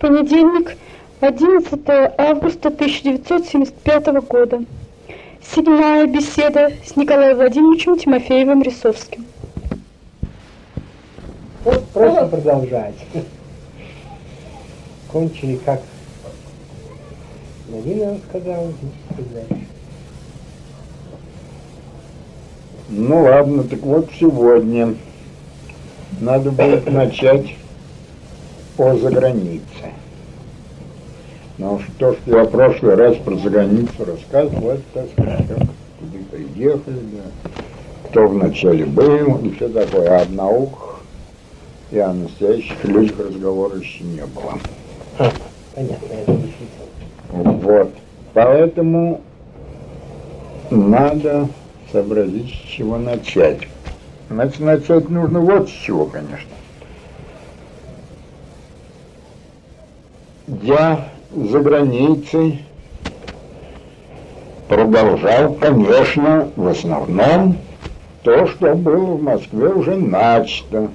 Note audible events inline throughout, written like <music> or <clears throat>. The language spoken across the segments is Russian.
Понедельник, 11 августа 1975 года. Седьмая беседа с Николаем Владимировичем Тимофеевым Рисовским. Вот просто продолжать. <laughs> Кончили как Марина сказала. Ну ладно, так вот сегодня надо будет начать о загранице. Но то, что я в прошлый раз про заграницу рассказывал, это, так сказать, как куда приехали, да, кто вначале был и все такое. А о науках и о настоящих людях разговора еще не было. А, понятно, это действительно. Вот. Поэтому надо сообразить, с чего начать. Значит, начать нужно вот с чего, конечно. Я за границей продолжал, конечно, в основном то, что было в Москве уже начато.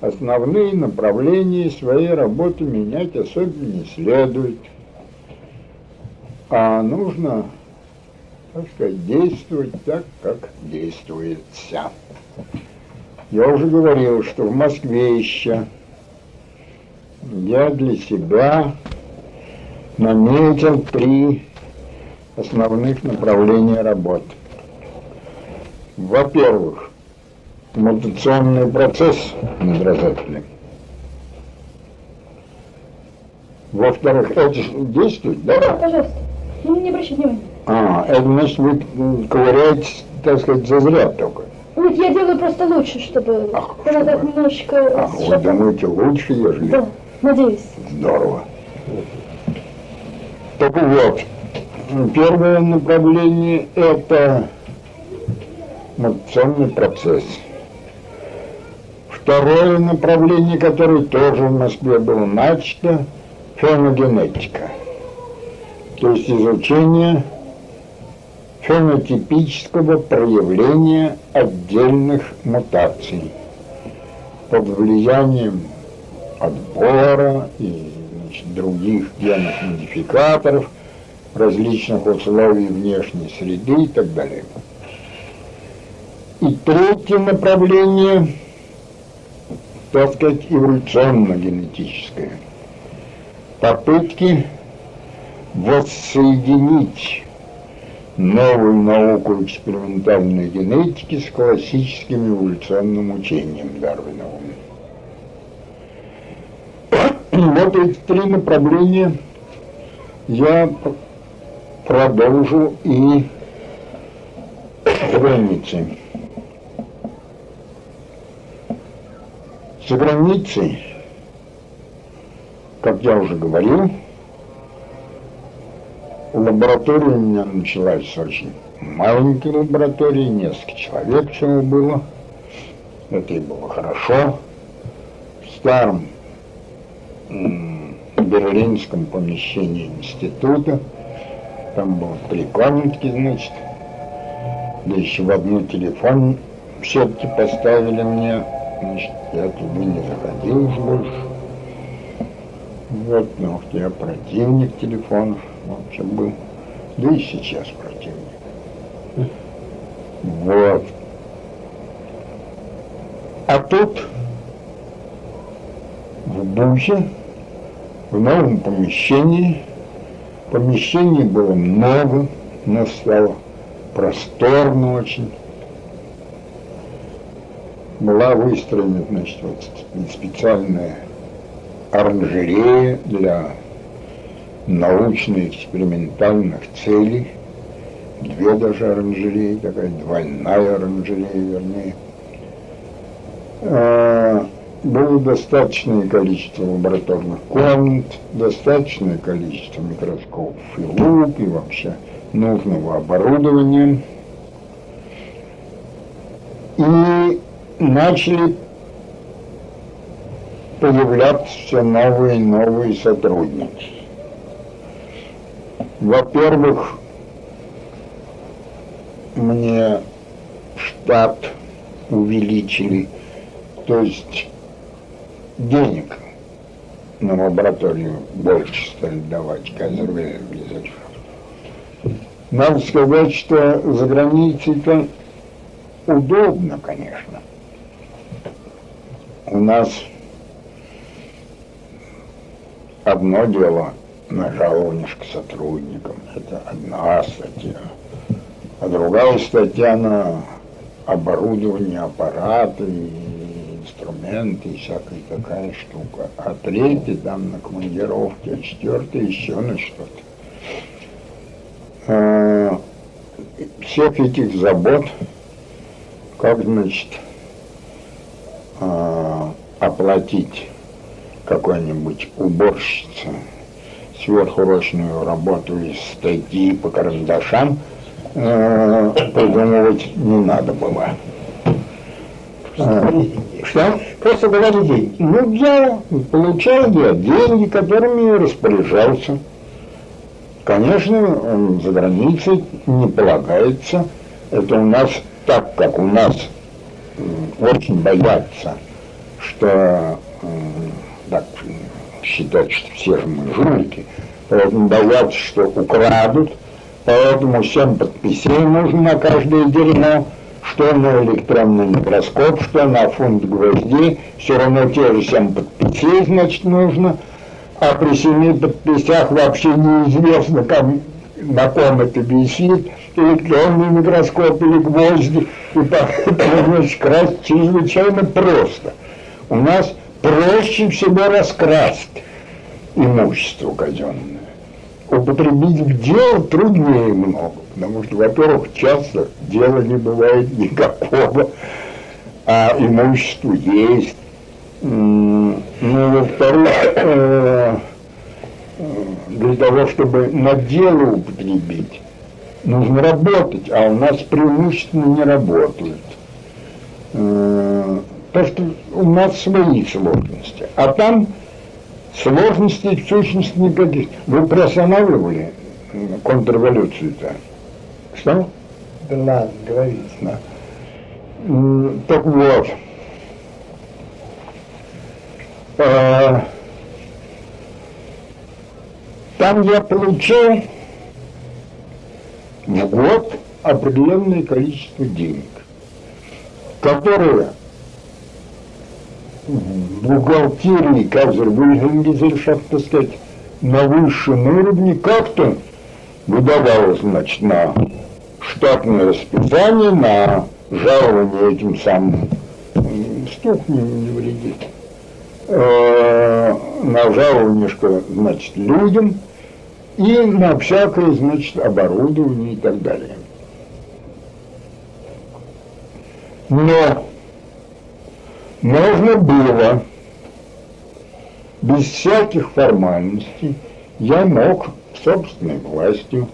Основные направления своей работы менять особенно не следует. А нужно, так сказать, действовать так, как действуется. Я уже говорил, что в Москве еще я для себя наметил три основных направления работы. Во-первых, мутационный процесс недразательный. Во-вторых, это действует, да? Да, пожалуйста. Ну, не обращайте внимания. А, это значит, вы ковыряетесь, так сказать, зазря только. Нет, я делаю просто лучше, чтобы Ах, чтобы- немножечко... А, вы думаете, лучше, ежели? Да, надеюсь. Здорово. Так вот, первое направление – это мутационный процесс. Второе направление, которое тоже в Москве было начато – феногенетика. То есть изучение фенотипического проявления отдельных мутаций под влиянием отбора и значит, других генных модификаторов, различных условий внешней среды и так далее. И третье направление, так сказать, эволюционно-генетическое. Попытки воссоединить новую науку экспериментальной генетики с классическим эволюционным учением Дарвиновым. Вот эти три направления я продолжу и за границей. За границей, как я уже говорил, лаборатория у меня началась очень маленькой лаборатории, несколько человек всего было. Это и было хорошо. В старом м, берлинском помещении института. Там было три комнатки, значит. Да еще в одну телефон все-таки поставили мне. Значит, я туда не заходил уж больше. Вот, ну, я противник телефонов вообще был. Да и сейчас противник. Вот. А тут в Бузе, в новом помещении. Помещений было много, но стало просторно очень. Была выстроена, значит, вот специальная оранжерея для научно-экспериментальных целей. Две даже оранжереи, такая двойная оранжерея, вернее. Было достаточное количество лабораторных комнат, достаточное количество микроскопов и луп, и вообще нужного оборудования. И начали появляться новые и новые сотрудники. Во-первых, мне штат увеличили, то есть денег. На лабораторию больше стали давать кайзер Надо сказать, что за границей-то удобно, конечно. У нас одно дело на жалование к сотрудникам, это одна статья, а другая статья на оборудование, аппараты, инструменты и всякая такая штука. А третья там на командировке, а четвертая еще на что-то. А, всех этих забот, как значит, а, оплатить какой-нибудь уборщице сверхурочную работу из статьи по карандашам э, придумывать не надо было. А, Что? Просто давали деньги. Ну, я получал я деньги, которыми я распоряжался. Конечно, он за границей не полагается. Это у нас так, как у нас очень боятся, что так считать, что все же мы жулики, поэтому боятся, что украдут, поэтому семь подписей нужно на каждое дерьмо, что на электронный микроскоп, что на фунт гвоздей, все равно те же семь подписей, значит, нужно, а при семи подписях вообще неизвестно, кому, на ком это висит, электронный микроскоп или гвозди, и поэтому, значит, красть чрезвычайно просто. У нас проще всего раскрасть имущество казенное. Употребить в дело труднее много, потому что, во-первых, часто дела не бывает никакого, а имущество есть. Ну, во-вторых, э, для того, чтобы на дело употребить, нужно работать, а у нас преимущественно не работают. Э, То, что у нас свои сложности. А там сложностей в сущности никаких. Вы приостанавливали контрреволюцию-то? Что? Да. Да. М, Так вот. Э, Там я получил в год определенное количество денег, которые в бухгалтерии Казервильгенgesellschaft, так сказать, на высшем уровне как-то выдавалось, значит, на штатное расписание, на жалование этим самым, стук не, вредит, э, на жалование, что, значит, людям и на всякое, значит, оборудование и так далее. Но можно было без всяких формальностей, я мог собственной властью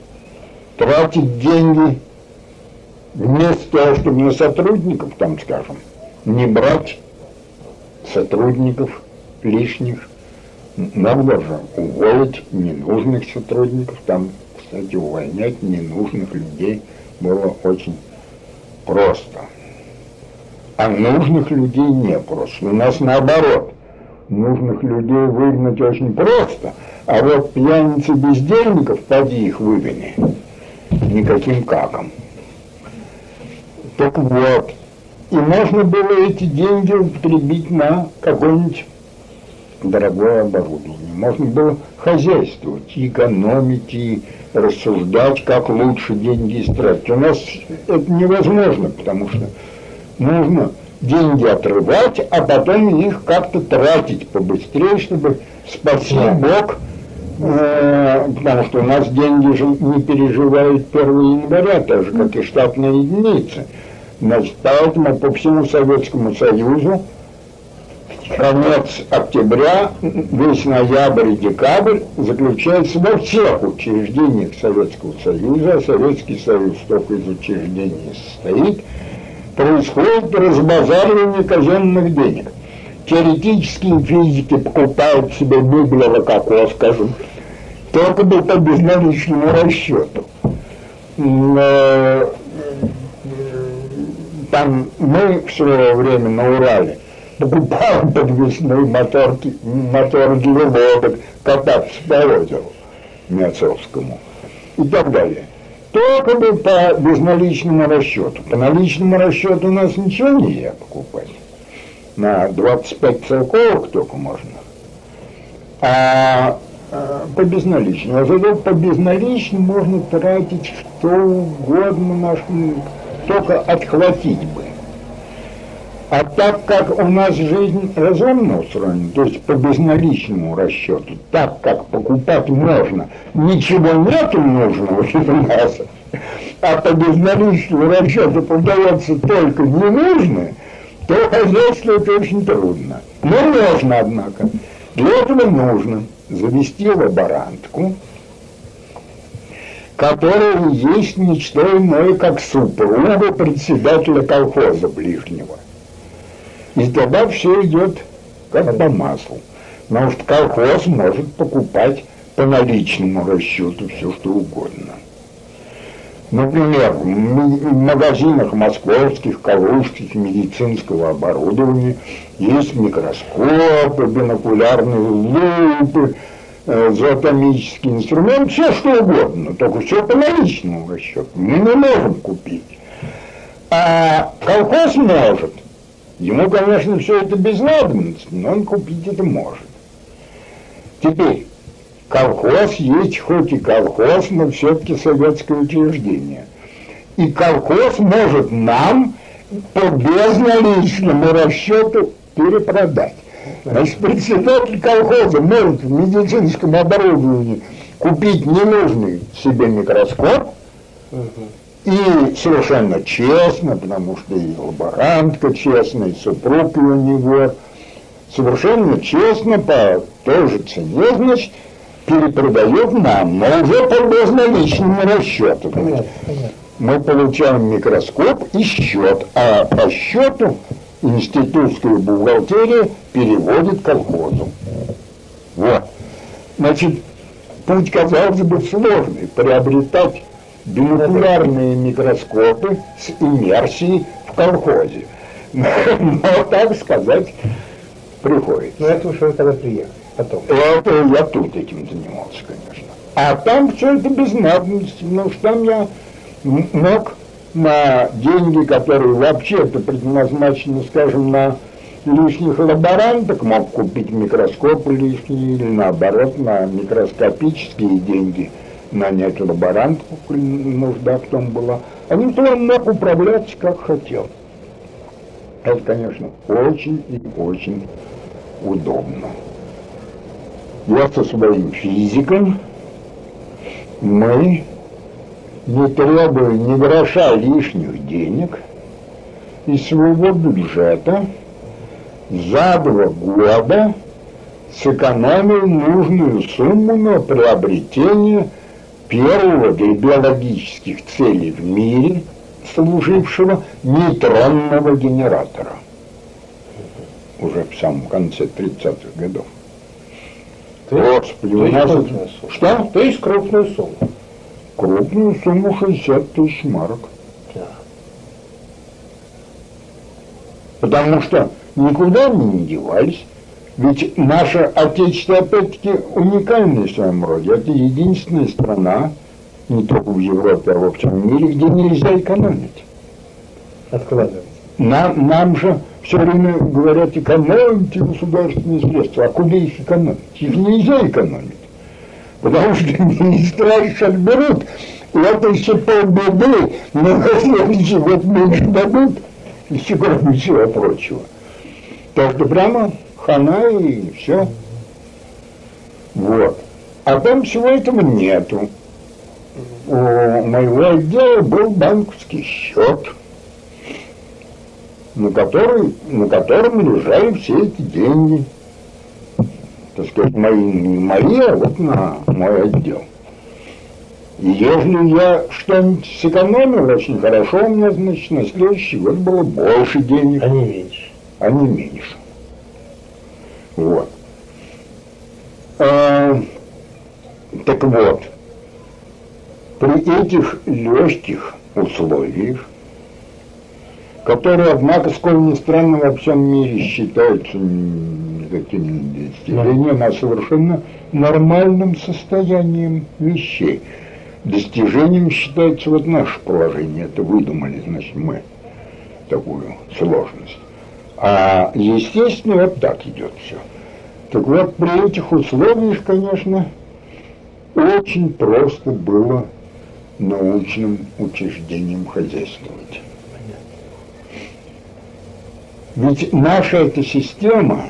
тратить деньги вместо того, чтобы на сотрудников, там, скажем, не брать сотрудников лишних, надо же уволить ненужных сотрудников, там, кстати, увольнять ненужных людей было очень просто. А нужных людей не просто. У нас наоборот. Нужных людей выгнать очень просто. А вот пьяницы бездельников, поди их выгони. Никаким каком. Так вот. И можно было эти деньги употребить на какое-нибудь дорогое оборудование. Можно было хозяйствовать, и экономить, и рассуждать, как лучше деньги истратить. У нас это невозможно, потому что нужно деньги отрывать, а потом их как-то тратить побыстрее, чтобы спаси Бог, э, потому что у нас деньги же не переживают 1 января, так же, как и штатные единицы. Значит, поэтому по всему Советскому Союзу конец октября, весь ноябрь и декабрь заключается во всех учреждениях Советского Союза, а Советский Союз только из учреждений состоит, происходит разбазаривание казенных денег. Теоретические физики покупают себе Библия Рококо, скажем, только бы по безналичному расчету. Э, Там мы в свое время на Урале покупал подвесной мотор, мотор для лодок, кататься по озеру Мяцовскому и так далее. Только бы по безналичному расчету. По наличному расчету у нас ничего нельзя покупать. На 25 целковых только можно. А, а по безналичному. Зато по безналичному можно тратить что угодно, наш, только отхватить бы. А так как у нас жизнь разумно устроена, то есть по безналичному расчету, так как покупать можно, ничего нету нужного у нас, а по безналичному расчету продается только ненужное, то хозяйствовать очень трудно. Но можно, однако. Для этого нужно завести лаборантку, которая есть ничто иное, как супруга председателя колхоза ближнего. И тогда все идет как по маслу. Потому что колхоз может покупать по наличному расчету все, что угодно. Например, в магазинах московских, калужских медицинского оборудования есть микроскопы, бинокулярные лупы, э, зоотомический инструмент, все что угодно, только все по наличному расчету. Мы не можем купить. А колхоз может. Ему, конечно, все это без надобности, но он купить это может. Теперь, колхоз есть хоть и колхоз, но все-таки советское учреждение. И колхоз может нам по безналичному расчету перепродать. Значит, председатель колхоза может в медицинском оборудовании купить ненужный себе микроскоп, и совершенно честно, потому что и лаборантка честная, и супруг у него, совершенно честно, по той же цене, значит, перепродает нам, но уже по безналичному расчету. Понятно, понятно. Мы получаем микроскоп и счет, а по счету институтская бухгалтерия переводит колхозу. Вот. Значит, путь, казалось бы, сложный. Приобретать бинокулярные микроскопы с иммерсией в колхозе. <laughs> Но, так сказать, приходится. Ну, это уже когда приехали, потом. Я тут этим занимался, конечно. А там все это без надобности, потому что там я мог на деньги, которые вообще-то предназначены, скажем, на лишних лаборанток, мог купить микроскопы лишние или наоборот на микроскопические деньги – нанять лаборантов, нужда в том была. А никто он мог управляться как хотел. Это, конечно, очень и очень удобно. Я со своим физиком, мы, не требуя ни гроша лишних денег, из своего бюджета за два года сэкономил нужную сумму на приобретение первого для биологических целей в мире служившего нейтронного генератора уже в самом конце 30-х годов. То Господи, у нас... Это... Что? То есть крупную сумму. Крупную сумму 60 тысяч марок. Да. Потому что никуда они не девались. Ведь наше Отечество, опять-таки, уникальное в своем роде. Это единственная страна, не только в Европе, а во всем мире, где нельзя экономить. Откладывать. Нам, нам же все время говорят, экономите государственные средства. А куда их экономить? Их нельзя экономить. Потому что <laughs> министра сейчас берут, и это еще полбеды, но на следующий год меньше дадут, еще кроме всего прочего. Так что прямо хана и все. Вот. А там всего этого нету. У моего отдела был банковский счет, на, который, на котором лежали все эти деньги. Так сказать, мои, не мои, а вот на мой отдел. И если я что-нибудь сэкономил очень хорошо, у меня, значит, на следующий год было больше денег. А не меньше. А не меньше. Вот. А, так вот, при этих легких условиях которые, однако, сколь ни странно, во всем мире считаются никаким достижением, а совершенно нормальным состоянием вещей. Достижением считается вот наше положение, это выдумали, значит, мы такую сложность. А естественно, вот так идет все. Так вот, при этих условиях, конечно, очень просто было научным учреждением хозяйствовать. Ведь наша эта система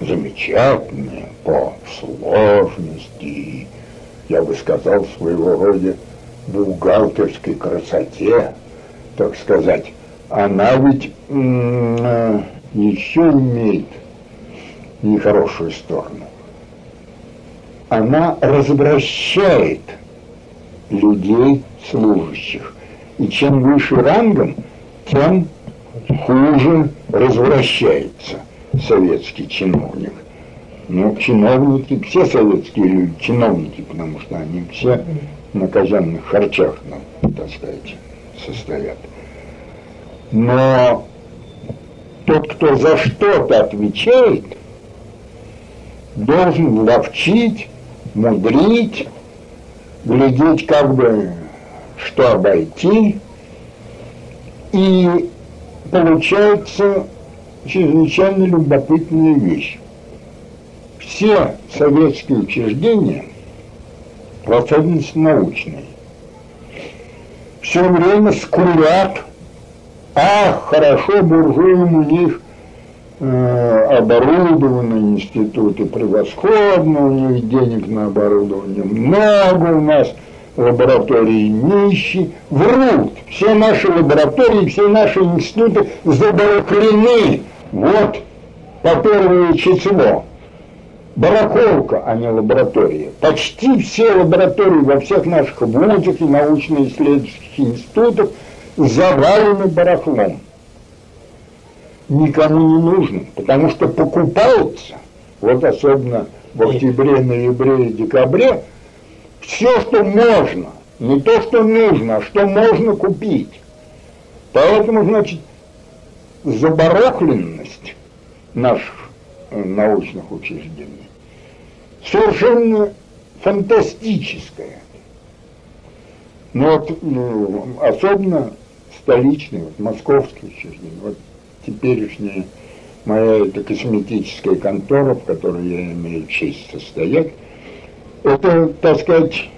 замечательная по сложности, я бы сказал, своего рода бухгалтерской красоте, так сказать, она ведь э, еще имеет нехорошую сторону. Она развращает людей служащих. И чем выше рангом, тем хуже развращается советский чиновник. Ну, чиновники, все советские люди, чиновники, потому что они все на казенных харчах, ну, так сказать, состоят. Но тот, кто за что-то отвечает, должен ловчить, мудрить, глядеть, как бы, что обойти. И получается чрезвычайно любопытная вещь. Все советские учреждения, в особенности научные, все время скулят, ах, хорошо буржуям у них э, оборудованные институты превосходно, у них денег на оборудование много, у нас лаборатории нищие, врут. Все наши лаборатории, все наши институты забарахлены. Вот по первое число. Барахолка, а не лаборатория. Почти все лаборатории во всех наших вузах и научно-исследовательских институтах завалены барахлом. Никому не нужно, потому что покупаются, вот особенно в октябре, ноябре и декабре, все, что можно, не то, что нужно, а что можно купить. Поэтому, значит, забарахленность наших э, научных учреждений совершенно фантастическая. Но вот ну, особенно столичные, вот, московские учреждения, вот теперешняя моя это косметическая контора, в которой я имею честь состоять, это, так сказать,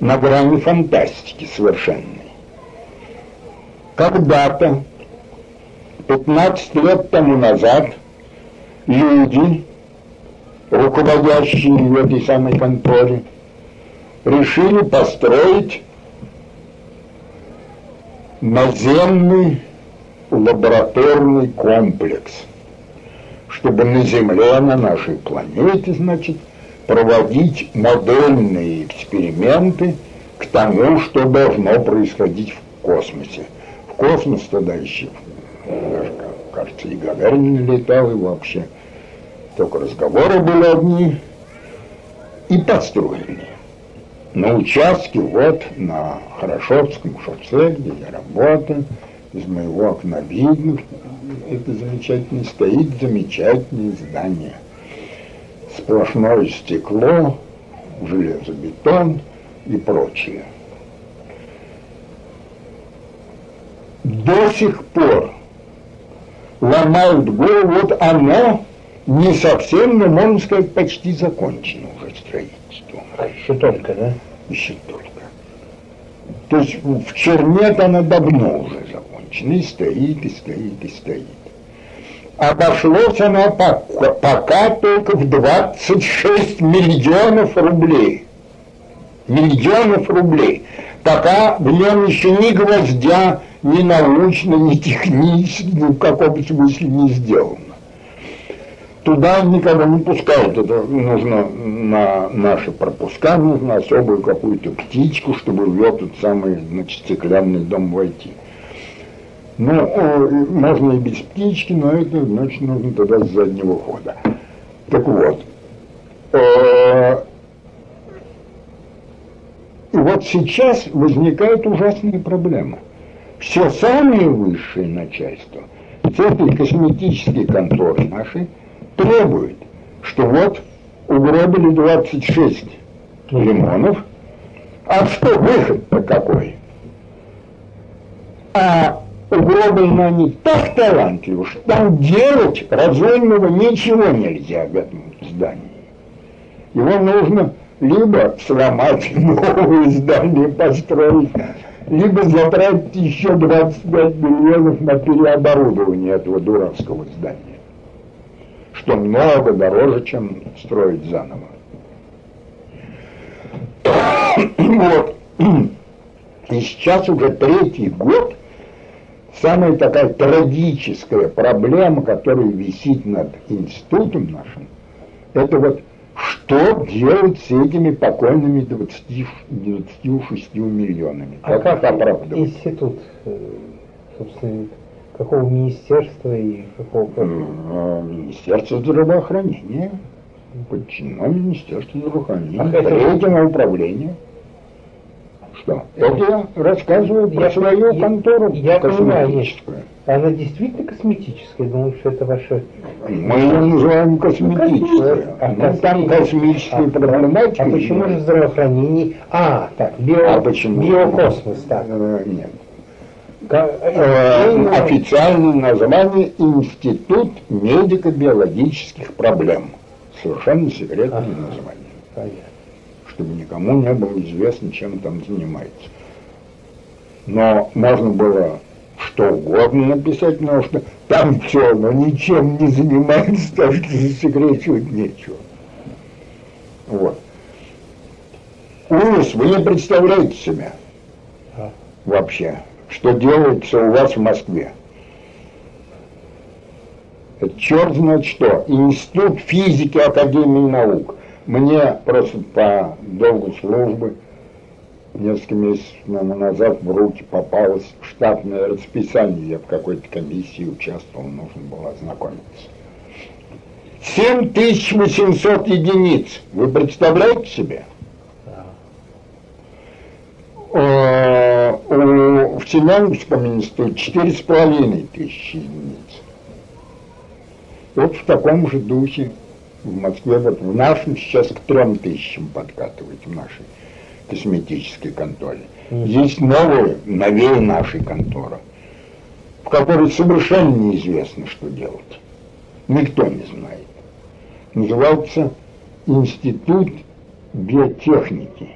на грани фантастики совершенной. Когда-то, 15 лет тому назад, люди, руководящие в этой самой конторе, решили построить наземный лабораторный комплекс – чтобы на Земле, на нашей планете, значит, проводить модельные эксперименты к тому, что должно происходить в космосе. В космос тогда еще, даже, кажется, и Гагарин летал, и вообще только разговоры были одни, и построили. На участке, вот, на Хорошевском шоссе, где я работаю, из моего окна видно, это замечательно, стоит замечательное здание. Сплошное стекло, железобетон и прочее. До сих пор ломают голову, вот оно не совсем, но, можно сказать, почти закончено уже строительство. А еще только, да? Еще только. То есть в черне она давно уже закончена и стоит, и стоит, и стоит. Обошлось оно пока, пока только в 26 миллионов рублей. Миллионов рублей. Пока в нем еще ни гвоздя, ни научно, ни технически, ни в каком смысле не сделано. Туда никогда не пускают, это нужно на наши пропуска, нужно особую какую-то птичку, чтобы в этот самый, значит, стеклянный дом войти. Ну, можно и без птички, но это, значит, нужно тогда с заднего хода. Так вот, э, и вот сейчас возникает ужасная проблема. все самое высшее начальство с этой косметической конторы нашей требует, что вот угробили 26 лимонов, а что выход-то какой? А угроблены они так талантливо, что там делать разумного ничего нельзя в этом здании. Его нужно либо сломать, <laughs> новое здание построить, либо затратить еще 25 миллионов на переоборудование этого дурацкого здания, что много дороже, чем строить заново. <coughs> Вот. И сейчас уже третий год самая такая трагическая проблема, которая висит над институтом нашим, это вот что делать с этими покойными 20, 26 миллионами? А как, как институт, э, собственно, какого министерства и какого... А, Министерство здравоохранения. Подчинено Министерству здравоохранения. А Третьего управления. Что? Это я рассказываю про я, свою я, контору я косметическую. Понимаю, она действительно косметическая, думаю, что это ваша... Мы ее называем косметической. А, ну, там космическая а, проблематика. А почему же здравоохранение? А, так, био, а почему? биокосмос, так. Э, нет. Э, официальное название Институт медико-биологических проблем. Совершенно секретное ага. название. Понятно чтобы никому не было известно, чем там занимается. Но можно было что угодно написать, потому что там все, но ничем не занимается, так что засекречивать нечего. Вот. Ужас, вы не представляете себе а. вообще, что делается у вас в Москве. Это черт знает что. Институт физики Академии наук – мне просто по долгу службы несколько месяцев назад в руки попалось штатное расписание. Я в какой-то комиссии участвовал, нужно было ознакомиться. 7800 единиц. Вы представляете себе? Да. В Семеновском институте четыре с половиной тысячи единиц. Вот в таком же духе в Москве, вот в нашем сейчас к трем тысячам подкатывает в нашей косметической конторе. Есть новая, новее нашей конторы, в которой совершенно неизвестно, что делать. Никто не знает. Называется Институт биотехники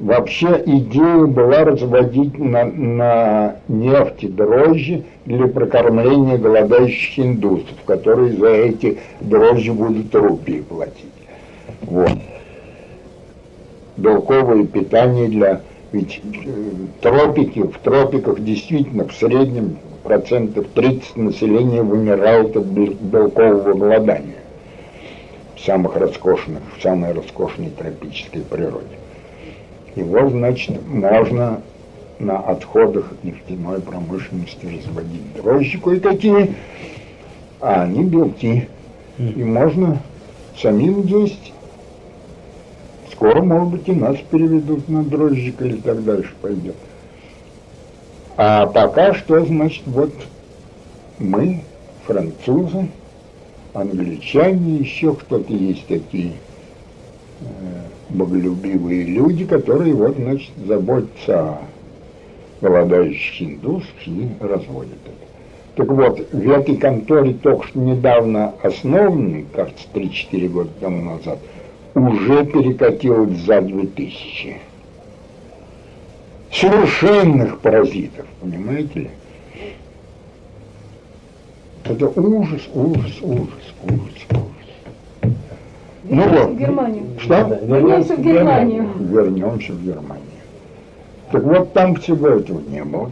вообще идея была разводить на, на нефти дрожжи для прокормления голодающих индусов, которые за эти дрожжи будут рупии платить. Вот. Белковое питание для... Ведь э, тропики, в тропиках действительно в среднем процентов 30 населения вымирает от белкового голодания в самых роскошных, в самой роскошной тропической природе. Его, значит, можно на отходах нефтяной промышленности разводить дрожжи кое-какие, а они белки. И можно самим есть. Скоро, может быть, и нас переведут на дрожжик или так дальше пойдет. А пока что, значит, вот мы, французы, англичане, еще кто-то есть такие э, боголюбивые люди, которые вот, значит, заботятся о голодающих индусах и разводят это. Так вот, в этой конторе только что недавно основанной, кажется, 3-4 года тому назад, уже перекатилось за 2000. Совершенных паразитов, понимаете ли? Это ужас, ужас, ужас, ужас, ужас. Ну вот. В Германию. Что? Вернемся в Германию. Вернемся в Германию. Так вот там всего этого не было.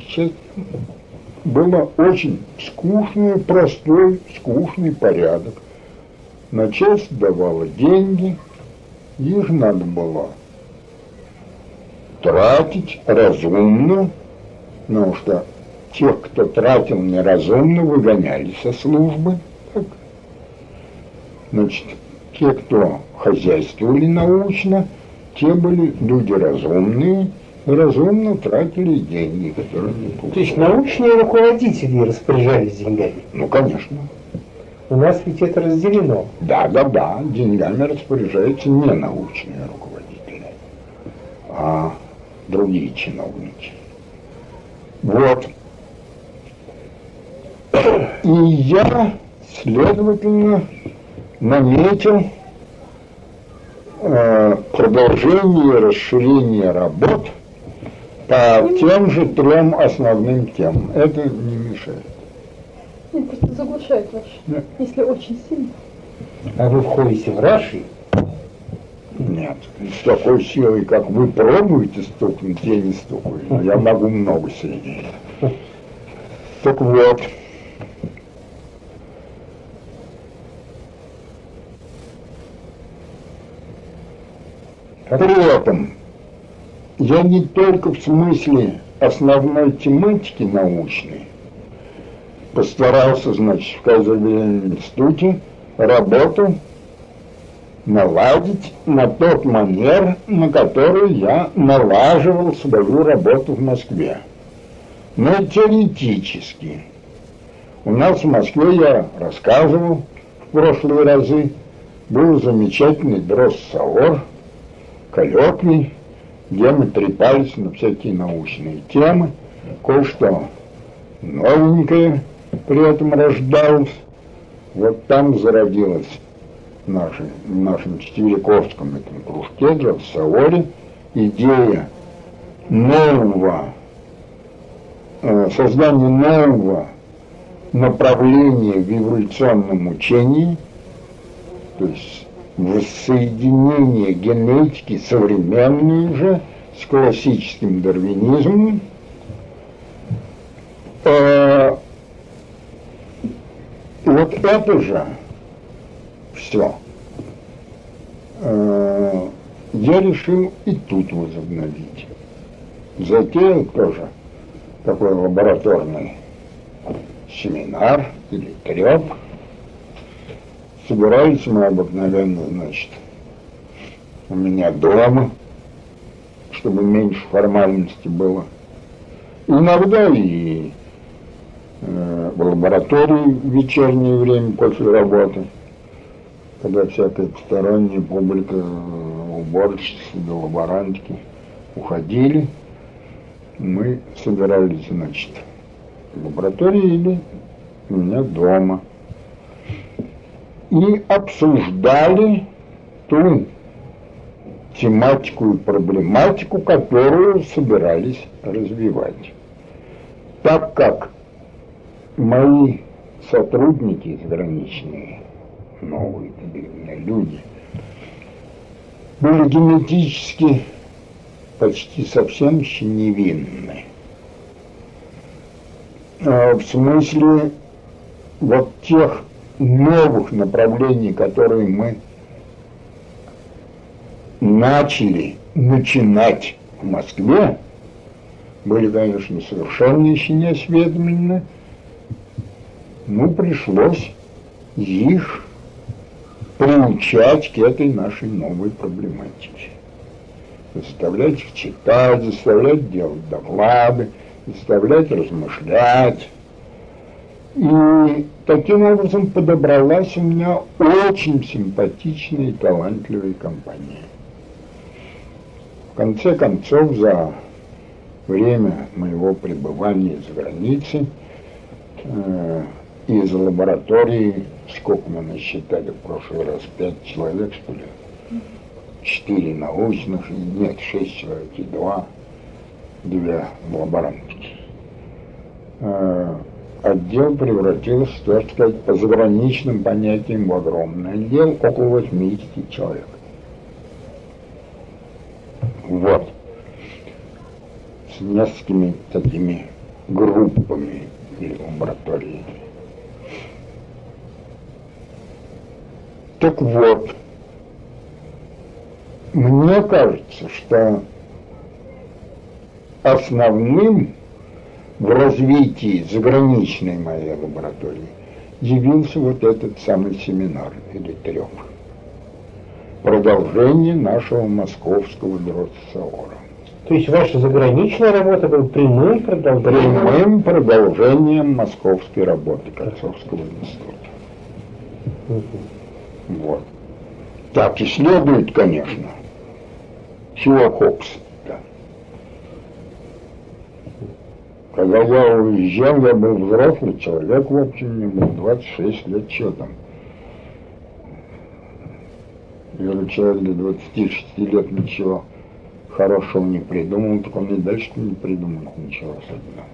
Было очень скучный, простой, скучный порядок. Начальство давало деньги, их надо было тратить разумно, потому что тех, кто тратил неразумно, выгоняли со службы. Так. Значит, те, кто хозяйствовали научно, те были люди разумные, разумно тратили деньги, которые не То есть получали. научные руководители распоряжались деньгами. Ну, конечно. У нас ведь это разделено. Да, да, да, деньгами распоряжаются не научные руководители, а другие чиновники. Вот. И я, следовательно, наметил э, продолжение расширение работ по тем же трем основным темам. Это не мешает. Нет, просто заглушает ваш, Нет. если очень сильно. А вы входите в Раши, Нет, с такой силой, как вы пробуете стукнуть, я не стукаю. Я могу много сильнее. <laughs> Так вот. При этом я не только в смысле основной тематики научной постарался, значит, в Казахском институте работу наладить на тот манер, на который я налаживал свою работу в Москве. Но и теоретически. У нас в Москве, я рассказывал в прошлые разы, был замечательный дрозд-савор, коллоквий, где мы трепались на всякие научные темы, кое-что новенькое при этом рождалось. Вот там зародилась в нашей- в нашем Четвериковском этом кружке, в Саоре, идея нового, э, создания нового направления в эволюционном учении, то есть воссоединение генетики современной уже с классическим дарвинизмом, Э, вот это же все я решил и тут возобновить. Затеял тоже такой лабораторный семинар или треп. Собирались мы обыкновенно, значит, у меня дома, чтобы меньше формальности было. Иногда и э, в лаборатории в вечернее время после работы, когда всякая посторонняя публика, уборщицы, да лаборантки уходили, мы собирались, значит, в лаборатории или у меня дома. И обсуждали ту тематику и проблематику, которую собирались развивать. Так как мои сотрудники заграничные, новые люди, были генетически почти совсем еще невинны. А, В смысле вот тех новых направлений, которые мы начали начинать в Москве, были, конечно, совершенно еще не осведомлены, ну, пришлось их приучать к этой нашей новой проблематике. Заставлять их читать, заставлять делать доклады, заставлять размышлять. И таким образом подобралась у меня очень симпатичная и талантливая компания. В конце концов, за время моего пребывания за границей э, из лаборатории, сколько мы насчитали в прошлый раз, пять человек, что ли, четыре научных, нет, шесть человек и два, две лаборантки. Э, отдел превратился, так сказать, по заграничным понятиям в огромный отдел, около 80 человек. Вот. С несколькими такими группами или лабораториями. Так вот, мне кажется, что основным в развитии заграничной моей лаборатории явился вот этот самый семинар или треп. Продолжение нашего московского дротсаора. То есть ваша заграничная работа была прямым продолжением? Прямым продолжением московской работы Кольцовского института. Вот. Так и следует, конечно. Чего Хопс? Да. Когда я уезжал, я был взрослый человек, в общем, мне было 26 лет, что там. Я человек до 26 лет ничего хорошего не придумал, так он и дальше не придумал ничего особенного.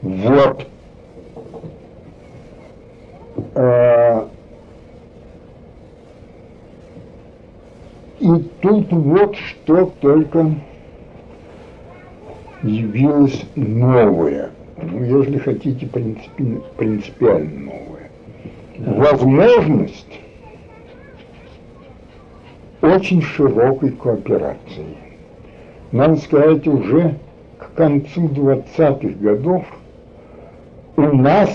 Вот. А, и тут вот что только явилось новое, ну, если хотите, принципи, принципиально новое. Возможность очень широкой кооперации. Надо сказать, уже к концу 20-х годов у нас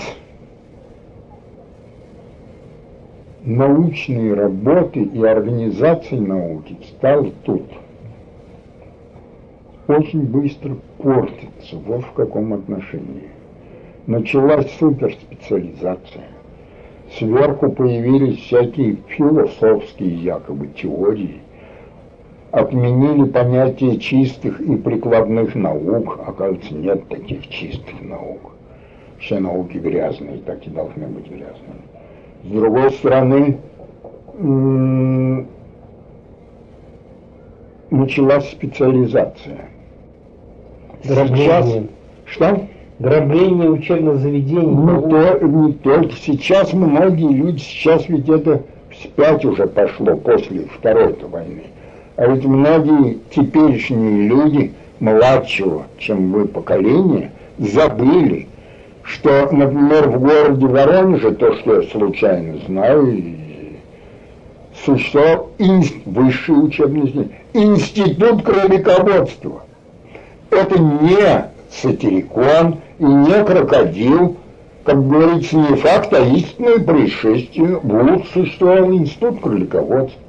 научные работы и организация науки стал тут очень быстро портится. Вот в каком отношении. Началась суперспециализация. Сверху появились всякие философские якобы теории. Отменили понятие чистых и прикладных наук. Оказывается, нет таких чистых наук. Все науки грязные, так и должны быть грязными. С другой стороны, началась специализация. Сейчас... Что? Дробление учебных заведений. Ну, то, не только. Сейчас многие люди, сейчас ведь это вспять уже пошло после Второй войны. А ведь многие теперешние люди младшего, чем вы, поколения, забыли, что, например, в городе Воронеже, то, что я случайно знаю, существовал инст, высший учебный институт кролиководства. Это не сатирикон и не крокодил, как говорится, не факт, а истинное происшествие. Вот существовал институт кролиководства.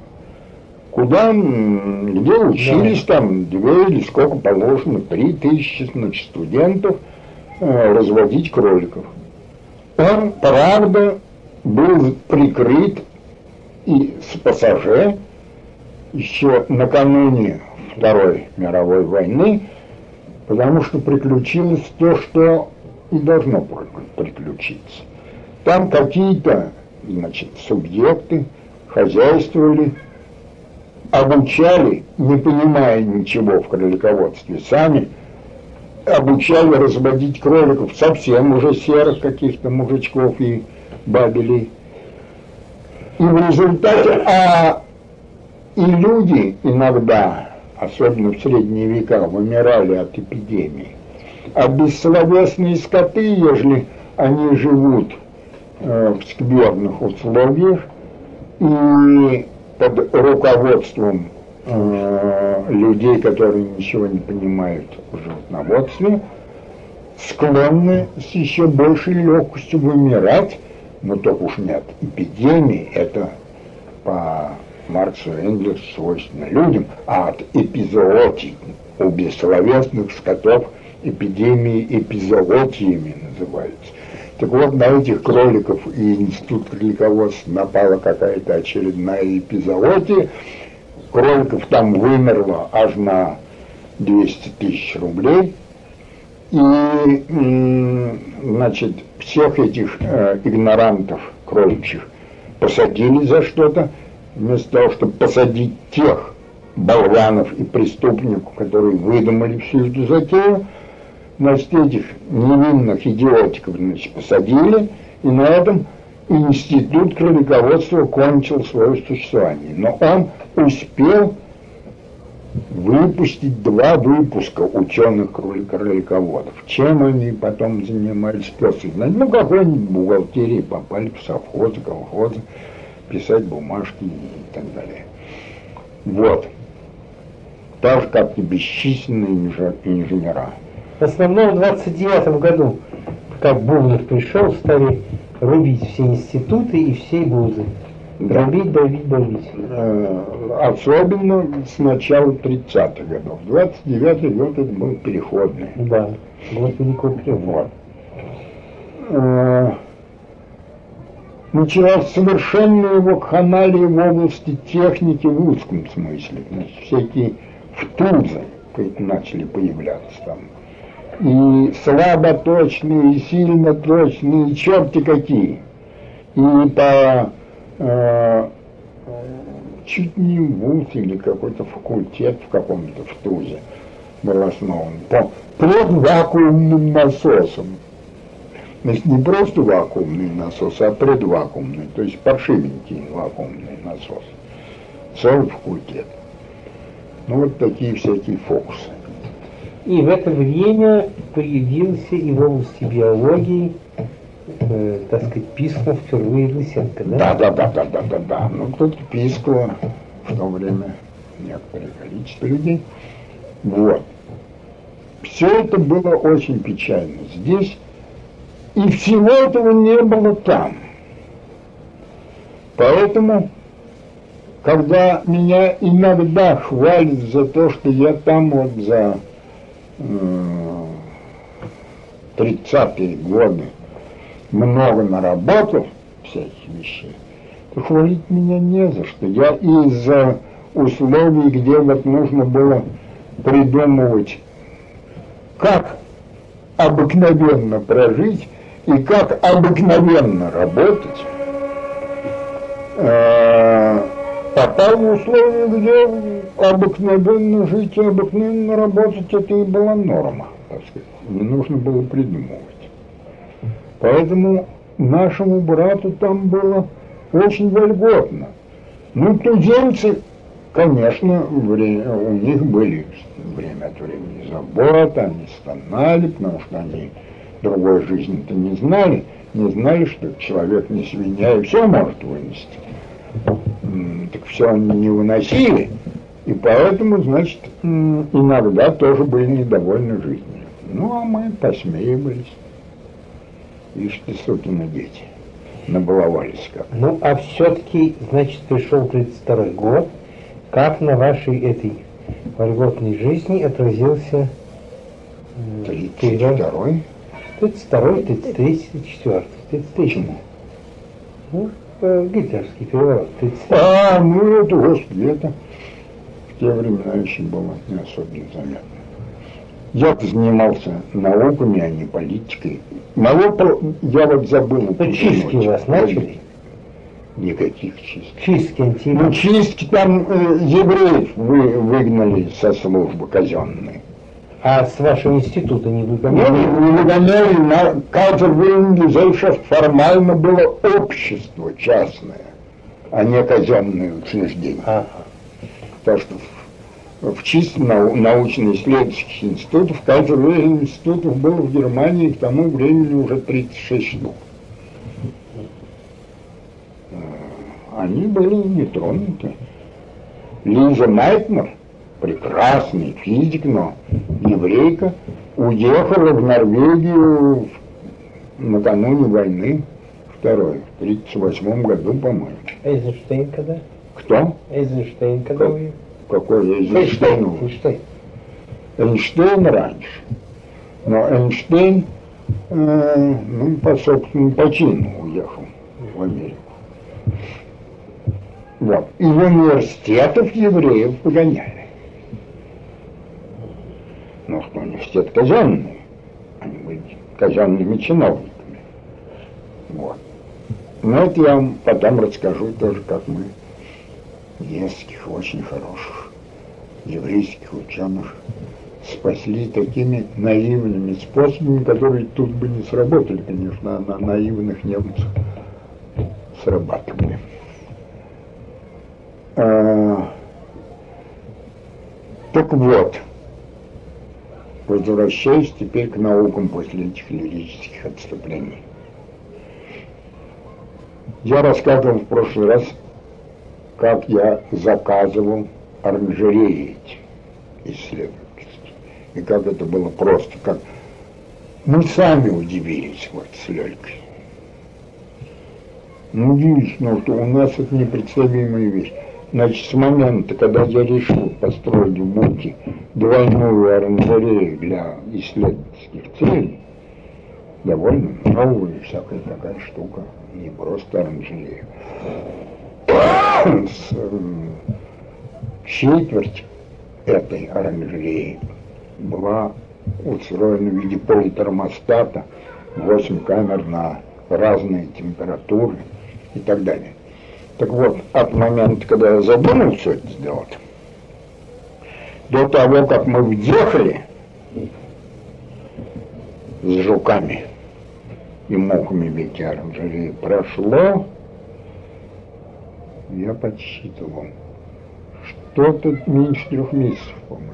Куда, где учились да. там две или сколько положено, три тысячи значит, студентов – Э, разводить кроликов. Он, правда, был прикрыт и с пассаже еще накануне Второй мировой войны, потому что приключилось то, что и должно приключиться. Там какие-то, значит, субъекты хозяйствовали, обучали, не понимая ничего в кролиководстве сами, обучали разводить кроликов совсем уже серых каких-то мужичков и бабелей. И в результате, а и люди иногда, особенно в средние века, вымирали от эпидемии. А бессловесные скоты, ежели они живут э, в скверных условиях и под руководством Э, людей, которые ничего не понимают в животноводстве, склонны с еще большей легкостью вымирать, но только уж нет эпидемии, это по Марксу Энгельсу свойственно людям, а от эпизоотий у бессловесных скотов эпидемии эпизоотиями называются. Так вот, на этих кроликов и институт кролиководства напала какая-то очередная эпизоотия, кроликов там вымерло аж на 200 тысяч рублей. И, значит, всех этих э, игнорантов кроличьих посадили за что-то, вместо того, чтобы посадить тех болванов и преступников, которые выдумали всю эту затею, значит, этих невинных идиотиков, значит, посадили, и на этом институт кролиководства кончил свое существование. Но он успел выпустить два выпуска ученых кролиководов. Чем они потом занимались, пес знает. Ну, какой-нибудь бухгалтерии попали в совхозы, колхозы, писать бумажки и так далее. Вот. Так же, как и бесчисленные инженера. В основном в 29 году, как Бунов пришел, стали рубить все институты и все вузы. Дробить, давить, давить. Э, Особенно с начала 30-х годов. 29-й год это был переходный. Да. Год Великого Вот. Периода. Э, Началась совершенная вакханалия в области техники в узком смысле. Значит, всякие втузы начали появляться там. И слаботочные, и сильно точные, и черти какие. И по э, чуть не вуз или какой-то факультет в каком-то втузе был основан по предвакуумным насосам. Значит, не просто вакуумный насос, а предвакуумный, то есть паршивенький вакуумный насос. Целый факультет. Ну, вот такие всякие фокусы. И в это время появился и в области биологии, э, так сказать, пискнул впервые Лысенко, да? Да, да, да, да, да, да, да. Ну, кто-то пискало в то время некоторое количество людей. Вот. Все это было очень печально. Здесь и всего этого не было там. Поэтому, когда меня иногда хвалят за то, что я там вот за э, 30-е годы много наработал всяких вещей, то хвалить меня не за что. Я из-за условий, где вот нужно было придумывать, как обыкновенно прожить и как обыкновенно работать, э, попал в условия, где обыкновенно жить и обыкновенно работать, это и была норма, так сказать. Не нужно было придумывать. Поэтому нашему брату там было очень вольготно. Ну, туземцы, конечно, вре- у них были время от времени заботы, они стонали, потому что они другой жизни-то не знали, не знали, что человек не свинья и все может вынести. Так все они не выносили, и поэтому, значит, иногда тоже были недовольны жизнью. Ну, а мы посмеивались. Ишь ты, сукины дети, набаловались как. Ну, а все-таки, значит, пришел 32 год. Как на вашей этой вольготной жизни отразился м, перевод? 32-й? 32, 33, 34, 33. Почему? Ну, э, гитлерский переворот, 33. А, ну это, господи, это в те времена еще было не особенно заметно. я занимался науками, а не политикой. Наука, я вот забыл. Ну, чистки у вас начали? Никаких чисток. Чистки Ну, антимон. чистки там э, евреев вы, выгнали со службы казенной. А с вашего института не Не, выгоняли? не выгоняли, на Кайзер Gesellschaft формально было общество частное, а не казенное учреждение. Ага. Потому что в, чисто нау- научно-исследовательских институтов, Кайзер институтов было в Германии к тому времени уже 36 штук. Э, Они были не тронуты. Лиза Майтнер, прекрасный физик, но еврейка, уехала в Норвегию в- накануне войны второй, в 1938 году, по-моему. Эйзенштейн когда? Кто? Эйзенштейн когда вы? Какой Эйзенштейн? Эйзенштейн. Эйнштейн раньше. Но Эйнштейн, э, ну, по собственному почину уехал в Америку. Вот. Из университетов евреев погоняли. Ну, что университет казенный. Они были казенными чиновниками. Вот. Но это я вам потом расскажу тоже, как мы нескольких очень хороших еврейских ученых спасли такими наивными способами, которые тут бы не сработали, конечно, а на наивных немцев срабатывали. А, так вот, возвращаясь теперь к наукам после этих лирических отступлений. Я рассказывал в прошлый раз, как я заказывал оранжереи эти исследовательские. И как это было просто, как мы сами удивились вот с Лёлькой. Ну, удивительно, что у нас это непредставимая вещь. Значит, с момента, когда я решил построить в Буке двойную оранжерею для исследовательских целей, довольно новая всякая такая штука, не просто оранжерея. С, четверть этой оранжереи была устроена в виде полутермостата, 8 камер на разные температуры и так далее. Так вот, от момента, когда я задумал все это сделать, до того, как мы въехали с жуками и мухами в эти оранжереи, прошло, я подсчитывал, что-то меньше трех месяцев, по-моему.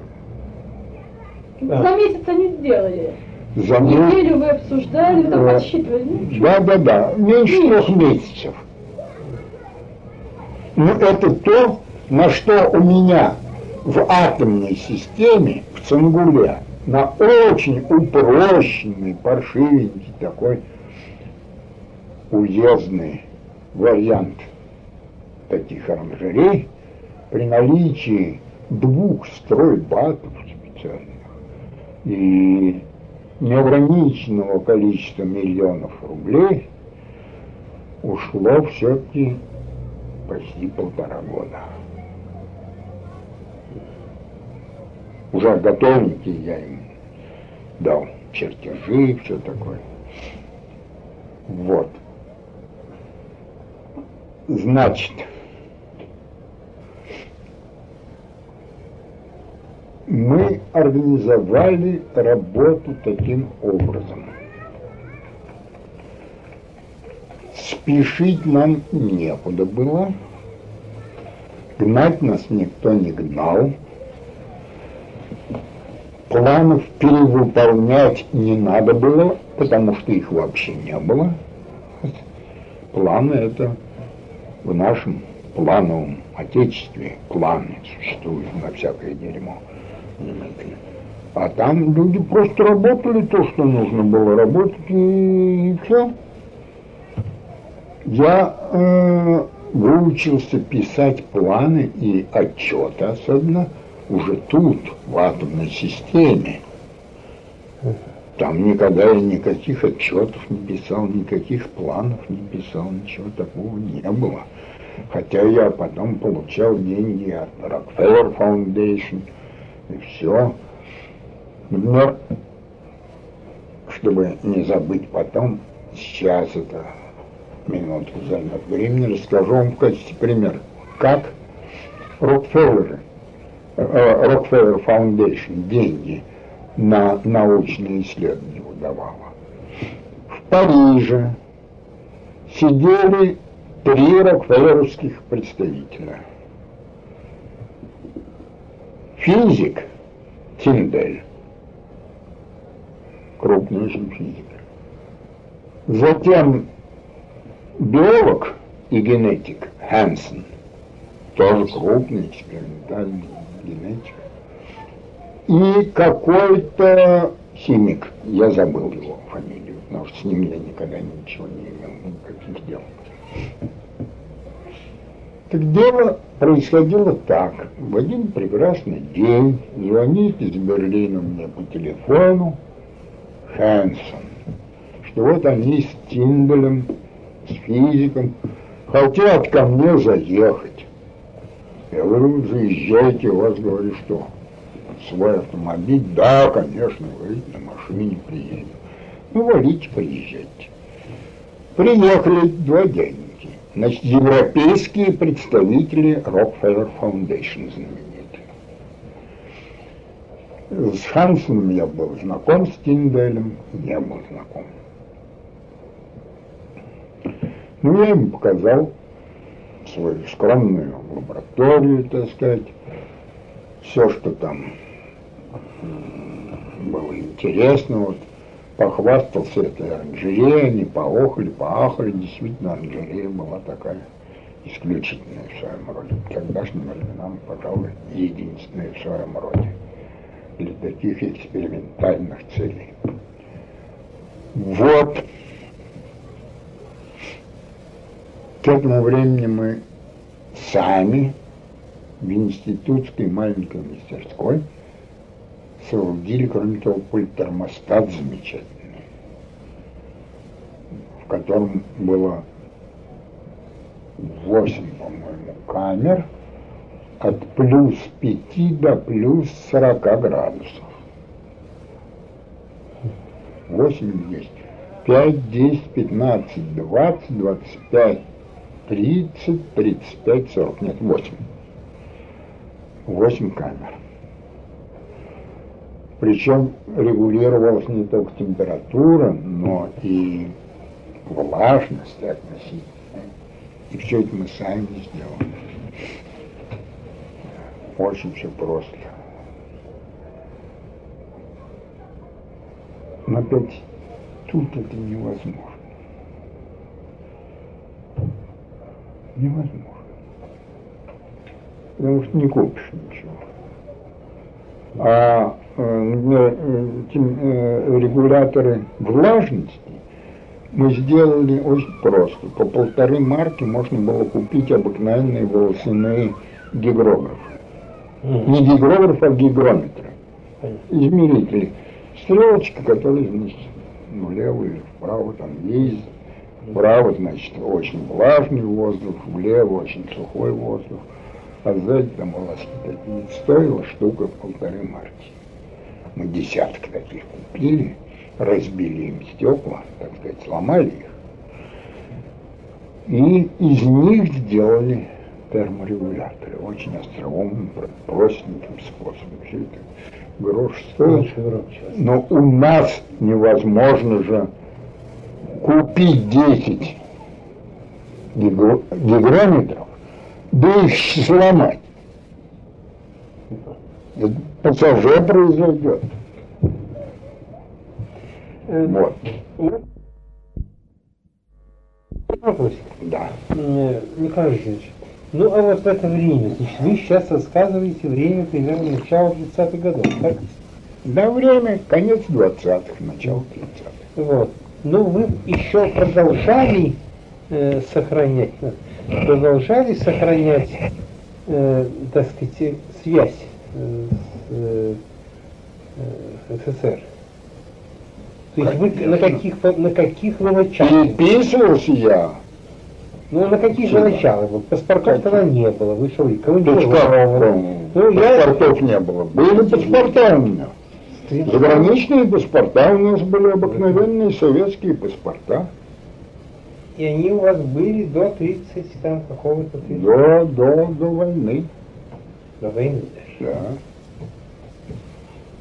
За месяц они сделали. За. Неделю вы обсуждали, там Да. подсчитывали. Ну, Да, да, да, меньше трех месяцев. Ну, это то, на что у меня в атомной системе, в Цангуле, на очень упрощенный, паршивенький такой уездный вариант таких оранжерей, при наличии двух стройбатов специальных и неограниченного количества миллионов рублей ушло все-таки почти полтора года. Уже готовники я им дал чертежи, все такое. Вот. Значит, мы организовали работу таким образом. Спешить нам некуда было. Гнать нас никто не гнал. Планов перевыполнять не надо было, потому что их вообще не было. Планы это в нашем плановом отечестве планы существуют на всякое дерьмо. А там люди просто работали то, что нужно было работать, и, все. Я э, выучился писать планы и отчеты, особенно уже тут, в атомной системе. Там никогда я никаких отчетов не писал, никаких планов не писал, ничего такого не было. Хотя я потом получал деньги от Rockefeller Foundation и все. Но, чтобы не забыть потом, сейчас это минутку займет времени, расскажу вам в качестве примера, как Рокфеллеры, Rockefeller Foundation деньги на научные исследования выдавала. В Париже сидели три рокфеллеровских представителя. Физик Тиндель, крупный очень физик. Затем биолог и генетик Хэнсон, тоже крупный экспериментальный генетик. И какой-то химик, я забыл его фамилию, потому что с ним я никогда ничего не имел, никаких дел. Так дело происходило так. В один прекрасный день звонит из Берлина мне по телефону Хэнсон, что вот они с Тинделем, с физиком, хотят ко мне заехать. Я говорю, заезжайте, у вас, говорю, что, свой автомобиль? Да, конечно, говорит, на машине приедем. Ну, валите, приезжайте. Приехали два дяденьки. Значит, европейские представители Rockefeller Foundation знаменитые. С Хансоном я был знаком, с Тинделем не был знаком. Ну, я им показал свою скромную лабораторию, так сказать, все, что там было интересно, вот, похвастался этой оранжереей, они поохали, поахали, действительно оранжерея была такая исключительная в своем роде. Тогдашним временам, пожалуй, единственная в своем роде для таких экспериментальных целей. Вот. К этому времени мы сами в институтской маленькой мастерской соорудили, кроме того, пультермостат замечательный, в котором было 8, по-моему, камер от плюс 5 до плюс 40 градусов. 8 есть. 5, 10, 15, 20, 25, 30, 35, 40. Нет, 8. 8 камер. Причем регулировалась не только температура, но и влажность относительная. И все это мы сами сделали. Очень все просто. Но опять тут это невозможно. Невозможно. Потому что не купишь ничего. А например, э, регуляторы влажности мы сделали очень просто. По полторы марки можно было купить обыкновенные волосяные гигрографы. Не гигрограф, а гигрометры. Измерители. Стрелочка, которая, ну, влево или вправо там есть. Вправо, значит, очень влажный воздух, влево очень сухой воздух. А сзади там такие. Стоила штука полторы марки. Мы десяток таких купили, разбили им стекла, так сказать, сломали их. И из них сделали терморегуляторы очень остроумным, простеньким способом. Все это грош стоит. Но у нас невозможно же купить 10 гигрометров, да их сломать. Это пассажир произойдет. Э, Вот. Да. Э, Николай Васильевич, ну а вот в это время, значит, вы сейчас рассказываете время примерно начала 30-х годов, так? Да, время конец 20-х, начало 30-х. Вот. Ну вы еще продолжали э, сохранять, э, продолжали сохранять, э, так сказать, связь э, с э, э, СССР. То есть вы на каких, на каких вы началах? Переписывался я. Ну, на каких же началах? Вот паспортов тогда не было. Вы что, командированы? Паспортов, Ну, я... паспортов не было. Были паспорта у меня. Заграничные паспорта у нас были обыкновенные советские паспорта. И они у вас были до 30, там, какого-то 30, До, до, до войны. до войны даже. Да.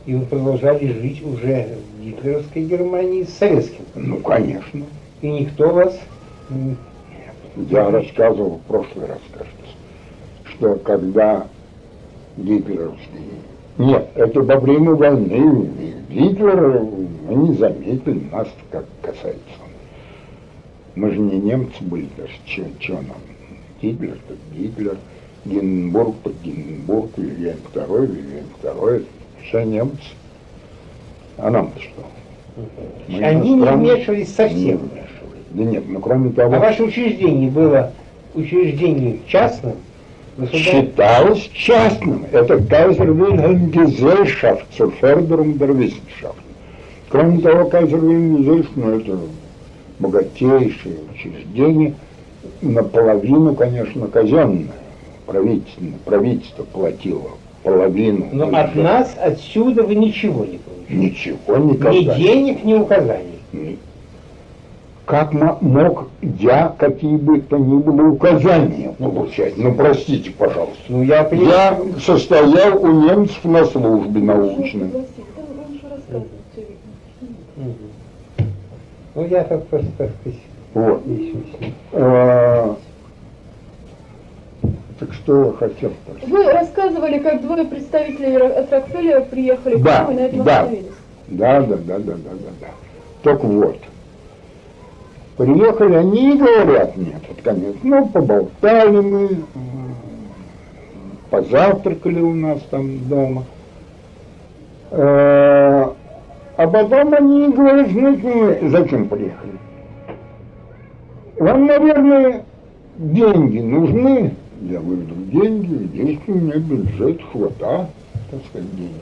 И вы продолжали жить уже в гитлеровской Германии с советским. Ну, конечно. И никто вас... Я рассказывал в прошлый раз, кажется, что когда гитлеровские... Нет, это во время войны. Гитлер, мы не заметили нас, как касается. Мы же не немцы были даже. Че, нам? Гитлер, так Гитлер. Гинденбург, так Гинденбург. Вильгельм II, Вильгельм II. Все немцы. А нам-то что? Мы Они не вмешивались Не совсем. вмешивались. Да нет, ну кроме того... А ваше учреждение было учреждением частным? Считалось частным. Это Kaiser Wilhelm Gesellschaft zur Förderung der Wissenschaft. Кроме того, Kaiser Wilhelm Gesellschaft, ну, это богатейшее учреждение, наполовину, конечно, казенное, правительственное. Правительство платило половину. Но от нас отсюда вы ничего не получили. Ничего Ни никогда. денег, ни указаний. Как мо- мог я какие бы то ни было указания получать? Ну, простите, пожалуйста. Ну, я. Я состоял у немцев на службе научной. Ну, я так просто, так сказать, Вот. А, Так что я хотел спросить? Вы рассказывали, как двое представителей от Рокфеллера приехали к Да, вам и на этом да. остановились. Да, да, да, да, да, да, да. Так вот. Приехали они и говорят мне под конец, ну, поболтали мы, позавтракали у нас там дома. Э, А потом они говорят, знаете, мы зачем приехали? Вам, наверное, деньги нужны? Я говорю, деньги, есть у меня бюджет, хвата, так сказать, денег.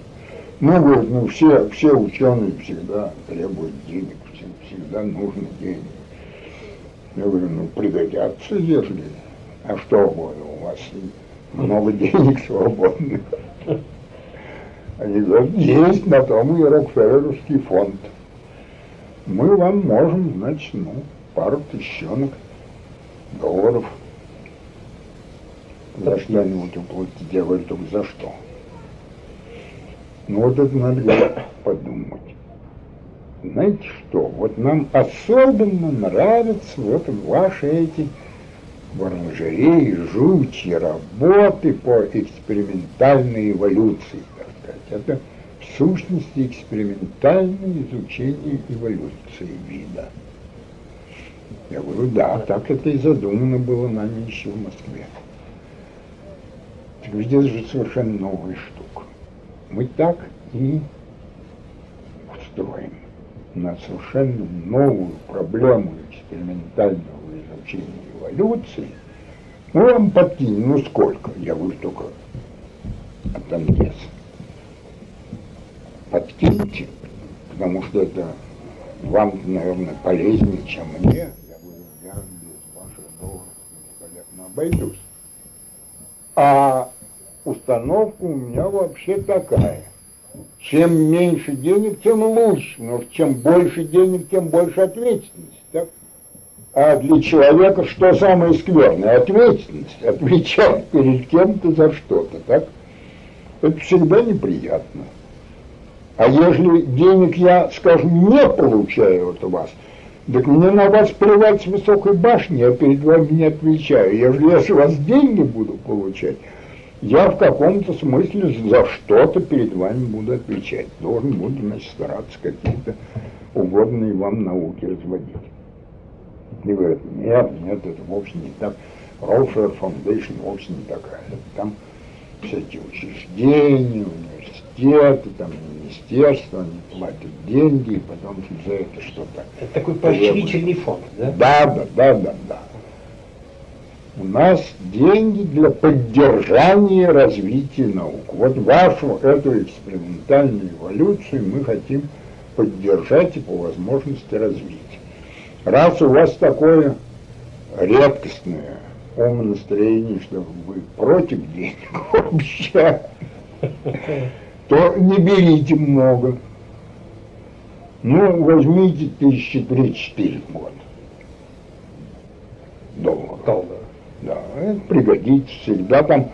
Ну, говорит, ну все, все ученые всегда требуют денег, всегда нужны деньги. Я говорю, ну пригодятся, если. А что, говорю, у вас много денег свободных. Они говорят, есть на том и Рокфеллеровский фонд. Мы вам можем, значит, ну, пару тысячонок долларов за что-нибудь уплатить. Я говорю, только за что? Ну вот это надо подумать. Знаете что, вот нам особенно нравятся вот ваши эти в оранжерее жучьи работы по экспериментальной эволюции, так сказать. Это в сущности экспериментальное изучение эволюции вида. Я говорю, да, так это и задумано было нами еще в Москве. Так здесь же совершенно новая штука. Мы так и устроим на совершенно новую проблему экспериментального изучения эволюции. Мы вам подкинем, ну сколько? Я говорю, только от Ангеса. Подкиньте, потому что это вам, наверное, полезнее, чем мне. Я говорю, я без ваших долларов великолепно обойдусь. А установка у меня вообще такая. Чем меньше денег, тем лучше. Но чем больше денег, тем больше ответственности. Так? А для человека что самое скверное? Ответственность. Отвечать перед кем-то за что-то. Так? Это всегда неприятно. А если денег я, скажем, не получаю от вас, так мне на вас плевать с высокой башни, я перед вами не отвечаю. Если я с вас деньги буду получать, я в каком-то смысле за что-то перед вами буду отвечать. Должен буду, значит, стараться какие-то угодные вам науки разводить. И говорят, нет, нет, это вовсе не так. Рофер Foundation вовсе не такая. Там всякие учреждения, университеты, там министерства, они платят деньги, и потом за это что-то. Это такой поощрительный фонд, да? Да, да, да, да, да. У нас деньги для поддержания развития наук. Вот вашу эту экспериментальную эволюцию мы хотим поддержать и по возможности развить. Раз у вас такое редкостное умонастроение, что вы против денег <laughs> вообще, то не берите много. Ну, возьмите тысячи три-четыре года. Долларов. Да, это пригодится всегда. Там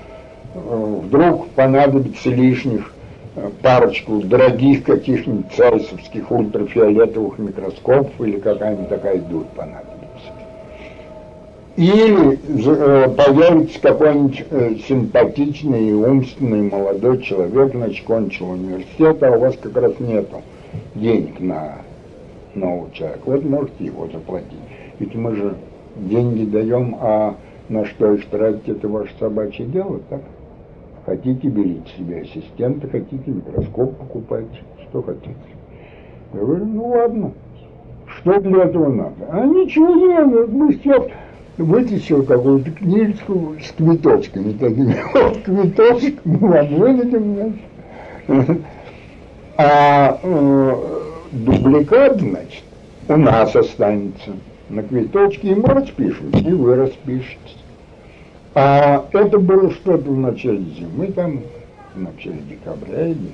э, вдруг понадобится лишних э, парочку дорогих каких-нибудь царсовских ультрафиолетовых микроскопов или какая-нибудь такая дурь понадобится. Или э, появится какой-нибудь симпатичный и умственный молодой человек, значит, кончил университет, а у вас как раз нету денег на нового человека. Вот можете его заплатить. Ведь мы же деньги даем, а на что их тратить, это ваше собачье дело, так? Хотите, берите себе ассистента, хотите, микроскоп покупайте, что хотите. Я говорю, ну ладно, что для этого надо? А ничего не надо, сейчас вытащил какую-то книжку с квиточками такими. <laughs> Вот квиточек мы вам выдадим, значит. А э, дубликат, значит, у нас останется на квиточке, и мы распишем, и вы распишете. А это было что-то в начале зимы, там, в начале декабря или...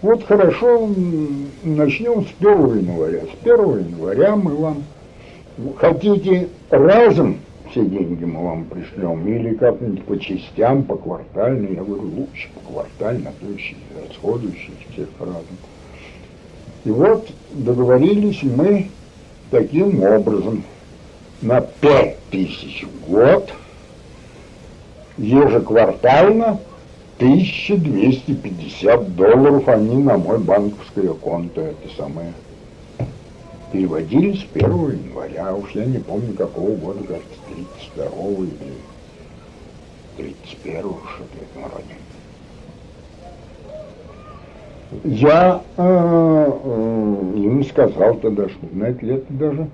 Вот хорошо, начнем с 1 января. С 1 января мы вам хотите разом все деньги мы вам пришлем, или как-нибудь по частям, по квартально, я говорю, лучше по квартально, а то еще расходующие всех разом. И вот договорились мы таким образом на 5 тысяч в год, ежеквартально 1250 долларов они на мой банковское конто, это самое, переводились 1 января, уж я не помню какого года, кажется, 32 или 31 что-то в этом роде. Я э, э, им сказал тогда, что, знаете ли, это даже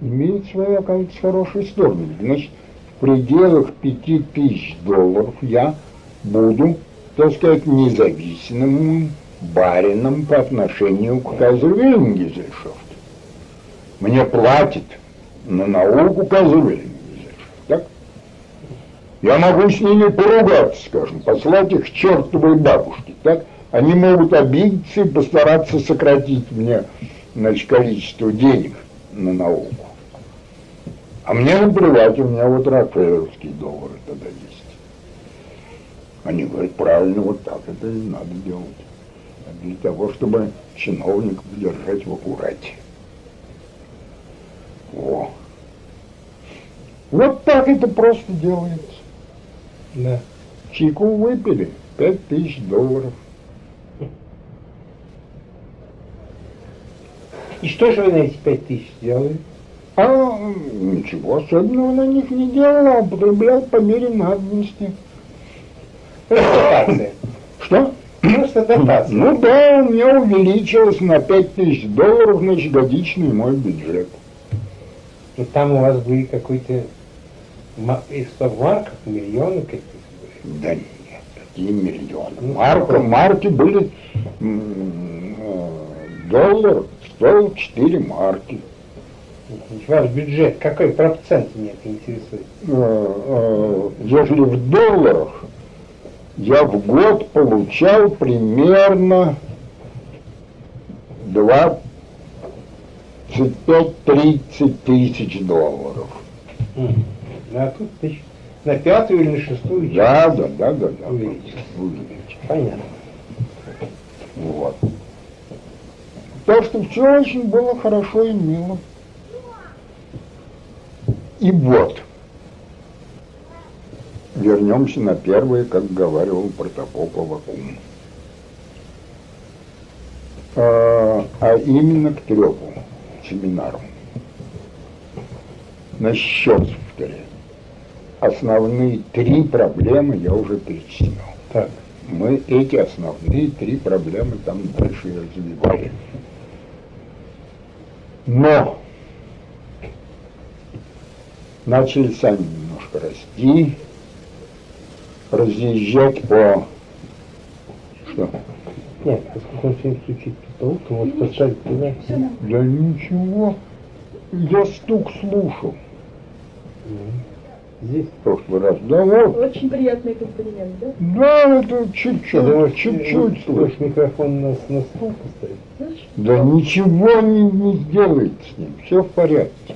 имеет свои, оказывается, хорошие стороны. Значит, в пределах 5000 долларов я буду, так сказать, независимым барином по отношению к кайзеру Вильнгезельшафт. Мне платит на науку кайзер Вильнгезельшафт, так? Я могу с ними поругаться, скажем, послать их к чертовой бабушке, так? Они могут обидеться и постараться сократить мне значит, количество денег на науку. А мне наплевать, у меня вот рокфеллеровские доллары тогда есть. Они говорят, правильно, вот так это и надо делать. Для того, чтобы чиновников держать в аккурате. О. Вот так это просто делается. Да. Чайку выпили, пять тысяч долларов. И что же вы на эти пять тысяч сделали? А ничего особенного на них не делал, а употреблял по мере надобности. Дотация. Что? Просто дотация. Ну да, у меня увеличилось на 5 тысяч долларов, значит, годичный мой бюджет. Ну там у вас были какой-то из в марках миллионы какие-то. Да нет, какие миллионы. Ну, Марка, марки были доллар стоил 4 марки. Ваш бюджет, какой процент меня это интересует? Э, э, Если в долларах, я в год получал примерно 25-30 тысяч долларов. А тут тысяч на пятую или на шестую Да, часть да, да, да, да. увеличилось. Увеличилось. Понятно. Вот. Так что все очень было хорошо и мило. И вот. Вернемся на первое, как говорил Протопопов Акум. А, а именно к трепу, семинару. Раз повторяю. Основные три проблемы я уже перечислил Так. мы эти основные три проблемы там дальше и развивали. Но начали сами немножко расти, разъезжать по... Что? Нет, поскольку он сегодня включит потолок, то может поставить туда. Да ничего. Я стук слушал Здесь. в прошлый раз. Да вот, Очень приятный комплимент, да? да, это чуть-чуть, чуть-чуть думаешь, слышно. микрофон на, на стул поставить? Знаешь? Да ничего не, не сделает с ним, все в порядке.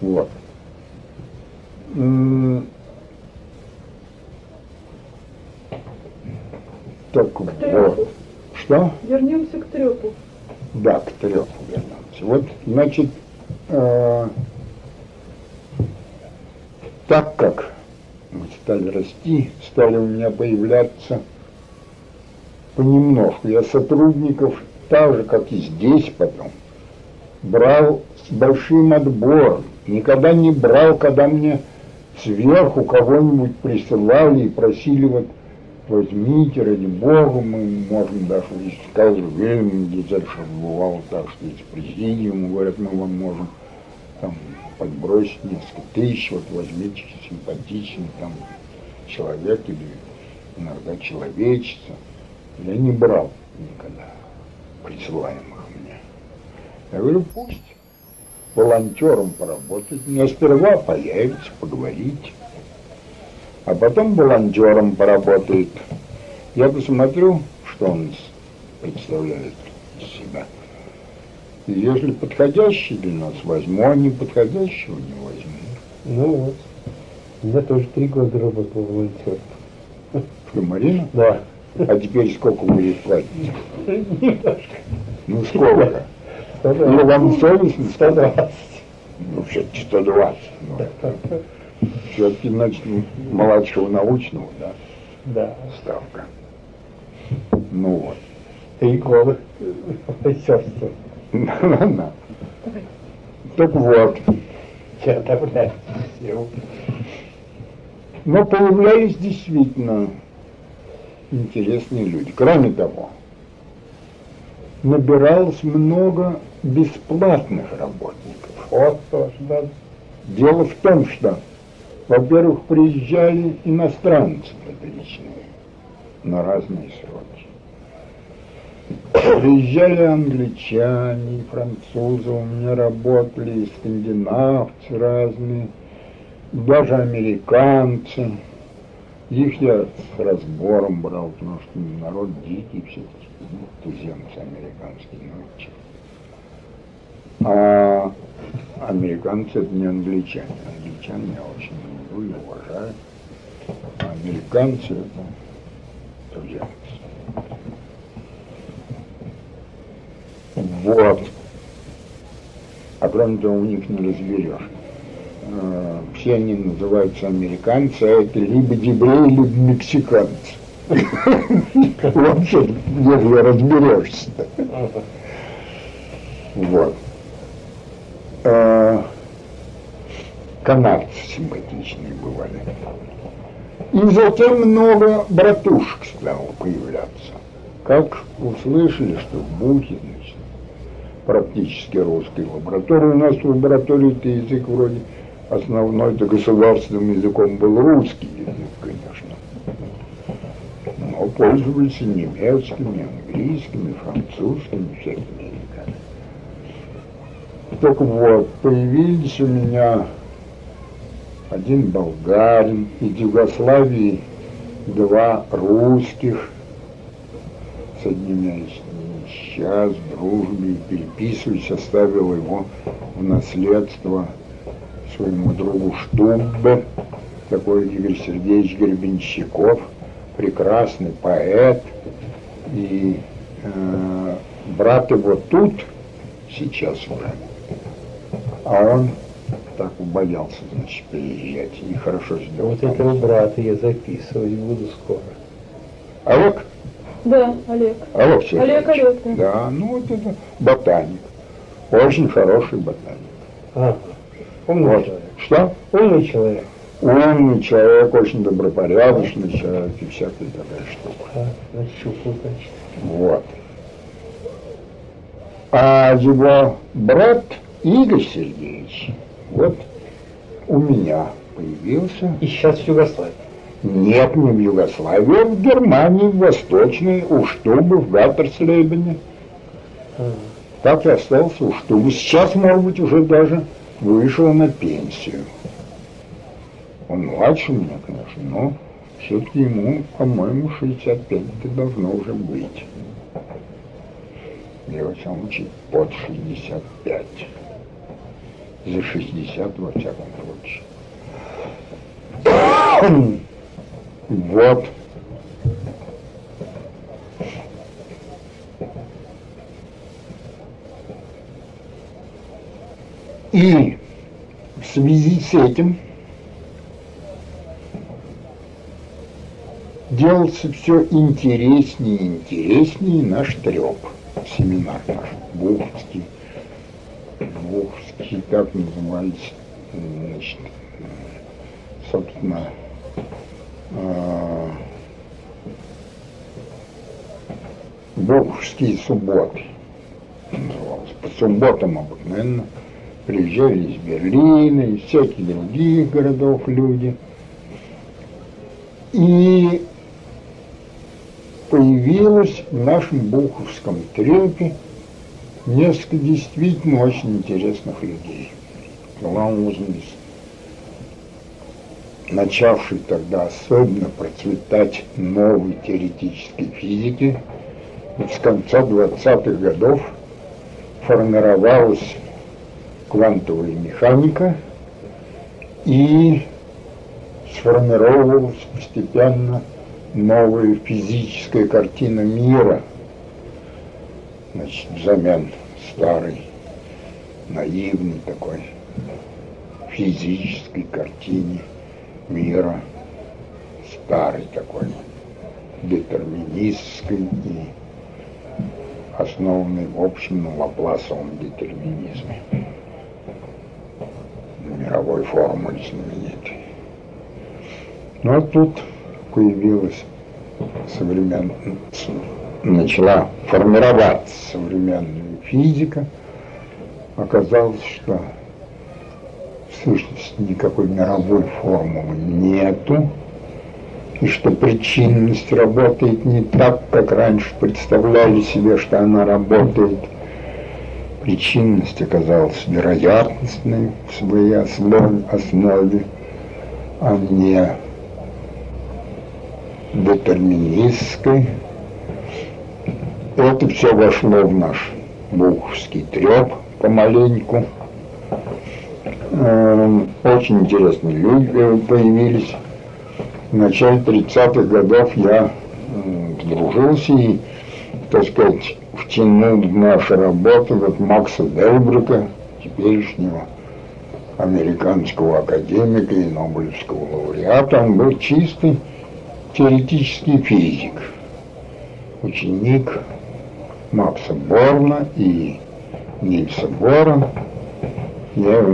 Вот. Так вот. трёпу. Что? Вернемся к трепу. Да, к трёху вернемся. Вот, значит, э, так как мы стали расти, стали у меня появляться понемножку. Я сотрудников, так же, как и здесь потом, брал с большим отбором. Никогда не брал, когда мне сверху кого-нибудь присылали и просили вот возьмите, ради бога, мы можем даже, если сказали, времени, дальше бывало так, что из президиума говорят, мы вам можем там подбросить несколько тысяч, вот возьмите симпатичный там человек или иногда человечество. Я не брал никогда присылаемых мне. Я говорю, пусть волонтером поработать. Но сперва появится, поговорить. А потом волонтером поработает. Я посмотрю, что он представляет если подходящий для нас возьму, а не подходящего не возьму. Ну вот. Я тоже три года работал волонтером. Что, Марина? Да. А теперь сколько будет платить? Ну сколько? Двадцать. вам совестно Сто сказать? двадцать. Ну, все-таки 120. все-таки, значит, младшего научного, да, Да. ставка. Ну вот. Три года волонтерства. Да. Так вот. Я все. Но появлялись действительно интересные люди. Кроме того, набиралось много бесплатных работников. Вот тоже, да. Дело в том, что Во-первых, приезжали иностранцы поперечные на разные сроки. Приезжали англичане, французы, у меня работали, и скандинавцы разные, даже американцы. Их я с разбором брал, потому что народ дикий все-таки, ну, туземцы американские, ну. А американцы это не англичане. Англичан я очень люблю и уважаю. А американцы это туземцы. Вот. А кроме того, у них не разберешь. Э, Все они называются американцы, а это либо дебреи, либо мексиканцы. <laughs> Вообще, если разберешься. Вот. Э, Канадцы симпатичные бывали. И затем много братушек стало появляться. Как услышали, что значит, практически русской лаборатории, у нас в лаборатории-то язык вроде основной, это государственным языком был русский язык, конечно. Но пользовались и немецкими, английскими, французскими, всякими языками. Так вот, появились у меня один болгарин, из Югославии два русских, с одним я сейчас в дружбе переписываюсь, оставил его в наследство своему другу Штуббе, такой Игорь Сергеевич Гребенщиков, прекрасный поэт, и э, брат его тут, сейчас уже, а он так боялся, значит, приезжать, и хорошо сделал. Вот этого брата я записывать буду скоро. Олег? Да, Олег. Олег Сергеевич. Олег, Олег, да. Да, ну вот это ботаник. Очень хороший ботаник. Ага. Умный Вот. человек. Что? Умный человек. Умный человек, очень добропорядочный человек и всякая такая штука. А, нащупал, значит. Вот. А его брат Игорь Сергеевич, вот у меня появился. И сейчас в Югославии. Нет, не в Югославии, а в Германии, в Восточной, у Штубы, в Гаттерслебене. Так и остался у Штубы. Сейчас, может быть, уже даже вышел на пенсию. Он младше меня, конечно, но все-таки ему, по-моему, 65-то должно уже быть. Я во всяком случае под 65. За 60 во всяком случае. Вот. И в связи с этим делался все интереснее и интереснее наш треп, семинар наш, Буховский, Буховский, как назывались, значит, собственно, а, Буховские субботы называлось. По субботам обыкновенно приезжали из Берлина, из всяких других городов люди. И появилось в нашем Буховском трепе несколько действительно очень интересных людей. Главным из начавшей тогда особенно процветать новой теоретической физики, с конца 20-х годов формировалась квантовая механика и сформировалась постепенно новая физическая картина мира, значит, взамен старой, наивной такой физической картине мира, старой такой, детерминистской и основанной в общем на лапласовом детерминизме мировой формуле знаменитой. Ну а тут появилась современная, начала формироваться современная физика. Оказалось, что сущности никакой мировой формулы нету, и что причинность работает не так, как раньше представляли себе, что она работает. Причинность оказалась вероятностной в своей основе, основе а не детерминистской. Это все вошло в наш буховский треп помаленьку. Эм, очень интересные люди появились. В начале 30-х годов я подружился и, так сказать, втянул в нашу работу вот Макса Делбрука, теперешнего американского академика и Нобелевского лауреата. Он был чистый теоретический физик, ученик Макса Борна и Нильса Бора. Я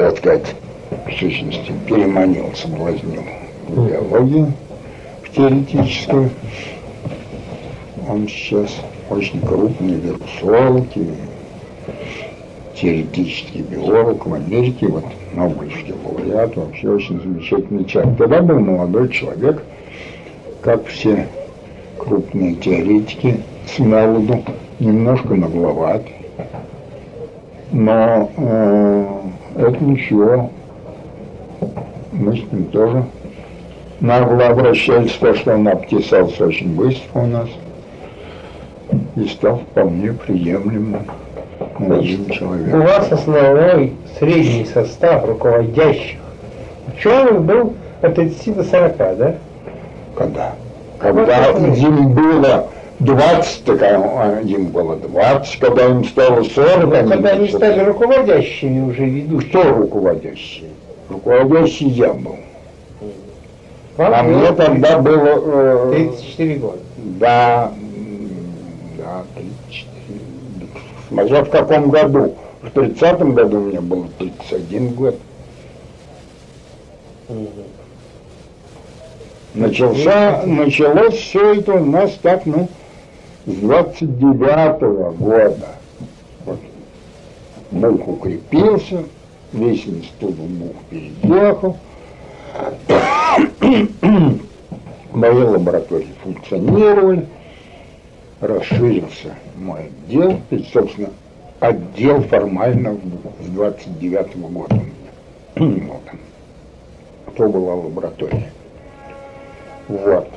так сказать, в сущности, переманил, соблазнил в теоретическую. Он сейчас очень крупный вирусолог и теоретический биолог в Америке, вот Нобелевский лауреат, вообще очень замечательный человек. Тогда был молодой человек, как все крупные теоретики с молоду, немножко нагловат, но э, это ничего, мы с ним тоже нагло обращались, то, что он обтесался очень быстро у нас и стал вполне приемлемым молодым человеком. У вас основной средний состав руководящих ученых был от 30 до 40, да? Когда? Когда им было 20, так а им было 20, когда им стало 40, Но когда они стали руководящими уже ведущими. Кто руководящий? Руководящий я был. Вам А мне тогда было... э, 34 года. Да, да, 34. Смотря в каком году. В 30-м году мне было 31 год. Начался, началось все это у нас так, ну, с 29-го года. Вот. Бух укрепился, весь институт в Бух переехал. <coughs> Мои лаборатории функционировали, расширился мой отдел, и, собственно, отдел формально с 29 года у меня. <coughs> Вот. То была лаборатория. Вот.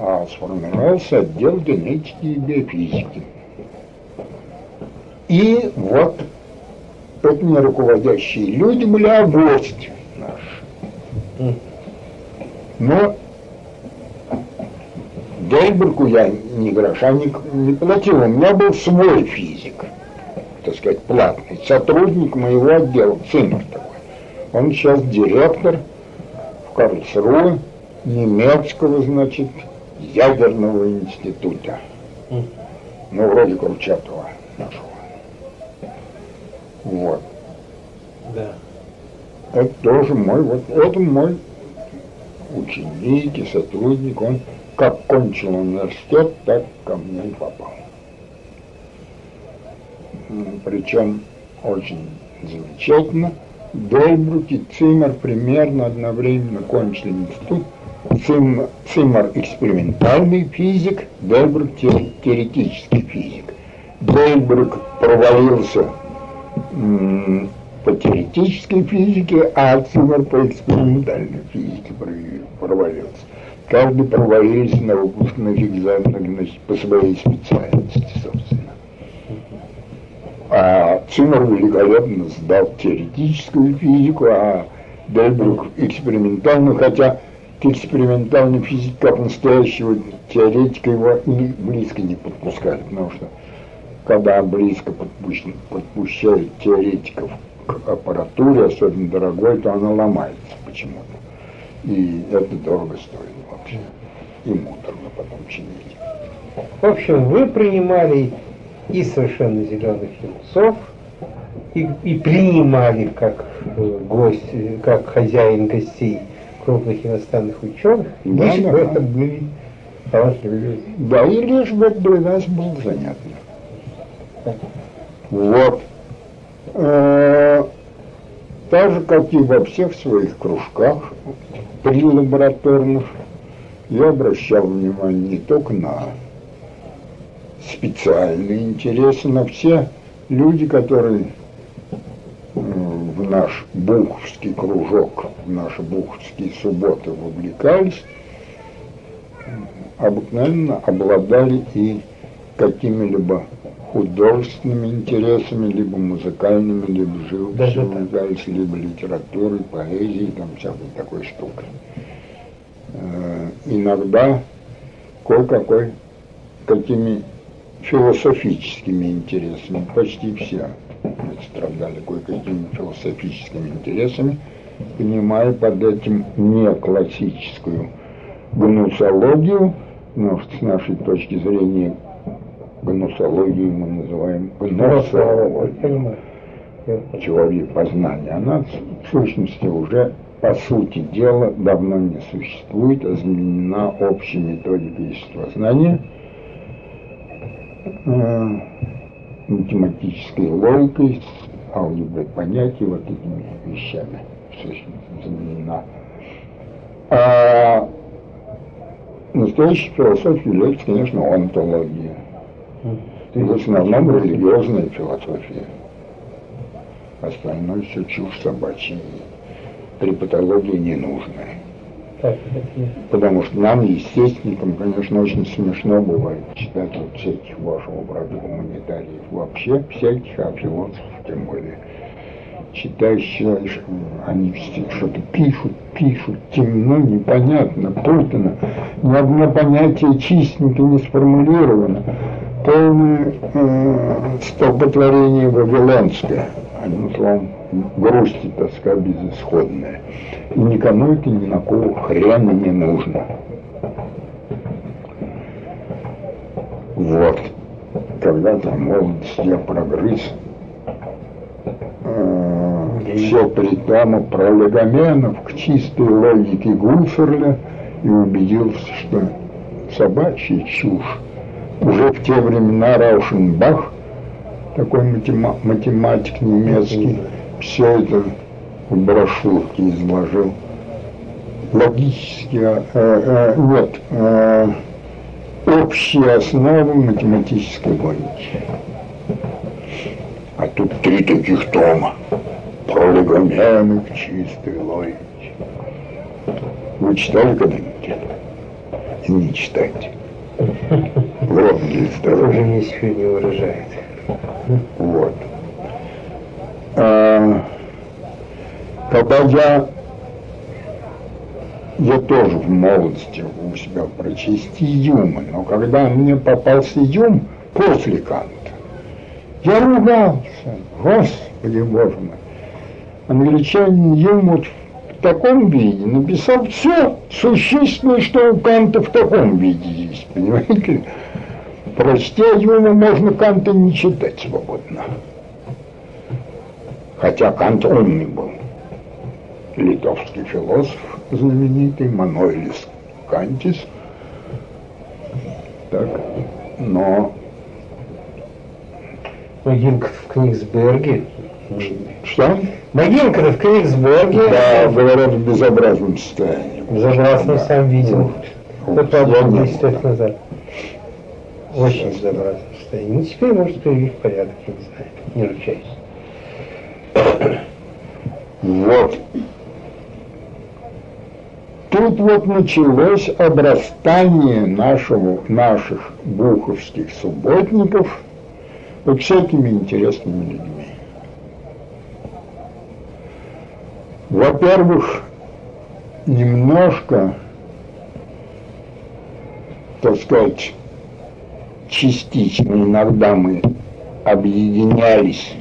А сформировался отдел генетики и биофизики. И вот этими руководящие люди были авось наши. Но Гельберку я ни гроша не, не платил. У меня был свой физик, так сказать, платный, сотрудник моего отдела, Циммер такой. Он сейчас директор в Карлсруhe немецкого, значит, ядерного института. Ну, вроде Курчатова нашего. Вот. Да. Это тоже мой, вот это мой ученик и сотрудник, он как кончил университет, так ко мне и попал. Причем очень замечательно. Дольбрук и Циммер примерно одновременно кончили институт. Циммер экспериментальный физик, те- теоретический физик. Дольбрук провалился по теоретической физике, а Циммер по экспериментальной физике провалился. Каждый провалился на выпускных экзаменах значит, по своей специальности, собственно. А Циммер великолепно сдал теоретическую физику, а Дельбрук экспериментальную, хотя к экспериментальной физике как настоящего теоретика его и близко не подпускали, потому что когда близко подпущ- подпущают теоретиков к аппаратуре, особенно дорогой, то она ломается почему-то. И это дорого стоит вообще. И муторно потом чинить. В общем, вы принимали и совершенно зеленых юнцов, и, и принимали как э, гость, э, как хозяин гостей крупных иностранных ученых, Да, лишь да, в да. этом были талантливые люди. Да, и лишь бы для нас было занятно. Вот. Э, Так же, как и во всех своих кружках при лабораторных, я обращал внимание не только на специальные интересы, на все люди, которые в наш буховский кружок, в наши буховские субботы вовлекались, обыкновенно обладали и какими-либо художественными интересами, либо музыкальными, либо живописью увлекались, либо литературой, поэзией, там всякой такой штукой. Э, иногда кое-какой какими философическими интересами, почти страдали кое-какими философическими интересами, понимая под этим не классическую гнусологию, но с нашей точки зрения гнусологию мы называем гносологией. Теория познания. Она в сущности уже по сути дела давно не существует, а заменена общей методикой естествознания, э, математической логикой, алгеброй понятий, вот этими вещами в сущности заменена. А настоящая философия является, конечно, онтология. И в основном религиозная философия. Остальное все чушь собачья. Трипатология ненужная. Так, Потому что нам, естественникам, конечно, очень смешно бывает читать вот всяких вашего брата гуманитариев. Вообще всяких, а философов тем более. Читаешь, они что-то пишут, пишут, темно, непонятно, путано. Ни одно понятие чистенько не сформулировано полное э, столпотворение вавилонское, одним словом, грусть и тоска безысходная. И никому это ни на кого хрена не нужно. Вот. Когда-то в молодости я прогрыз э, все притаму про легоменов к чистой логике Гуферля и убедился, что собачья чушь уже в те времена Раушенбах, такой математик немецкий, все это в брошюрке изложил. Логически, э, э, нет, э, общие основы математической логики. А тут три таких тома про легомены к чистой логике. Вы читали когда-нибудь И не читайте. Вот Тоже миссию не выражает. Вот. А, когда я, я тоже в молодости у себя прочесть Юма, но когда мне попался Юм после Канта, я ругался, Господи Боже мой. Англичанин Юм в таком виде написал все существенное, что у Канта в таком виде есть, понимаете? Прочтя Юма можно Канта не читать свободно. Хотя Кант умный был. Литовский философ знаменитый, Мануэлис Кантис. Так, но... Могилка в Книгсберге. Что? Могилка в Книгсберге. Да, говорят, в безобразном состоянии. В безобразном да. сам видел. Это было 10 лет назад. Очень безобразное состояние. Ну, теперь может привести в порядок, не знаю, не ручаюсь. Вот. Тут вот началось обрастание нашего, наших буховских субботников вот всякими интересными людьми. Во-первых, немножко, так сказать, частично иногда мы объединялись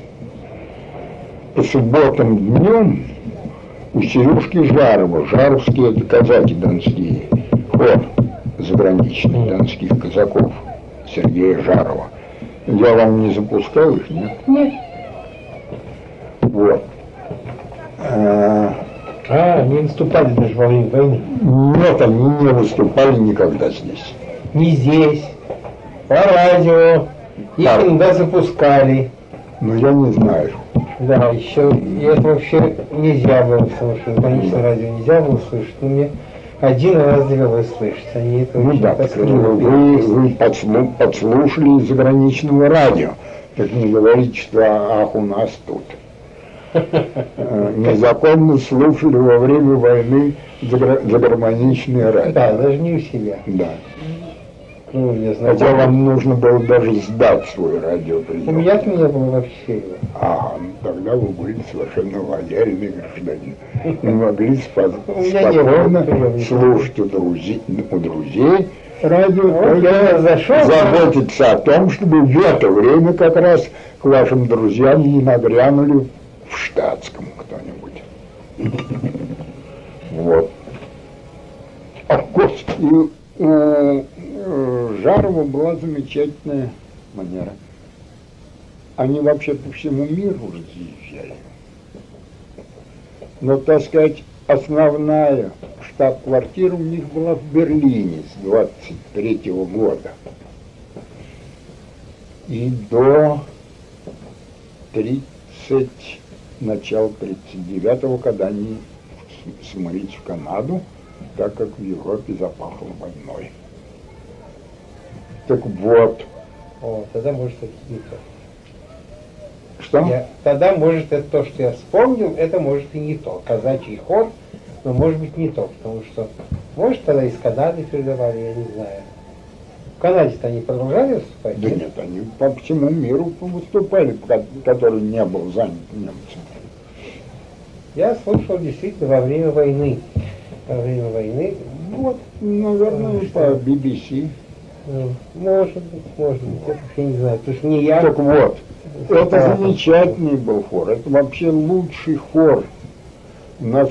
по субботам днем у Сережки Жарова. Жаровские это казаки донские. Вот, заграничных донских казаков Сергея Жарова. Я вам не запускал их, нет? Нет. Вот. А, а, они выступали даже во время войны? Нет, они не выступали никогда здесь. Не здесь по радио, их да. иногда запускали. Ну, я не знаю. Да, еще, и это вообще нельзя было слушать, конечно, радио нельзя было слышать, но мне один раз довелось слышать, они это Ну да, так вы, вы подслу- подслушали из заграничного радио. Так не говорите, что ах, у нас тут. Э, Незаконно слушали во время войны загра- заграничное радио. Да, даже не у себя. Да. Ну, я Хотя знаю. вам нужно было даже сдать свой У радиоприем. меня-то не было вообще его. Ага, ну тогда вы были совершенно лояльный гражданин. Могли У меня не было спокойно слушать у друзей, у друзей радио, Вот я зашел, заботиться о том, чтобы в это время как раз к вашим друзьям не нагрянули в штатском кто-нибудь. Вот. А господи, у Жарова была замечательная манера. Они вообще по всему миру разъезжали. Но, так сказать, основная штаб-квартира у них была в Берлине с 23 года. И до 30, начала 39-го, когда они смылись в Канаду, так как в Европе запахло войной. Так вот, О, тогда может это не то. что? Я- тогда может это то, что я вспомнил, это может и не то. Казачий хор, но может быть не то, потому что, может, тогда из Канады передавали, я не знаю. В Канаде-то они продолжали выступать? Да нет, они по всему миру выступали, ко- который не был занят немцами. Я слушал действительно во время войны. Во время войны, Вот, наверное, по? BBC. Ну, может быть, может быть, это я не знаю, потому что не я. Так вот, это замечательный был хор. Это вообще лучший хор. У нас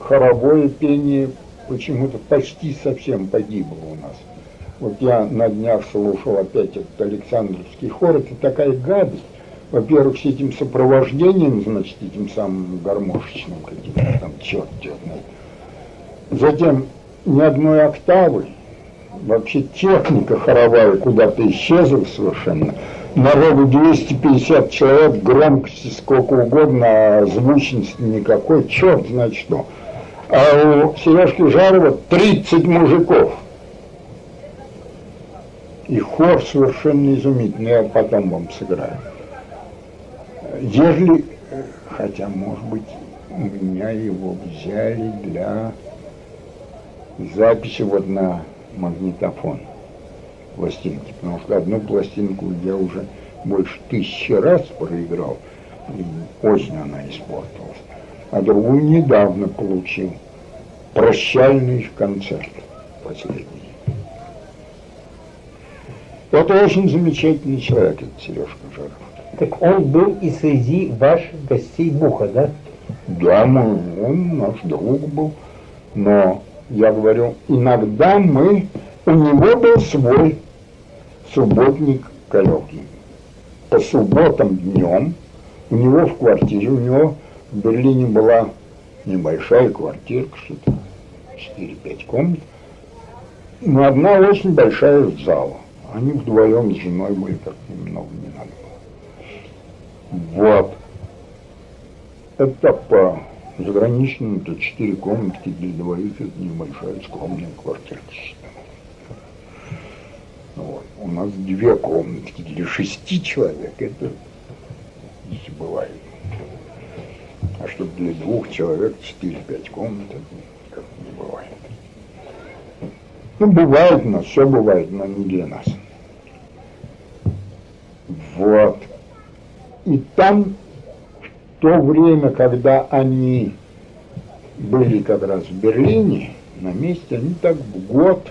хоровое пение почему-то почти совсем погибло у нас. Вот я на днях слушал опять этот Александровский хор. Это такая гадость. Во-первых, с этим сопровождением, значит, этим самым гармошечным каким-то там, черт, черт. Затем ни одной октавы. Вообще техника хоровая куда-то исчезла совершенно. Народу 250 человек, громкости сколько угодно, а звучности никакой, черт знает что. А у Сережки Жарова 30 мужиков. И хор совершенно изумительный, я потом вам сыграю. Ежели, э, хотя, может быть, у меня его взяли для записи вот на магнитофон пластинки, потому что одну пластинку я уже больше тысячи раз проиграл, и очень она испортилась, а другую недавно получил. Прощальный концерт последний. Это очень замечательный человек, этот Сережка Жаров. Так он был и среди ваших гостей Буха, да? Да, мы, он наш друг был, но я говорю, иногда мы, у него был свой субботник Калёгин. По субботам днем у него в квартире, у него в Берлине была небольшая квартирка, что-то 4-5 комнат, но одна очень большая зала. Они вдвоем с женой были, как немного не надо было. Вот. Это по заграничному, это четыре комнатки для двоих, это небольшая скромная квартирка. Вот. У нас две комнатки для шести человек, это если бывает. А чтобы для двух человек 4-5 комнат, это как не бывает. Ну, бывает у нас, все бывает, но не для нас. Вот. И там то время, когда они были как раз в Берлине, на месте, они так в год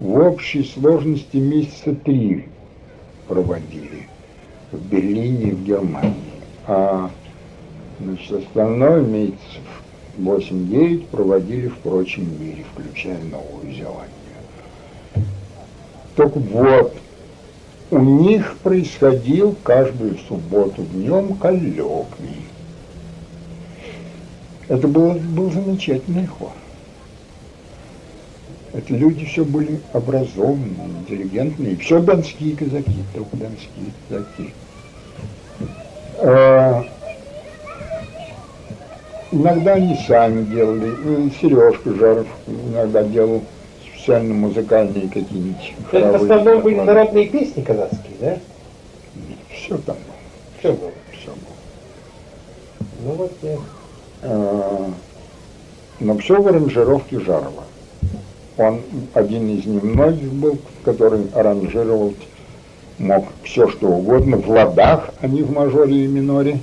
в общей сложности месяца три проводили в Берлине и в Германии. А значит, остальное месяцев 8-9 проводили в прочем мире, включая Новую Зеландию. Так вот, у них происходил каждую субботу днем коллоквий. Это был, был замечательный хор. Это люди все были образованные, интеллигентные, все донские казаки, только донские казаки. Э, Иногда они сами делали. Сережка Жаров иногда делал специально музыкальные какие-нибудь Это в хоровые основном были народные песни казахские, да? Все там было, Все было. все было. Ну вот я. Э, Но все в аранжировке Жарова. Он один из немногих был, который аранжировал, мог все что угодно в ладах, а не в мажоре и миноре.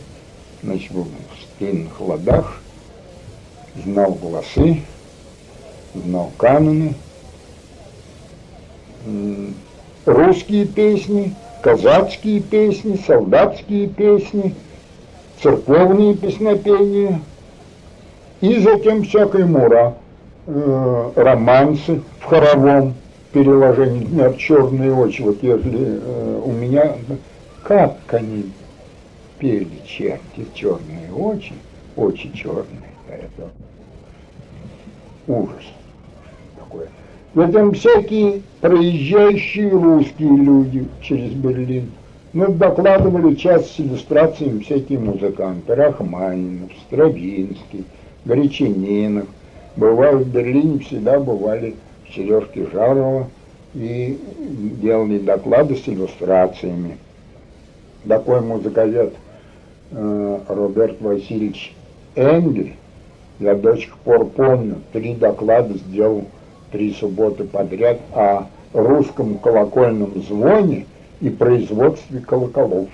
Значит, был в длинных ладах, знал голосы, знал каноны, русские песни, казацкие песни, солдатские песни, церковные песнопения и затем всякая мура, э, романсы в хоровом переложении, например, черные очи, вот если э, у меня, как они пели черти, черные очи, очи черные, это ужас такой. Затем всякие проезжающие русские люди через Берлин. Ну, докладывали часть с иллюстрациями всякие музыканты. Рахманинов, Стравинский, Горячининов. Бывали в Берлине, всегда бывали Сережки Жарова и делали доклады с иллюстрациями. Такой музыковед э, Роберт Васильевич Энгель, я до сих пор помню, три доклада сделал три субботы подряд о русском колокольном звоне и производстве колоколов.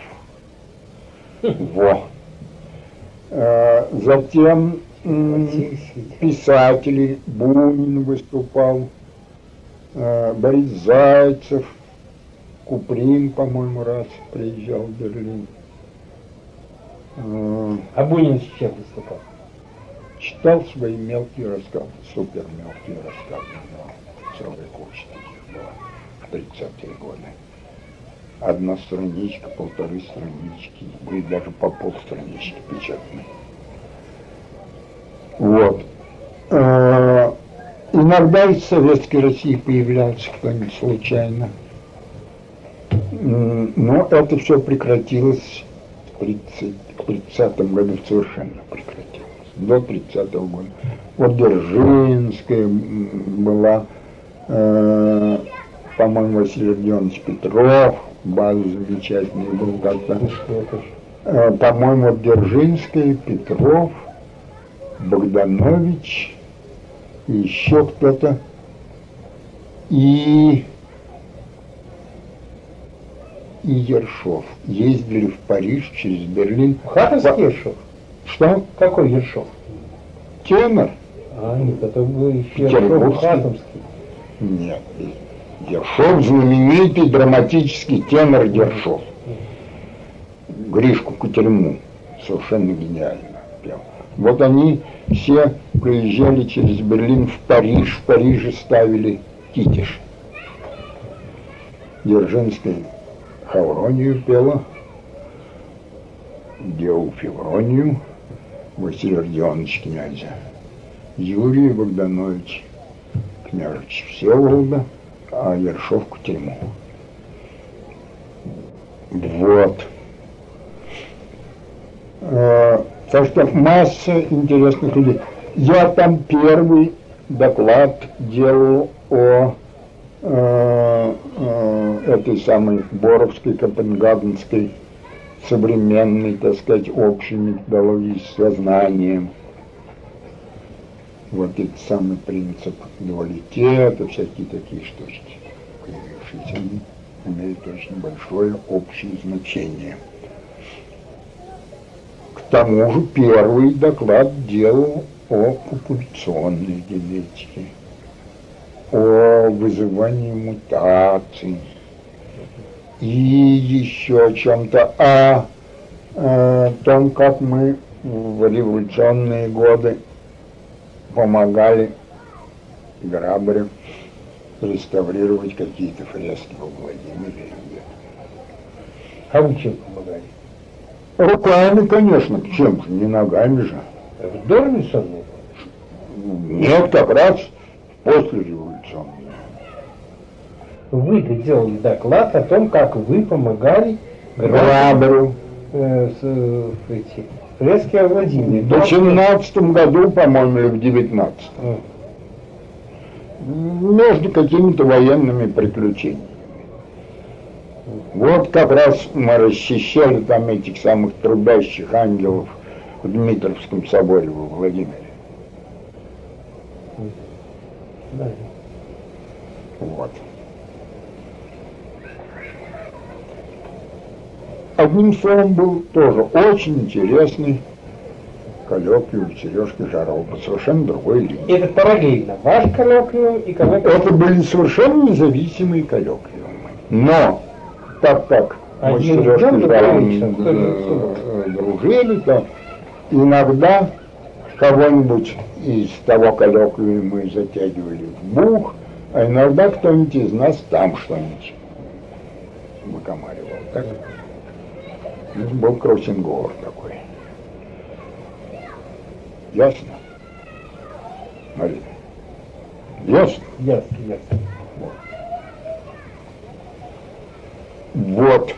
Во. Э, Затем писатели, Бунин выступал, э, Борис Зайцев, Куприн, по-моему, раз приезжал в Берлин. Э, А Бунин с чем выступал? Читал свои мелкие рассказы, супер мелкие рассказы, да, целая куча таких была в 30-е годы. Одна страничка, полторы странички, были даже по полстранички печатные. Вот. Э, Иногда из Советской России появлялся кто-нибудь случайно. Но это все прекратилось в 30, к 30 году совершенно прекратилось. До 30 года. Вот Держинская была, э, по-моему, Василий Родионович Петров, база замечательный был как-то. Ну. Э, по-моему, вот Держинская, Петров, Богданович, еще кто-то. И, и Ершов ездили в Париж через Берлин. Хатовский Ершов? Что? Какой Ершов? Тенор? А, нет, это был еще Ершов. Хатовский. Нет. Ершов знаменитый драматический тенор Ершов. Гришку Кутерьму совершенно гениально пел. Вот они все приезжали через Берлин в Париж, в Париже ставили китиш. Дзержинская Хавронию пела, Деу Февронию, Василий Родионович князя, Юрий Богданович, княжич Всеволода, а Ершов Кутерьму. Вот. Э, Так что масса интересных людей. Я там первый доклад делал о э, э, этой самой Боровской, Копенгагенской современной, так сказать, общей методологии с сознанием. Вот этот самый принцип дуалитета, всякие такие штучки, появившиеся, они имеют очень большое общее значение. К тому же первый доклад делал о популяционной генетике, о вызывании мутаций и еще о чем-то, о э, том, как мы в революционные годы помогали Грабарю реставрировать какие-то фрески во Владимире. А вы чем помогали? Руками, конечно, чем же, не ногами же. В дореволюционные? Нет, как раз после революционной. Вы делали доклад о том, как вы помогали Грабарю э, с, э, эти, турецкие овладения. В До- 18 году, по-моему, или в 19 Э, между какими-то военными приключениями. Вот как раз мы расчищали там этих самых трубящих ангелов в Дмитровском соборе во Владимире. Вот. Одним словом, был тоже очень интересный коллоквиум Сережки Жарова по совершенно другой линии. И это параллельно. Ваш коллоквиум и коллоквиум. Это были совершенно независимые коллоквиумы. Но, так как мы с Сережкой Жаровым э, э, дружили, то иногда кого-нибудь из того коллоквиума мы затягивали в бух, а иногда кто-нибудь из нас там что-нибудь выкомаривал. Так? Был кроссинговер такой. Ясно? Марина? Ясно? Ясно, ясно. Вот.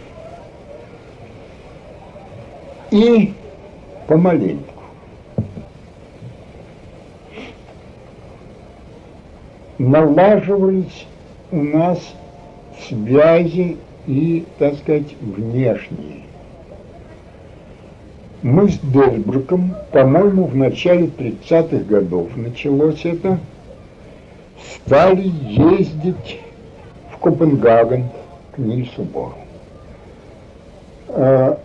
И помаленьку. Налаживались у нас связи и, так сказать, внешние. Мы с Дельбруком, по-моему, в начале 30-х годов началось это, стали ездить в Копенгаген к Нильсу Бору. А,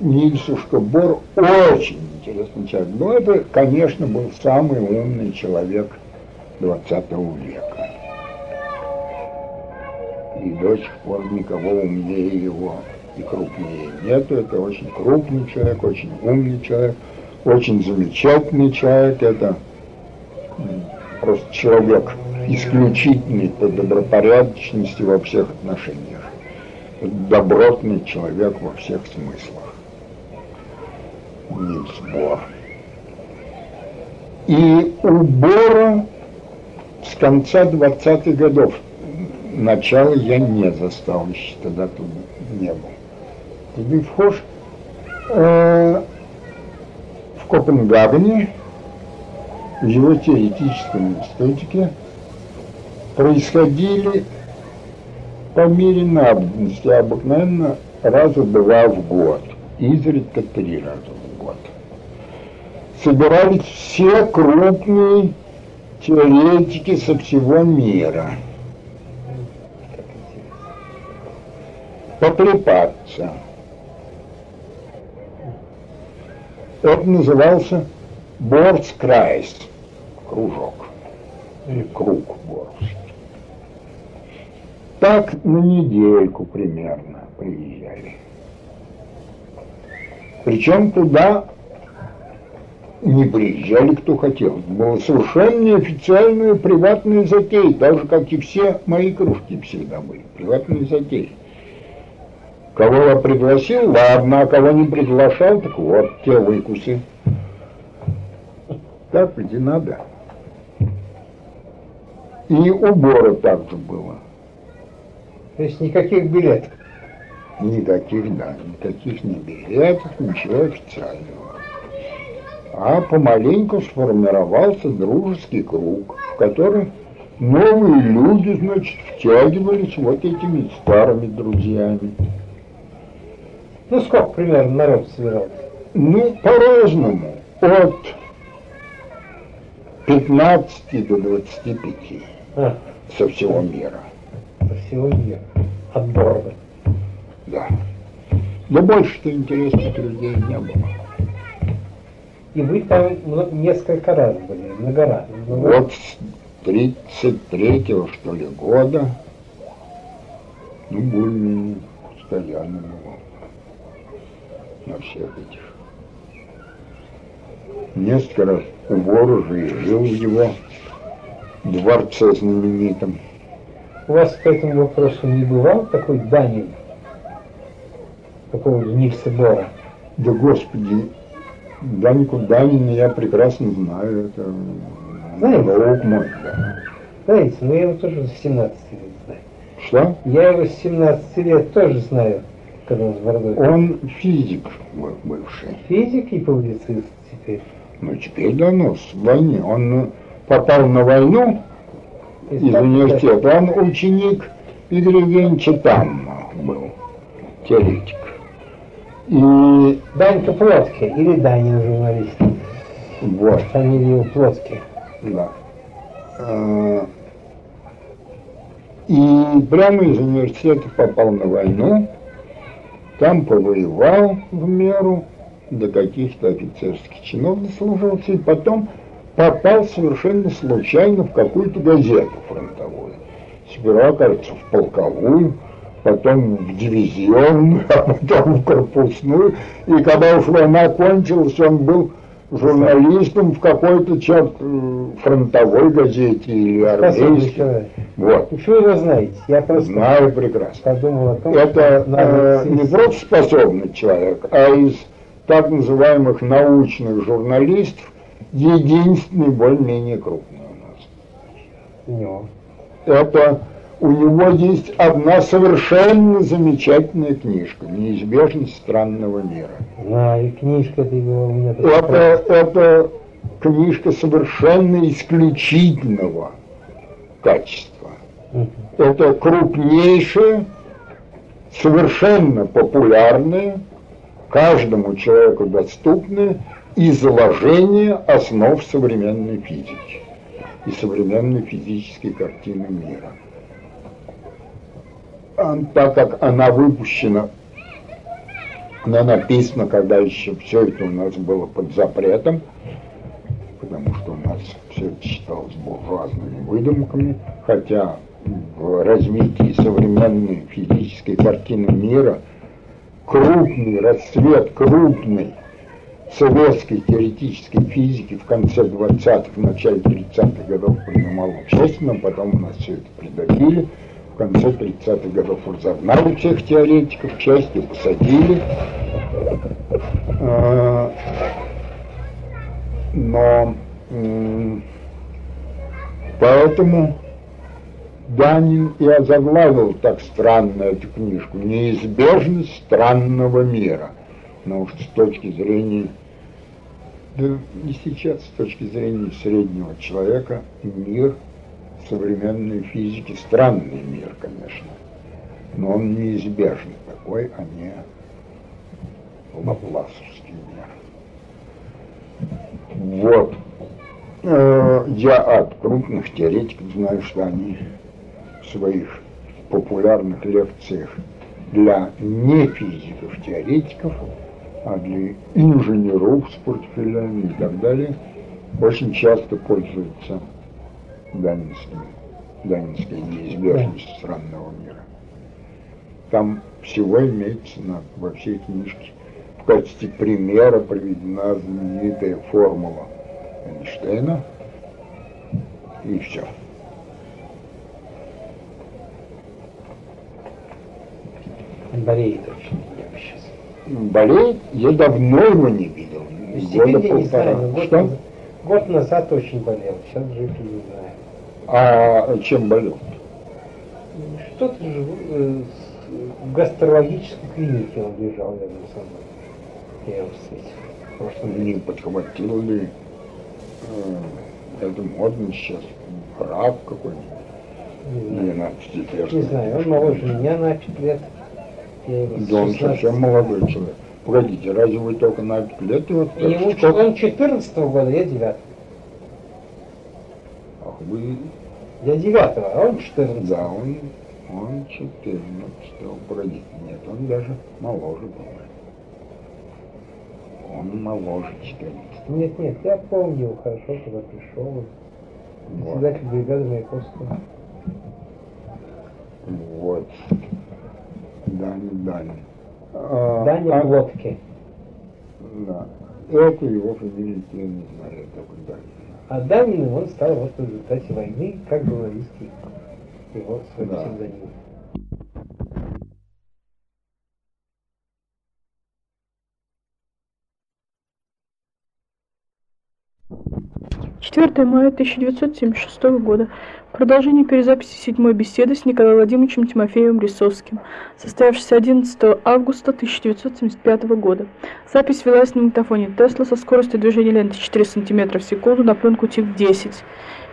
Нильсушка Бор очень интересный человек. Но это, конечно, был самый умный человек 20 века. И до сих пор никого умнее его и крупнее нету. Это очень крупный человек, очень умный человек, очень замечательный человек. Это просто человек исключительный по добропорядочности во всех отношениях. Добротный человек во всех смыслах. Нильс Бор. И у Бора с конца 20-х годов начало я не застал еще, тогда тут не был. Ты вхож э, в Копенгагене, в его теоретическом институте происходили по мере надобности, обыкновенно раза два в год, изредка три раза в год. Собирались все крупные теоретики со всего мира. Потрепаться. Это назывался Борскрайс, кружок, или круг Борский. Так на недельку примерно приезжали. Причем туда не приезжали кто хотел. Была совершенно неофициальная приватная затея, так же, как и все мои кружки всегда были. Приватные затеи. Кого я пригласил, ладно, а кого не приглашал, так вот, те выкусы. Так ведь и надо. И у Бора так же было. То есть никаких билетов. Никаких, да, никаких ни билетов, ничего официального. А помаленьку сформировался дружеский круг, в который новые люди, значит, втягивались вот этими старыми друзьями. Ну, сколько примерно народ собирался? Ну, по-разному. От 15 до 25 А, со всего мира. со всего мира. От города. Да. Да больше-то интересных людей не было. И вы там много- несколько раз были, много раз. много раз. Вот с 33-го, что ли, года, ну, более постоянно было на всех этих. Несколько раз у Ворожа и жил в его дворце знаменитом. У вас к этому вопросу не бывал такой Данин? Такого Нильса Бора? Да, Господи, Данику Данина я прекрасно знаю, это Знаете? друг мой, да. Знаете, ну я его тоже с 17 лет знаю. Что? Я его с 17 лет тоже знаю. Он с бородой? Он физик бывший. Физик и публицист теперь. Ну, теперь донос в войне. Он попал на войну из стал университета. Он ученик Игоря Евгеньевича Тамма был, теоретик. И. Данька Плотский или Данин журналист. вот, Фамилия его Плотский. да. Э, И прямо из университета попал на войну, там повоевал в меру, до каких-то офицерских чинов дослужился, и потом попал совершенно случайно в какую-то газету фронтовую. Сперва, кажется, в полковую, потом в дивизионную, <laughs> а потом в корпусную. И когда уж война кончилась, он был журналистом в какой-то чат э, фронтовой газете или армейской. Вот, Почему вы знаете? Я просто знаю прекрасно. подумал о том, Это что э, не просто способный человек, а из так называемых научных журналистов единственный более-менее крупный у нас. Него. Это у него есть одна совершенно замечательная книжка «Неизбежность странного мира». Знаю, и книжка ты была у меня. Это, это книжка совершенно исключительного качества. Мгм. Это крупнейшее, совершенно популярное, каждому человеку доступное изложение основ современной физики и современной физической картины мира. Так как она выпущена, она написана, когда еще все это у нас было под запретом, потому что у нас все это считалось буржуазными выдумками, хотя в развитии современной физической картины мира крупный расцвет крупной советской теоретической физики в конце 20-х, в начале 30-х годов принимал но потом у нас все это придавили. В конце 30-х годов разогнали всех теоретиков, частью посадили. А, Но поэтому Данин и озаглавил так странно эту книжку «Неизбежность странного мира». Но уж с точки зрения, да не сейчас, с точки зрения среднего человека, мир современной физики странный мир, конечно. Но он неизбежный такой, а не лапласовский мир. Вот. Э, Я от крупных теоретиков знаю, что они в своих популярных лекциях для не физиков, теоретиков, а для инженеров с портфелями и так далее, очень часто пользуются данинским, данинской неизбежностью странного мира. Там всего имеется на, во всей книжке в качестве примера приведена знаменитая формула Эйнштейна, и все. Болеет очень я сейчас. Болеет, я давно его не видел. Года полтора. год, Что? назад- год назад очень болел, сейчас жив и не знаю. А чем болел? Что-то же э, в гастрологической клинике он лежал рядом со мной. Я его встретил. в прошлом Не подхватил ли э, это модно сейчас, рак какой-нибудь? Не знаю. 12 лет. Не знаю, он моложе меня на 5 лет. Да он 16 совсем молодой человек. Погодите, разве вы только на 5 лет его Ему, он 14 года, я 9 Ах, вы, Я 9 а он 14 да, он, он 14, погодите, нет, он даже моложе был. Он моложе 14. Нет, нет, я помню его хорошо, когда пришел. Вот. Председатель бригады Маяковского. Вот. Даня, Даня. А, Даня а- Плотки. Да. Эту его фамилию я не знаю, только Даня. А Даниным он стал вот в результате войны как журналистский. Его свой Да. псевдоним. 4 мая 1976 года. Продолжение перезаписи седьмой беседы с Николаем Владимировичем Тимофеевым Лисовским, состоявшейся 11 августа 1975 года. Запись велась на магнитофоне Тесла со скоростью движения ленты 4 см в секунду на пленку тип 10.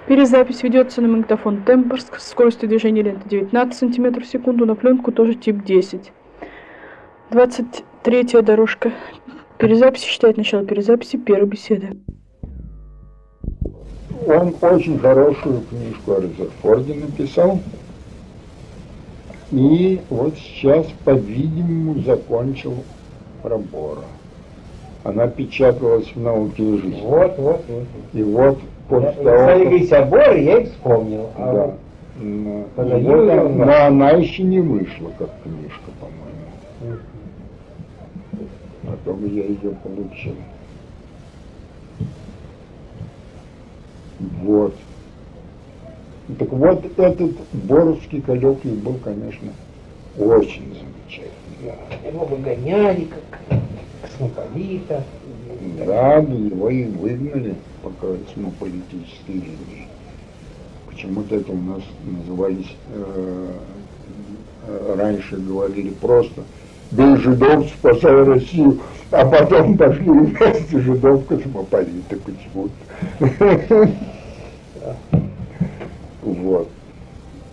Перезапись ведется на магнитофон Тембрск со скоростью движения ленты 19 см в секунду на пленку тоже тип 10. 23 дорожка. Перезапись считает начало перезаписи первой беседы. Он очень хорошую книжку о Резерфорде написал. И вот сейчас, по-видимому, закончил пробора. Она печаталась в науке и жизни. Вот, вот, вот. И вот после того, Александр как- Ильич Обор, я и вспомнил. А Да. вот умерла. но она еще не вышла как книжка, по-моему. То бы я ее получил. Вот. Так вот, этот Боровский коллоквий был, конечно, очень замечательный. его выгоняли как космополита. Да, да, его и выгнали по космополитической линии. Почему-то это у нас назывались, э, э, раньше говорили просто «Бей жидов, спасай Россию», а потом пошли вместе жидов космополиты почему-то. Вот.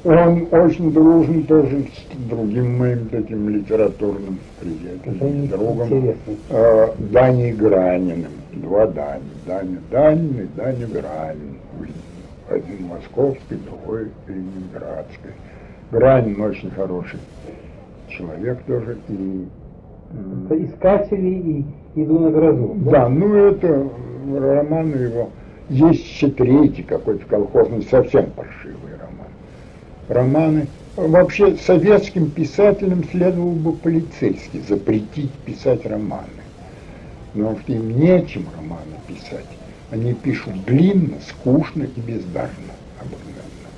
Он очень дружен тоже с другим моим таким литературным приятелем, другом. Э, Дани Граниным. Два Дани. Даня Данин и Даня Гранин. Один московский, другой ленинградский. Гранин очень хороший человек тоже. И, Это искатели и иду на грозу. да, ну это роман его. Есть еще третий какой-то колхозный, совсем паршивый роман. Романы. Вообще советским писателям следовало бы полицейски запретить писать романы. Потому что им нечем романы писать. Они пишут длинно, скучно и бездарно обыкновенно.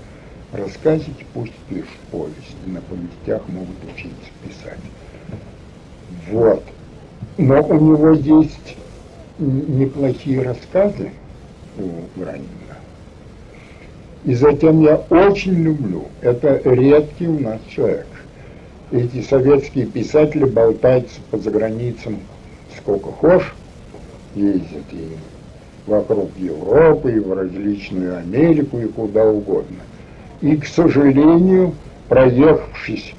Рассказики пусть пишут повести, на повестях могут учиться писать. Вот. Но у него есть неплохие рассказы у Гранина. И затем я очень люблю, это редкий у нас человек. Эти советские писатели болтаются по заграницам сколько хошь, ездят и вокруг Европы, и в различную Америку, и куда угодно. И, к сожалению, проехавшись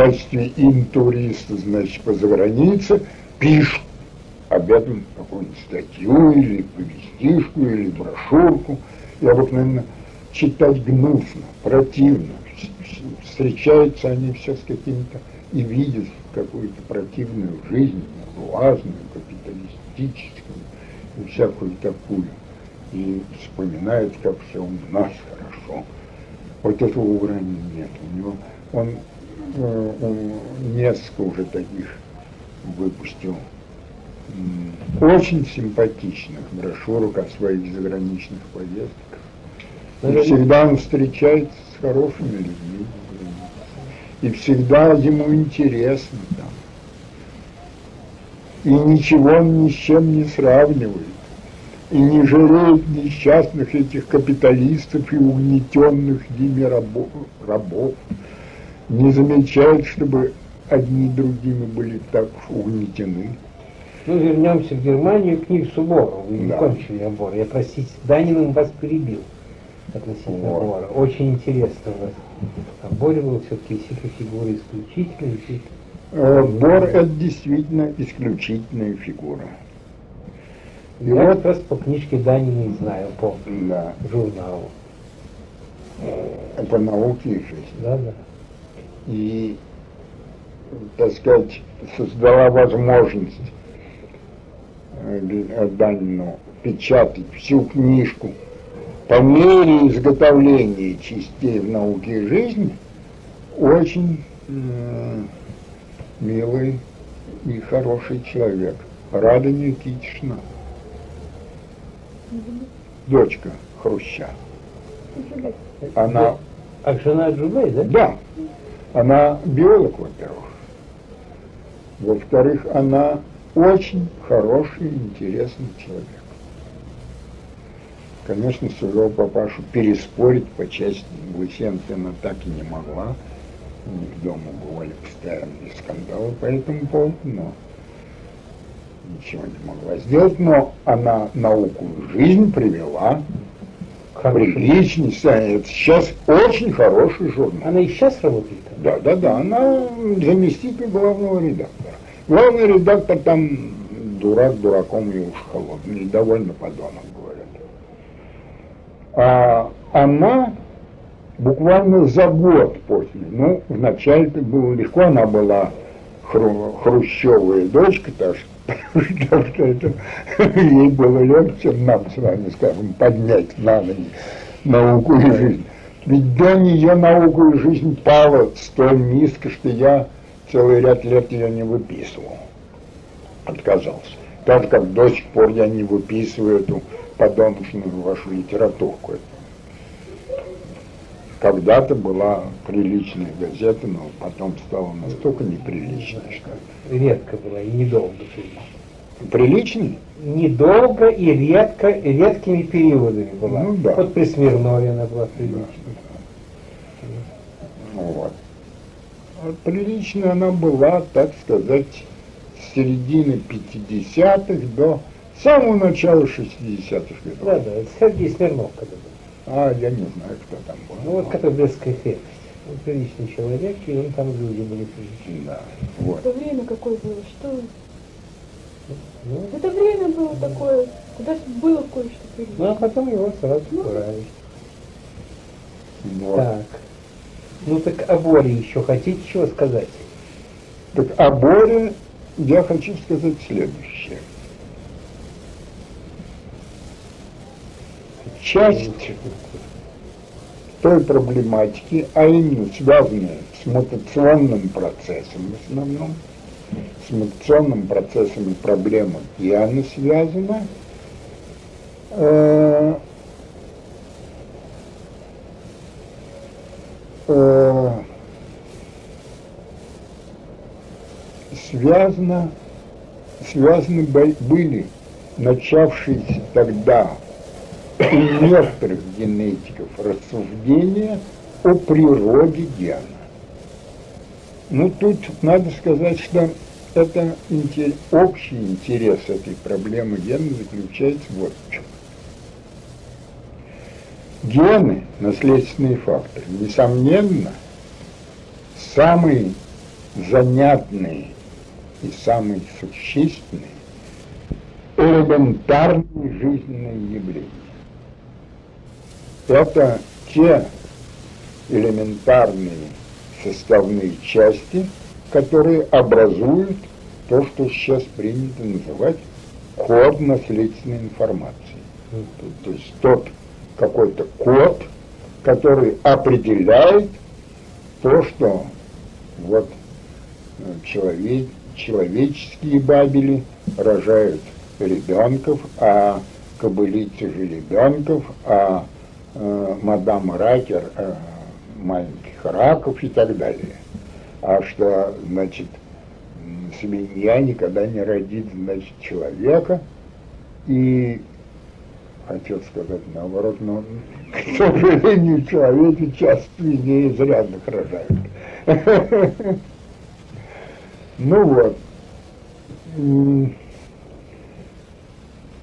качестве интуриста, значит, по загранице, пишут об этом какую-нибудь статью или повестишку, или брошюрку. И обыкновенно читать гнусно, противно. Встречаются они все с какими-то и видят какую-то противную жизнь, буржуазную, капиталистическую, и всякую такую. И вспоминают, как все у нас хорошо. Вот этого у Гранина нет. У него он, он несколько уже таких выпустил очень симпатичных брошюрок о своих заграничных поездках. И всегда он встречается с хорошими людьми. И всегда ему интересно там. И ничего он ни с чем не сравнивает. И не жалеет несчастных этих капиталистов и угнетенных ими рабо- рабов. Не замечает, чтобы одни другими были так угнетены. Ну, вернемся в Германию к Нильсу. Вы Да. кончили обор. Я, простите, Даниным вас перебил относительно Вот. Бора. Очень интересно у вас. А Боря был все-таки фигура исключительная. и Э, Бор – это действительно исключительная фигура. И Я вот- как раз по книжке Данина и знаю, по Да, журналу. по науке и жизни. Да, да. И, так сказать, создала возможность э, Данину печатать всю книжку по мере изготовления частей в науке и жизни, очень м, милый и хороший человек. Рада Никитична, дочка Хруща. Она А жена Джубей, да? да, она биолог, во-первых. Во-вторых, она очень хороший, интересный человек. Конечно, своего папашу переспорить по части Лысенко она так и не могла. У них дома бывали постоянные скандалы по этому поводу, но ничего не могла сделать. Но она науку в жизнь привела, приличный, это сейчас очень хороший журнал. Она и сейчас работает? Да, да, да, она заместитель главного редактора. Главный редактор там дурак дураком и уж холодный, довольно подонок, говорят. А она буквально за год после, ну, вначале это было легко, она была хру, хрущевая дочка, так что <laughs> что это ей было легче нам с вами, скажем, поднять на ноги науку и жизнь. Ведь до нее науку и жизнь пала столь низко, что я целый ряд лет ее не выписывал. Отказался. Так как до сих пор я не выписываю эту подоночную вашу литературку. Когда-то была приличная газета, но потом стала настолько неприличной, что... Редко была и недолго. Приличный? Недолго и редко, редкими периодами была. Ну да. Вот при Смирнове она была приличной. Ну вот. А приличная она была, так сказать, с середины 50-х до самого начала 60-х годов. Да, да, это Сергей Смирнов когда был. А, я не знаю, кто там был. Ну вот который Брестская крепость. Он приличный человек, и он там люди были приличные. Да, вот. Это время какое было, что... Ну, Это время было такое, куда было кое-что прилично. ну а потом его сразу Ну. убрали. вот. Так. Ну так о Боре еще хотите чего сказать? Так о Боре я хочу сказать следующее. Часть той проблематики, а именно связанная с мутационным процессом в основном, с мутационным процессом и проблемой гена связана, э, э, связано, связаны были начавшиеся тогда у некоторых генетиков рассуждения о природе гена. Ну, тут надо сказать, что это общий интерес этой проблемы гена заключается вот в чем. Гены, наследственные факторы, несомненно, самые занятные и самые существенные элементарные жизненные явления. Это те элементарные составные части, которые образуют то, что сейчас принято называть код наследственной информации. То- есть тот какой-то код, который определяет то, что вот э, человек, человеческие бабели рожают ребенков, а кобылицы же ребенков, а э, мадам Ракер э, маленьких раков и так далее. А что, значит, свинья никогда не родит, значит, человека, и хотел сказать наоборот, но, к сожалению, человеки часто свиней изрядных рожают. <laughs> Ну вот.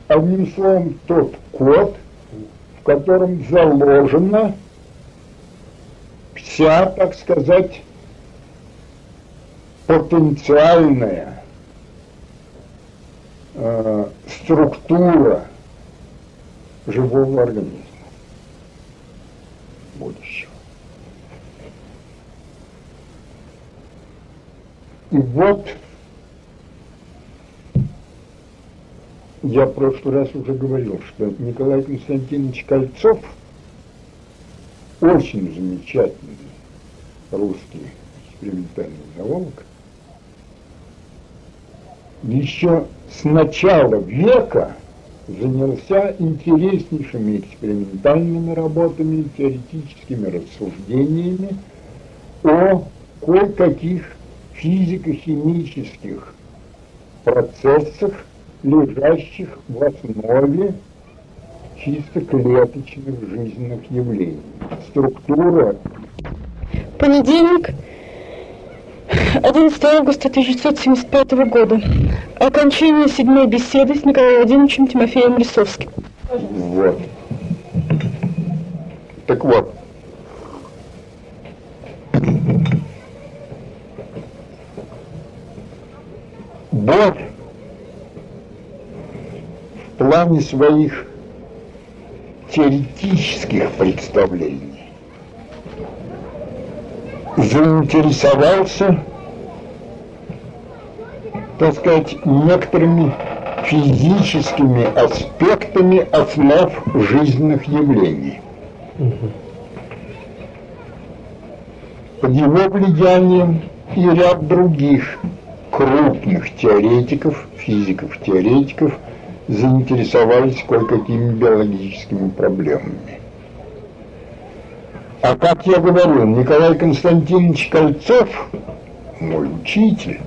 Одним словом, тот код, в котором заложена вся, так сказать, потенциальная э, структура живого организма будущего. И вот я в прошлый раз уже говорил, что Николай Константинович Кольцов очень замечательный русский экспериментальный зоолог, еще с начала века занялся интереснейшими экспериментальными работами, теоретическими рассуждениями о кое-каких физико-химических процессах, лежащих в основе чисто клеточных жизненных явлений. Структура Понедельник, 11 августа 1975 года. Окончание седьмой беседы с Николаем Владимировичем Тимофеем Лисовским. Вот. Так вот. Бог в плане своих теоретических представлений заинтересовался, так сказать, некоторыми физическими аспектами основ жизненных явлений. Под его влиянием и ряд других крупных теоретиков, физиков-теоретиков заинтересовались кое-какими биологическими проблемами. А как я говорил, Николай Константинович Кольцов, мой учитель,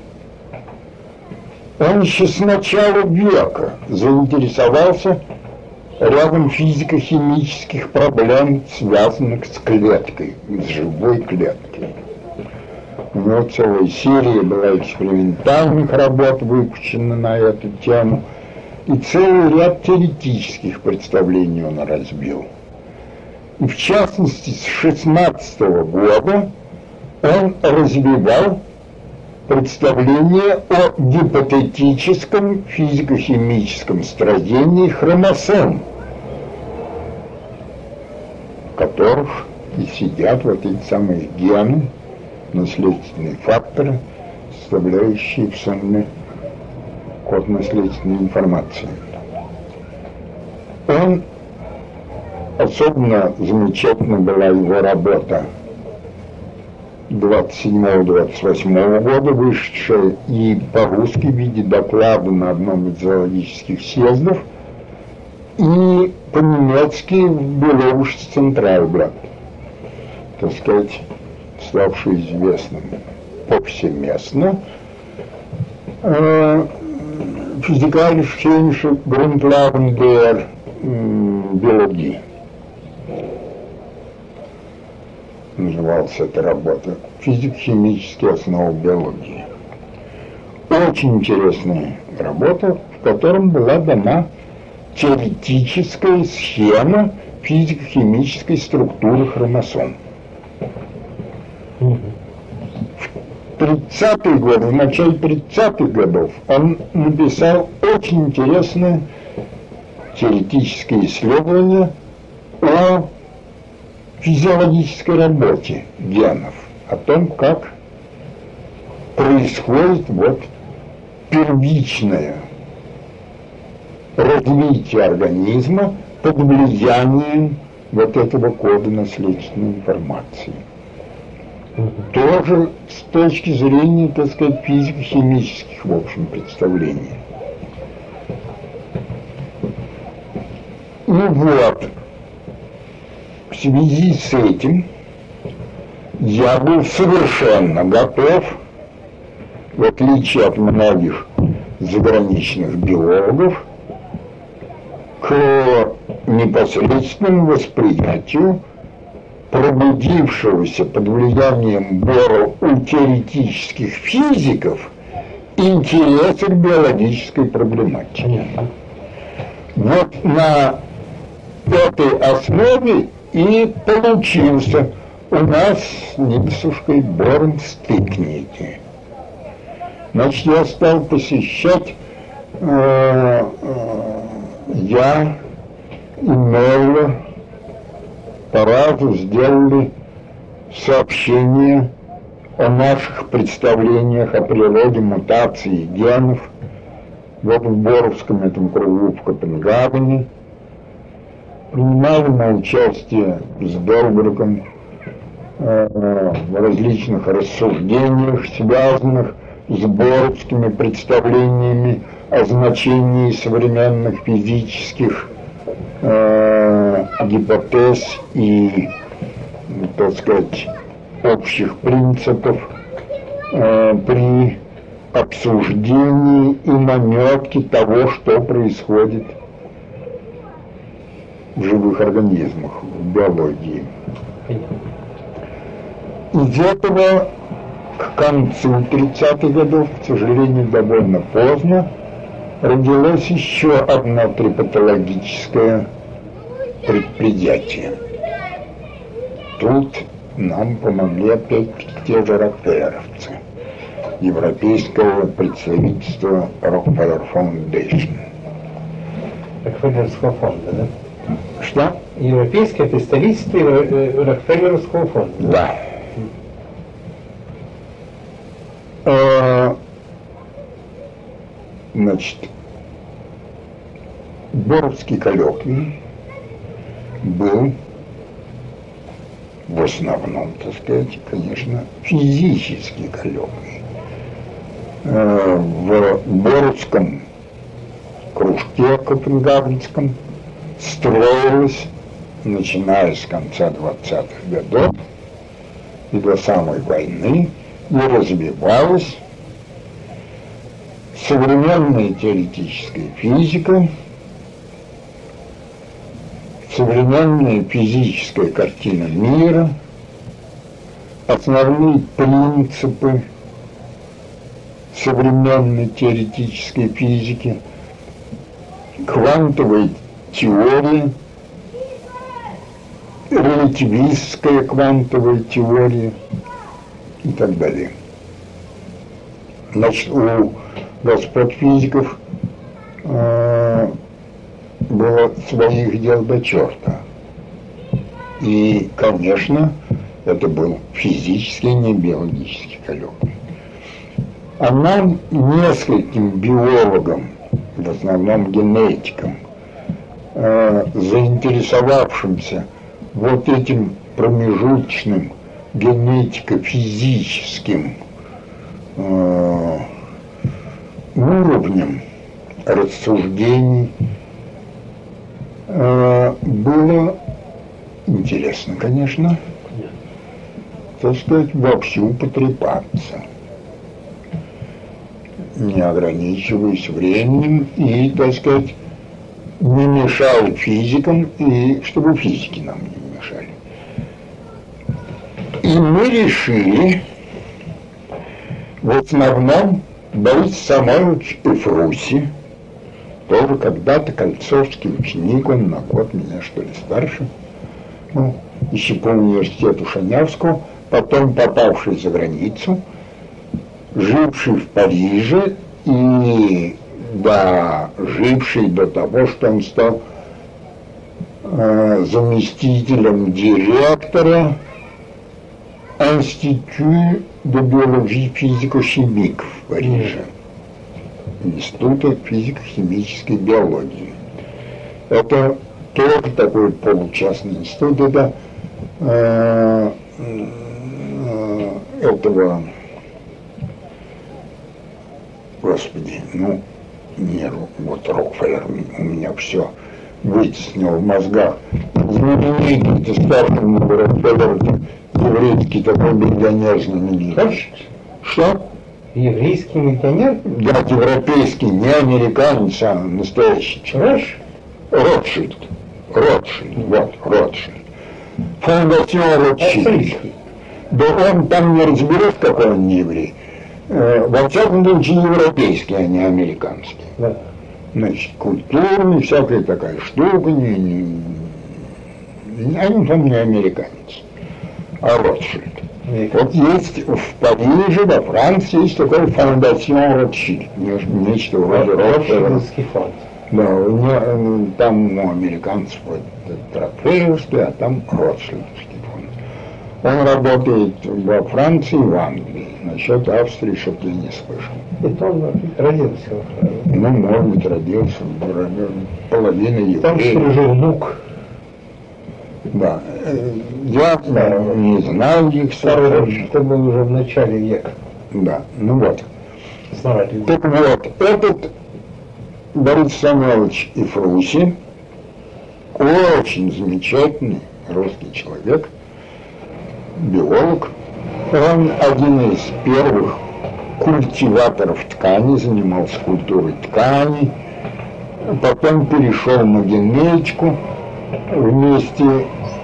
он еще с начала века заинтересовался рядом физико-химических проблем, связанных с клеткой, с живой клеткой. У него целая серия была экспериментальных работ выпущена на эту тему, и целый ряд теоретических представлений он разбил. В частности, с 16 года он развивал представление о гипотетическом физико-химическом строении хромосом, в которых и сидят вот эти самые гены, наследственные факторы, составляющие в самый код наследственной информации. Он Особенно замечательна была его работа 27-28 года, вышедшая и по-русски в виде доклада на одном из зоологических съездов, и по-немецки в Белорусс Центральбlatt, так сказать, ставший известным повсеместно. Physikalisch-chemische Grundlagen der Biologie. Называлась эта работа, физико-химические основы биологии. Очень интересная работа, в котором была дана теоретическая схема физико-химической структуры хромосом. В 30-е годы, в начале 30-х годов он написал очень интересное теоретическое исследование о физиологической работе генов, о том, как происходит вот первичное развитие организма под влиянием вот этого кода наследственной информации. Тоже с точки зрения, так сказать, физико-химических, в общем, представлений. Ну вот, в связи с этим я был совершенно готов, в отличие от многих заграничных биологов, к непосредственному восприятию пробудившегося под влиянием Бора у теоретических физиков интереса к биологической проблематике. Вот на этой основе и получился у нас с Никсушкой Борн стыкники. Значит, я стал посещать, э, э, я и Мелла по разу сделали сообщение о наших представлениях о природе мутации генов вот в Боровском этом кругу в Копенгагене – принимали на участие с Белбруком э, в различных рассуждениях, связанных с боровскими представлениями о значении современных физических э, гипотез и, так сказать, общих принципов э, при обсуждении и наметке того, что происходит в живых организмах, в биологии. Из этого к концу 30-х годов, к сожалению, довольно поздно, родилось еще одно трипатологическое предприятие. Тут нам помогли опять те же рокфеллеровцы. Европейского представительства Rockefeller Foundation. Рокфеллеровского фонда, да? Что? Европейское представительство э, Рокфеллеровского фонда. Да. А, Значит, Боровский коллоквий был в основном, так сказать, конечно, физический коллоквий. Э, В Боровском кружке Копенгагенском строилось, начиная с конца 20-х годов и до самой войны, и развивалась. Современная теоретическая физика, современная физическая картина мира, основные принципы современной теоретической физики, квантовая теория, релятивистская квантовая теория и так далее. Значит, у господ физиков э, было своих дел до черта. И, конечно, это был физический, не биологический коллоквий. А нам, нескольким биологам, в основном генетикам, э, заинтересовавшимся вот этим промежуточным генетико-физическим э, уровнем рассуждений э, было интересно, конечно, так сказать, вовсю потрепаться, не ограничиваясь временем и, так сказать, не мешал физикам, и чтобы физики нам не мешали. И мы решили в основном Борис Самойлович Эфруси, тоже когда-то кольцовский ученик, он на год меня что ли старше, ну, еще по университету Шанявского, потом попавший за границу, живший в Париже и да, живший до того, что он стал э, заместителем директора Институт de биологии физико-химик в Париже. Института физико-химической биологии. Это тоже такой получастный институт, это э, э, этого, господи, ну, не, вот Рокфеллер у меня все вытеснил в мозгах. Знаменитый старший Рокфеллер, еврейский такой миллионер знаменитый. Что? Еврейский миллионер? Да, европейский, не американец, а настоящий человек. Ротшильд. Ротшильд, вот, Ротшильд. Фондацион Ротшильд. Да он там не разберет, какой он не еврей. Э, Во всяком случае, европейский, а не американский. Да. Значит, культурный, всякая такая штука, не, не, а он там не американец, а Ротшильд. Вот есть в Париже, во Франции есть такой фондацион Ротшильд, не- нечто вроде. Ротшильдский фонд. Да, у него, э, там ну, американцев вот, Рокфеллеровский, а там Ротшильдский. Он работает во Франции и в Англии. Насчет Австрии что-то я не слышал. Это он родился во Франции. Ну, может быть, родился в городе, половина Там что ли евреев. жил внук Да. Э, Я э, не знал их сразу. Это был уже в начале века. Да, ну вот. Основатель. Так вот, этот Борис Самойлович Ифруси, очень замечательный русский человек, биолог. Он один из первых культиваторов ткани, занимался культурой ткани, потом перешел на генетику, вместе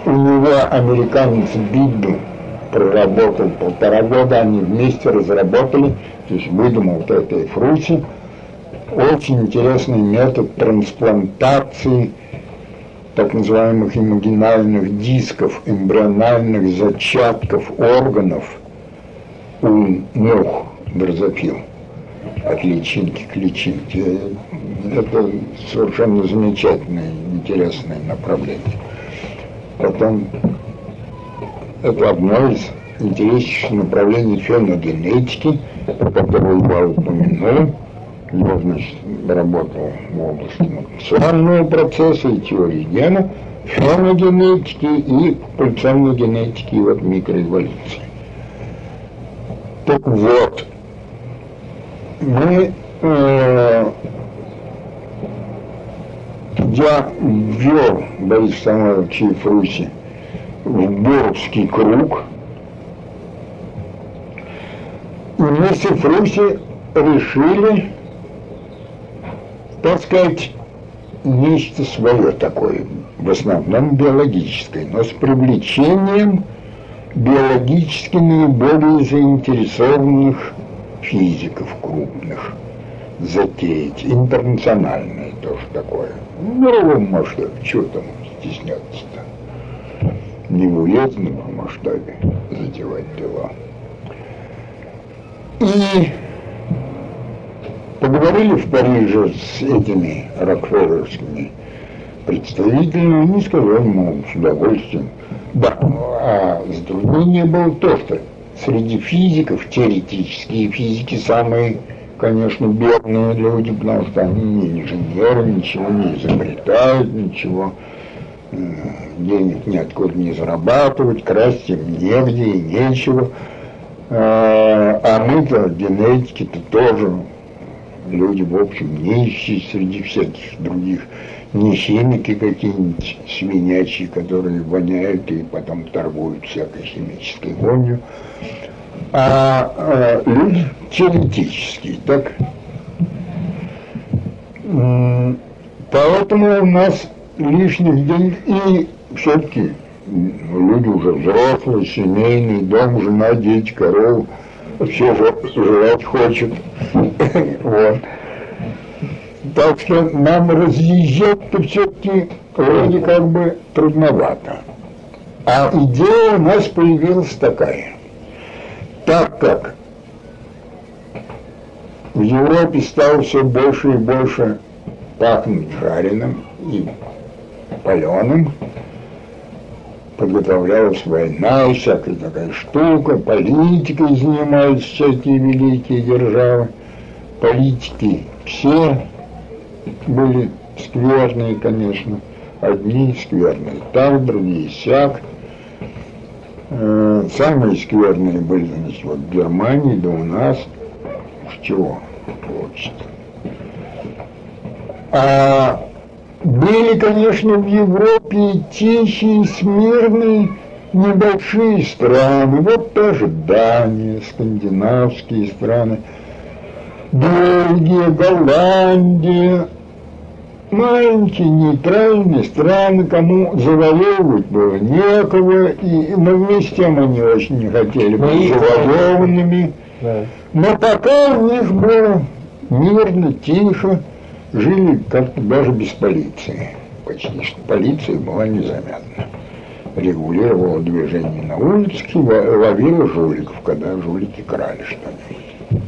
у него американец Бидду проработал полтора года, они вместе разработали, то есть выдумал вот этой фруси, очень интересный метод трансплантации так называемых имагинальных дисков, эмбриональных зачатков органов у мух дрозофил от личинки к личинке. Это совершенно замечательное, интересное направление. Потом это одно из интереснейших направлений феногенетики, про которое я упомянул. Значит, работал в области мутационного процесса и теории гена, феногенетики и пульсонной генетики и вот микроэволюции. Так вот, мы, э, я ввел Борис Самойловича в Руси в Боровский круг, и мы с Фруси решили, так сказать, нечто свое такое, в основном биологическое, но с привлечением биологически наиболее заинтересованных физиков крупных затеять, интернациональное тоже такое. В мировом масштабе, что там стесняться-то? Не в уездном масштабе затевать дела. И поговорили в Париже с этими рокфеллеровскими представителями, они сказали, ну, с удовольствием. Да, а затруднение было то, что среди физиков, теоретические физики самые, конечно, бедные люди, потому что они не инженеры, ничего не изобретают, ничего, э, денег ниоткуда не зарабатывать, красть им негде и нечего. А, а мы-то, генетики-то тоже люди, в общем, нищие среди всяких других, не химики какие-нибудь свинячие, которые воняют и потом торгуют всякой химической вонью, а, а люди теоретические, так? Поэтому у нас лишних денег и все-таки люди уже взрослые, семейные, дом, жена, дети, корова, все жрать хочет. вот. Так что нам разъезжать-то все-таки вроде как бы трудновато. А идея у нас появилась такая. Так как в Европе стало все больше и больше пахнуть жареным и паленым, подготовлялась война, всякая такая штука, политикой занимались всякие великие державы. Политики все были скверные, конечно, одни скверные так, другие сяк. Э, самые скверные были, значит, вот в Германии, да у нас, с чего получится. А были, конечно, в Европе тихие, смирные, небольшие страны, вот тоже Дания, скандинавские страны, Бельгия, Голландия, маленькие нейтральные страны, кому завоевывать было некого, и, но вместе тем они очень не хотели быть завоеванными. Да. Но пока у них было мирно, тихо, жили как-то даже без полиции. Почти что полиция была незаметна. Регулировала движение на улице ловила жуликов, когда жулики крали что-нибудь.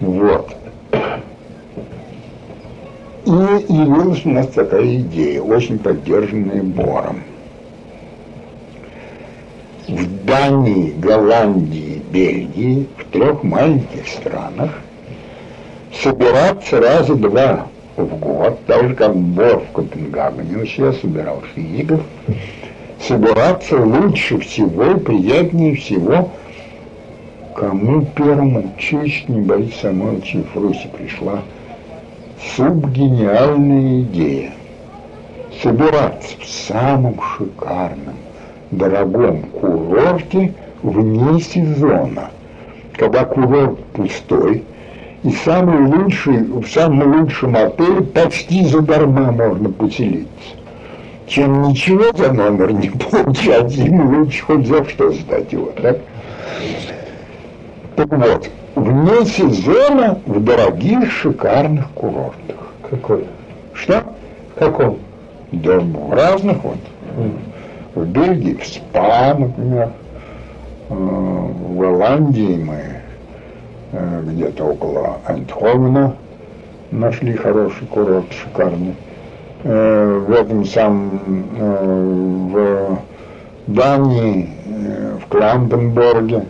Вот. И явилась у нас такая идея, очень поддержанная Бором. В Дании, Голландии, Бельгии, в трех маленьких странах собираться раза два в год, так же как Бор в Копенгагене вообще собирал физиков, собираться лучше всего, приятнее всего, кому первому честь не Борис Самойлович Фруси пришла. Субгениальная идея. Собираться в самом шикарном, дорогом курорте вне сезона, когда курорт пустой, и самый лучший, в самом лучшем отеле почти задарма можно поселиться. чем ничего за номер не получать, ему лучше хоть за что сдать его, так? Так вот, вне сезона в дорогих шикарных курортах. Какой? Что? Каком? Да в разных вот. В Бельгии, в СПА, например. Э, В Голландии мы где-то около Антховена нашли хороший курорт, шикарный. Э, В этом самом, э, в Дании, э, в Кланденборге,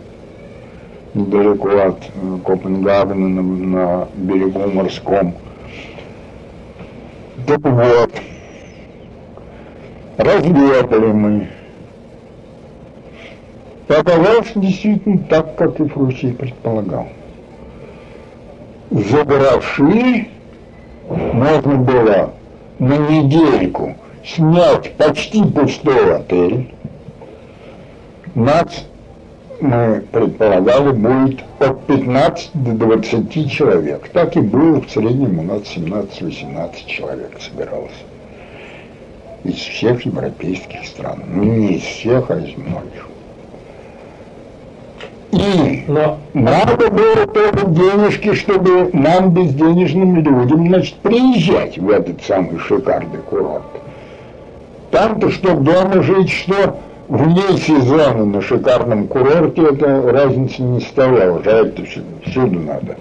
недалеко от э, Копенгагена на, на берегу морском. Так вот, разведали мы. Оказалось действительно так, как и Фрусий предполагал. За гроши можно было на недельку снять почти пустой отель. Нас, мы предполагали, будет от 15 до 20 человек. Так и было, в среднем у нас 17-18 человек собиралось. Из всех европейских стран. Не из всех, а из многих. И Но надо было тоже денежки, чтобы нам, безденежным людям, значит, приезжать в этот самый шикарный курорт. Там-то, что дома жить, что вне сезона на шикарном курорте, это разницы не составляла. Жрать-то всю- всюду надо.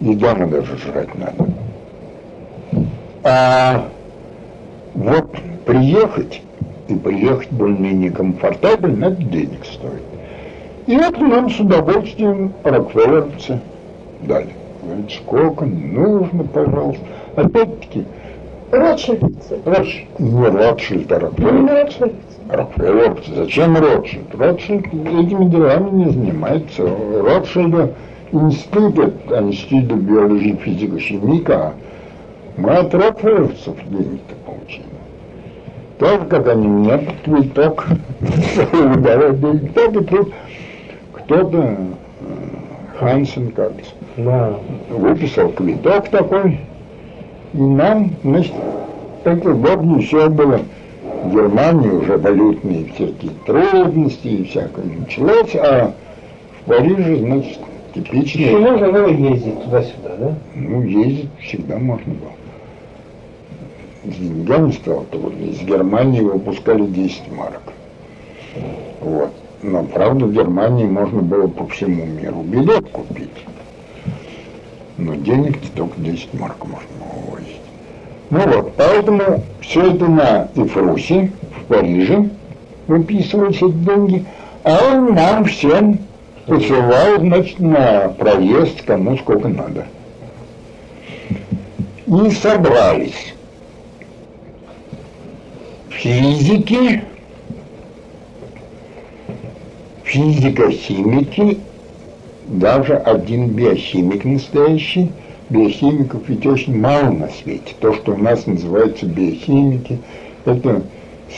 И дома даже жрать надо. А вот приехать, и приехать более-менее комфортабельно, это денег стоит. И это нам с удовольствием рокфеллеровцы дали. Говорит, сколько нужно, пожалуйста. Опять-таки, Ротшильдцы. Ротш... не Ротшильд, а Ну, Рокфеллер. Ротшильдцы. Рокфеллеровцы. Зачем Ротшильд? Ротшильд этими делами не занимается. Ротшильда институт, это институт биологии, физика, химика, а мы от Рокфеллеровцев денег-то получили. Тоже, как они мне под квиток выдавали деньги, так <laughs> и тут кто-то, э, Хансен, кажется, да. выписал квиток такой, и нам, значит, это год еще было в Германии уже валютные всякие трудности и всякое началось, а в Париже, значит, Еще типичные, можно было ездить туда-сюда, да? ну, ездить всегда можно было. С деньгами стало трудно. Из Германии выпускали 10 марок. Вот. Но, правда, в Германии можно было по всему миру билет купить. Но денег только 10 марок можно было возить. Ну вот, поэтому все это на Эфрусе, в Париже, выписывались эти деньги, а он нам всем посылал, значит, на проезд кому сколько надо. И собрались физики, физико-химики, даже один биохимик настоящий. Биохимиков ведь очень мало на свете. То, что у нас называется биохимики, это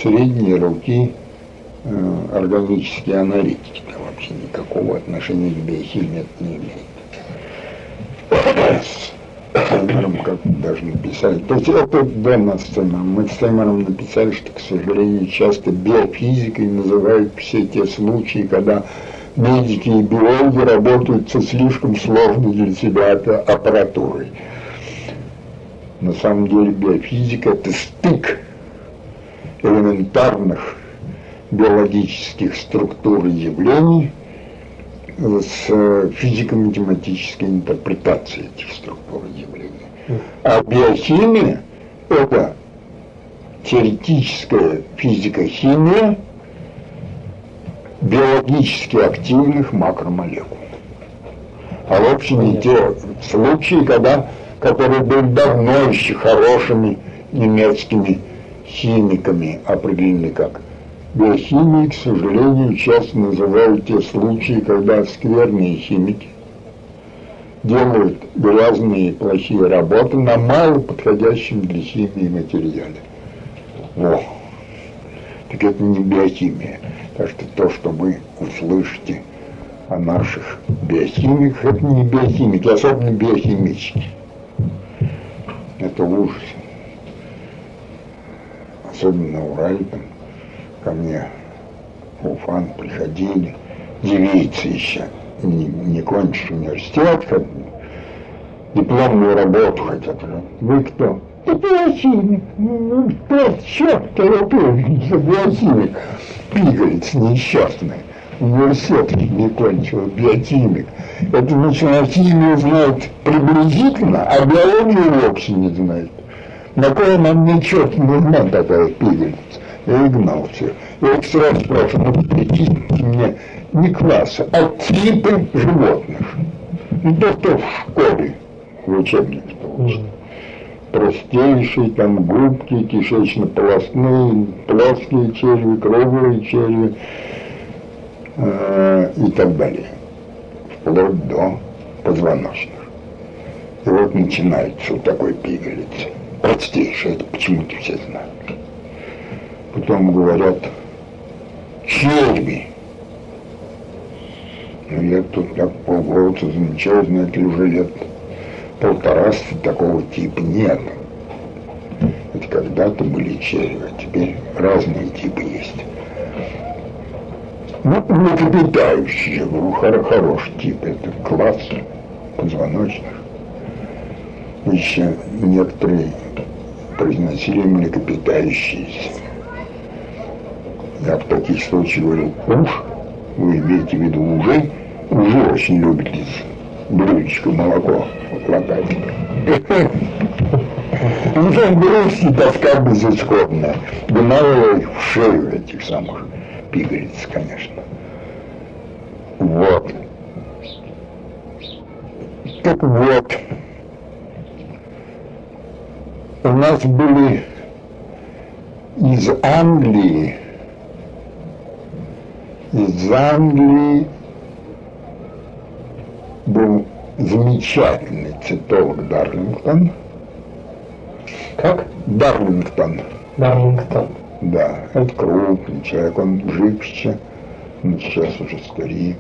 средние руки э, органические аналитики. Да, вообще никакого отношения к биохимии это не имеет. Стеймером как даже написали. То есть это да, над Стеймером. Мы с Стеймером написали, что, к сожалению, часто биофизикой называют все те случаи, когда медики и биологи работают со слишком сложной для себя аппа- аппаратурой. На самом деле биофизика – это стык элементарных биологических структур и явлений с э, физико-математической интерпретацией этих структур и явлений. А биохимия – это теоретическая физико-химия биологически активных макромолекул. А в общем и те случаи, когда, которые были давно еще хорошими немецкими химиками определены как биохимии, к сожалению, часто называют те случаи, когда скверные химики делают грязные плохие работы на мало подходящем для химии материале. Во. Так это не биохимия. Так что то, что вы услышите о наших биохимиках, это не биохимики, особенно биохимички. Это ужас. особенно на Урале, там, ко мне Уфан приходили, девицы еще, не, не кончишь университет, как дипломную работу хотят. Вы кто? Да биохимик. Ну, кто, черт его биохимик. Пигалец несчастный. Университет не кончил, биохимик. Это начинает химию знает приблизительно, а биологию вообще не знает. На кой нам мне черт нужна такая пигалица? Я и гнал все. Я их сразу спрашиваю, ну перечислите мне не классы, а типы животных. Ну, то, в школе, в учебнике получится. Простейшие там губки, кишечно-полостные, плоские черви, круглые черви э, и так далее. Вплоть до позвоночных. И вот начинается вот такой пигалица. Простейший, это почему-то все знают. Потом говорят, черви. Я тут так полгода замечал, знаете, уже лет полтора такого типа нет. Это когда-то были черви, а теперь разные типы есть. Ну, млекопитающие, я говорю, хоро хороший тип, это класс позвоночных. Еще некоторые произносили млекопитающиеся. Я в таких случаях говорил, уж, вы имеете в виду уже, уже очень любит из блюдечка молоко хватать. Уже грусть и тоска безысходная. Гнала их в шею этих самых пигалиц, конечно. Вот. Так вот, у нас были из Англии, из Англии был замечательный цитолог Дарлингтон. Как? Дарлингтон. Дарлингтон. Да, это крупный человек, он жив еще, он сейчас уже старик.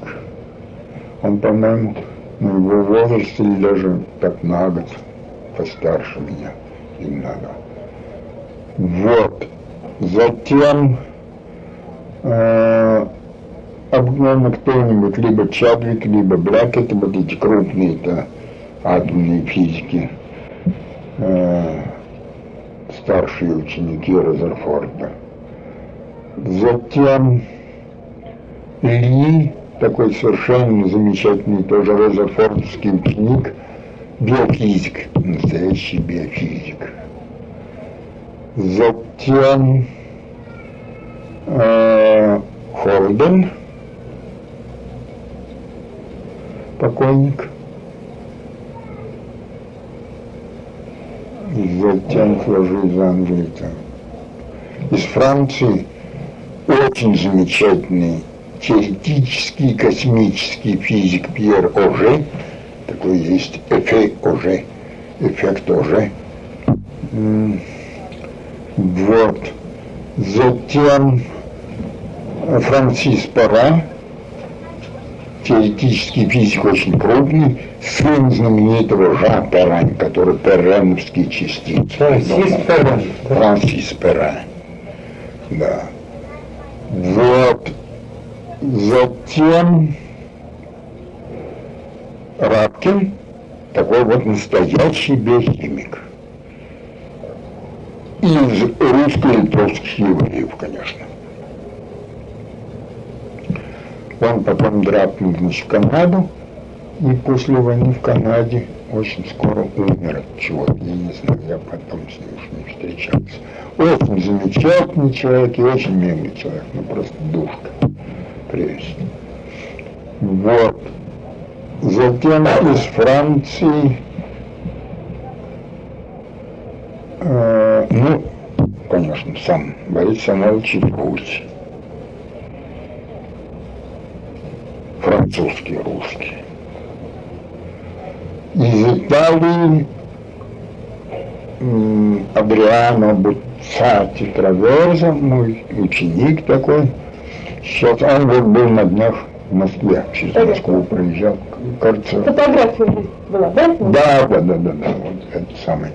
Он, по-моему, на его возрасте или даже так на год постарше меня немного. Вот. Затем э, обыкновенно кто-нибудь, либо Чадвик, либо Блэкет, вот эти крупные -то атомные физики, э, старшие ученики Розерфорда. Затем Ли, такой совершенно замечательный тоже Розерфордский ученик, биофизик, настоящий биофизик. Затем э, Холден, покойник. Затем сложу из Англии. Там. Из Франции очень замечательный теоретический космический физик Пьер Оже, такой есть эффект Оже, эффект Оже. Вот. Затем Франсис Пара, теоретический физик очень крупный, сын знаменитого Жан Перран, который перреновские частицы. Франсис Перран. Франсис Перран. Да. Вот. Затем Рабкин, такой вот настоящий биохимик. Из русско-литовских евреев, конечно. Он потом драпнул значит, Канаду, и после войны в Канаде очень скоро умер от чего-то, я не знаю, я потом с ним не встречался. Очень замечательный человек и очень милый человек, ну просто душка, прелесть. Вот. Затем из Франции, э, ну, конечно, сам Борис Самойлович Ильич. Французский, русский. Из Италии Адриано Буцати Траверза, мой ученик такой. Сейчас он вот был на днях в Москве, через Москву проезжал, кажется. Фотография была, да? Да, да, да, да, да, вот это самый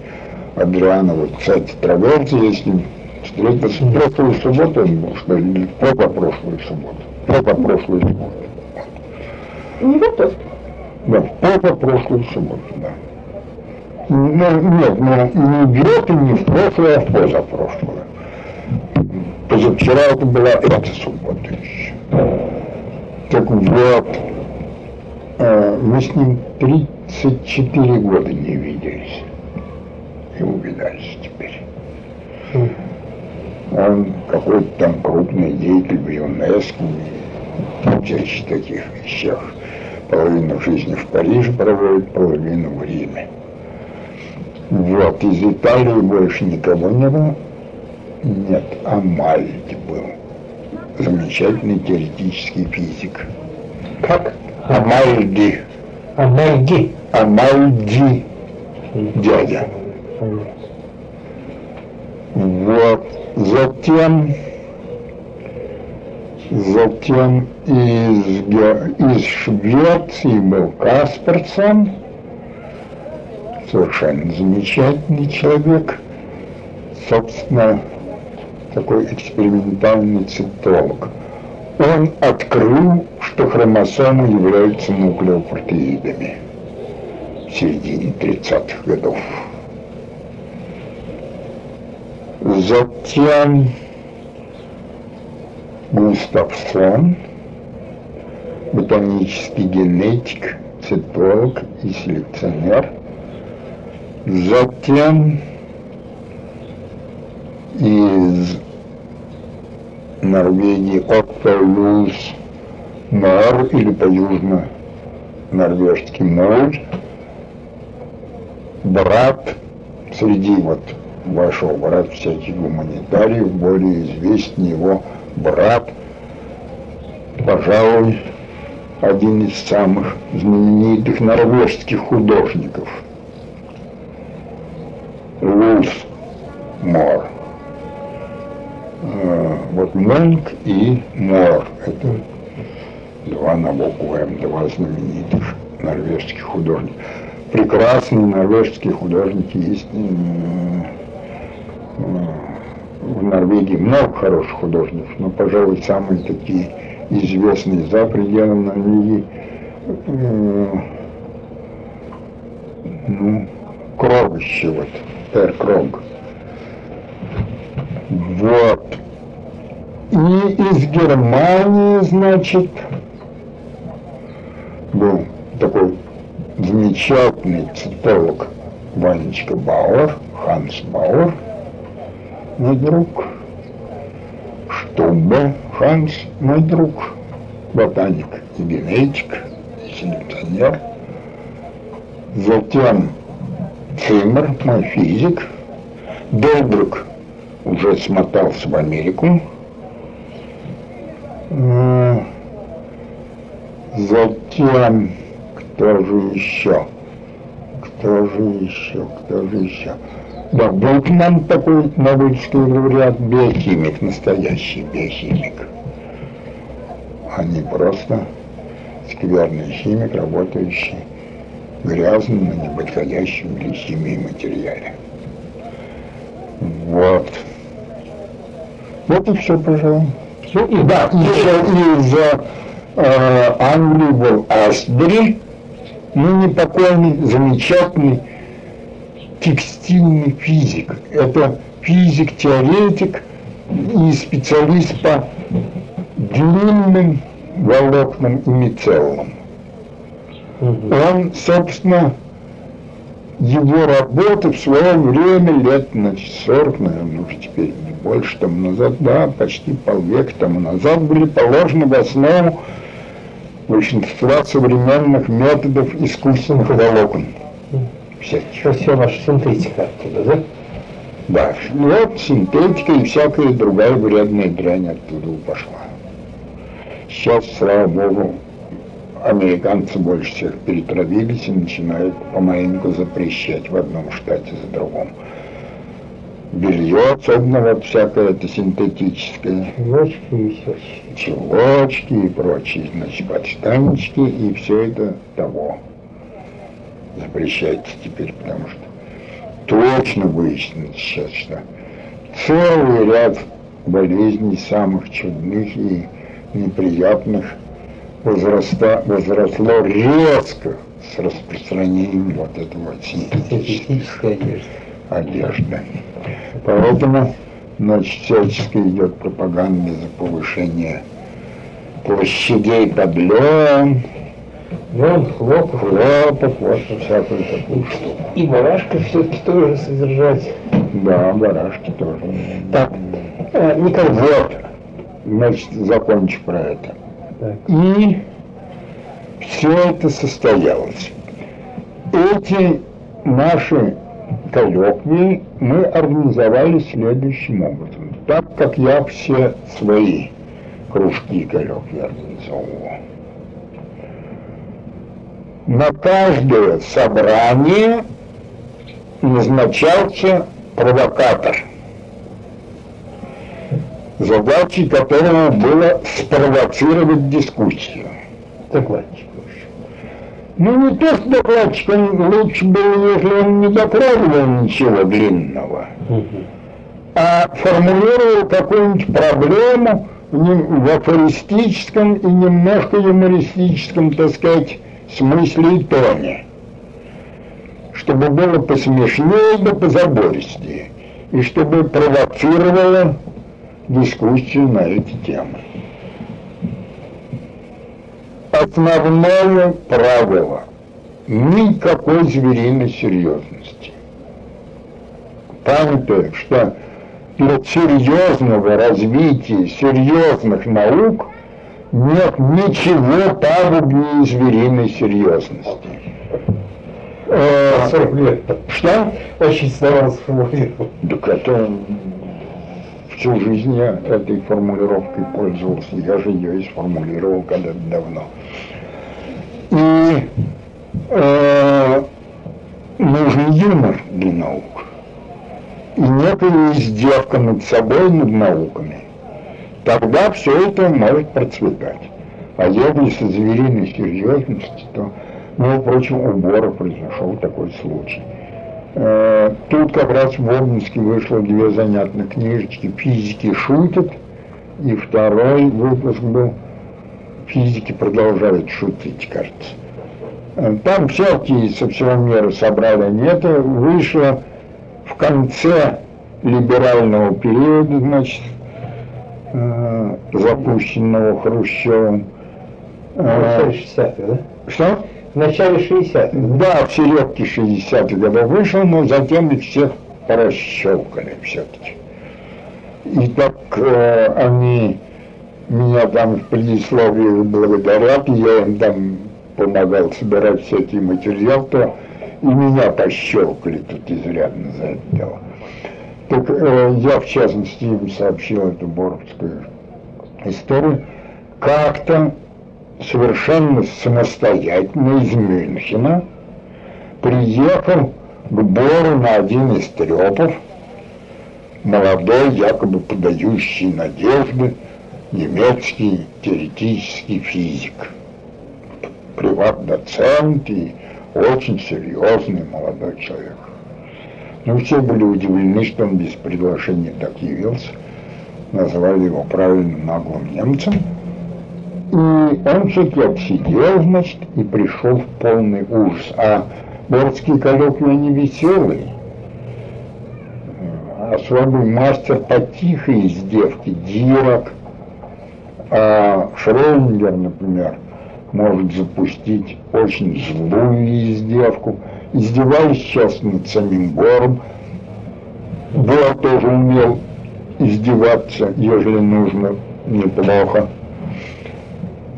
Адриано Буцати Траверза, если встретился в прошлую субботу, он был, что ли, по прошлую субботу. Прошлую субботу. Не в отпуск. Да, по прошлую субботу, да. Нет, ну, не в эту, не в прошлое, а в позапрошлое. Позавчера это была эта суббота еще. Так вот, э, мы с ним 34 года не виделись. И увидались теперь. Он какой-то там крупный деятель в ЮНЕСКО, всяких таких вещах. Половину жизни в Париже проводит, половину в Риме. Вот, из Италии больше никого не было. Нет, Амальди был. Замечательный теоретический физик. Как? Амальди. Амальди. Амальди. Дядя. Вот. Затем, затем из, из Швеции был Касперсон. Совершенно замечательный человек. Собственно, такой экспериментальный цитолог. Он открыл, что хромосомы являются нуклеопротеидами в середине 30-х годов. Затем Густавсон, ботанический генетик, цитолог и селекционер. Затем из Норвегии Отто Нор или по-южно-норвежски Нор, брат среди вот вашего брат всяких гуманитариев, более известен его брат, пожалуй, один из самых знаменитых норвежских художников. Луф Мор. Э, Вот Мунк и Мор. Это два на букву М, два знаменитых норвежских художника. Прекрасные норвежские художники есть э, э, в Норвегии много хороших художников, но, пожалуй, самые такие известные за пределами Норвегии, э, ну, Крог еще вот, Пер Крог. Вот. И из Германии, значит, был такой замечательный цитолог Ванечка Бауэр, Ханс Бауэр, мой друг. Штубе Ханс, мой друг, ботаник и генетик, и селекционер. Затем Циммер, мой физик. Долбрук уже смотался в Америку. Затем, кто же еще? Кто же еще? Кто же еще? Да, был к нам такой Нобелевский лауреат, биохимик, настоящий биохимик. А не просто скверный химик, работающий грязно на неподходящем для химии материале. Вот. Вот и все, пожалуй. Ну и Да, еще из э, Англии был Асбери, ныне покойный, замечательный текстильный физик. Это физик-теоретик и специалист по длинным волокнам и мицеллам. Он, собственно, его работы в свое время, лет, значит, 40, наверное, уже теперь не больше тому назад, да, почти полвека тому назад были положены в основу большинства современных методов искусственных волокон. Что все ваша синтетика оттуда, да? Да, вот синтетика и всякая другая вредная дрянь оттуда пошла. Сейчас, слава богу, американцы больше всех перетравились и начинают помаленьку запрещать в одном штате за другом. Белье, особенно вот всякое это синтетическое, Ночки и все. чулочки и прочие, значит, подштаннички, и все это того. Запрещается теперь, потому что точно выяснится сейчас, что целый ряд болезней самых чудных и неприятных возраста, возросло резко с распространением вот этого синтетической одежды. Поэтому значит, всячески идет пропаганда за повышение площадей под лен, Лен, хлопок, хлопок, вот всякую такую штуку. и барашка все-таки тоже содержать. Да, барашки тоже. Так, э, Николай, Вот, значит, закончу про это. Так. И все это состоялось. Эти наши коллоквии мы организовали следующим образом. Так как я все свои кружки и коллоквии организовывал. На каждое собрание назначался провокатор – задачей которого было спровоцировать дискуссию. докладчик. Ну, не то, что докладчик, он лучше было, если он не докладывал ничего длинного, а формулировал какую-нибудь проблему нем- в афористическом и немножко юмористическом, так сказать, смысле и тоне, чтобы было посмешнее да позабористее, и чтобы провоцировало дискуссию на эти темы. Основное правило – никакой звериной серьезности. Памятая, что для серьезного развития серьезных наук нет ничего пагубнее звериной серьезности. Э, 40 лет Что? очень старался сформулировать. Так это всю жизнь я этой формулировкой пользовался. Я же ее и сформулировал когда-то давно. И э, нужен юмор для наук. И некая издевка над собой, над науками. Тогда все это может процветать. А если со звериной серьезностью, то, между прочим, у Бора произошел такой случай. Э, Тут как раз в Обнинске вышло две занятных книжечки «Физики шутят», и второй выпуск был «Физики продолжают шутить», кажется. Э, Там всякие со всего мира собрали это. Вышло в конце либерального периода, значит, э, запущенного Хрущевым. В начале Э, 60-х, да? Что? В начале 60-х. Да, в середке 60-х годов вышел, но затем их всех порасщелкали все-таки. И так э, они меня там в предисловии благодарят, я им там помогал собирать всякий материал, то и меня пощелкали тут изрядно за это дело. Так э, я, в частности, им сообщил эту боровскую историю. Как-то совершенно самостоятельно из Мюнхена приехал к Бору на один из трепов, молодой, якобы подающий надежды, немецкий теоретический физик, приват-доцент и очень серьезный молодой человек. Ну, все были удивлены, что он без приглашения так явился. Назвали его правильным наглым немцем. И он все-таки отсидел, значит, и пришел в полный ужас. А борские коллоквии, они веселые. Особый мастер по тихой издевке, Дирак, а Шрёдингер, например, может запустить очень злую издевку. Издевались сейчас над самим Бором. Бор тоже умел издеваться, если нужно, неплохо.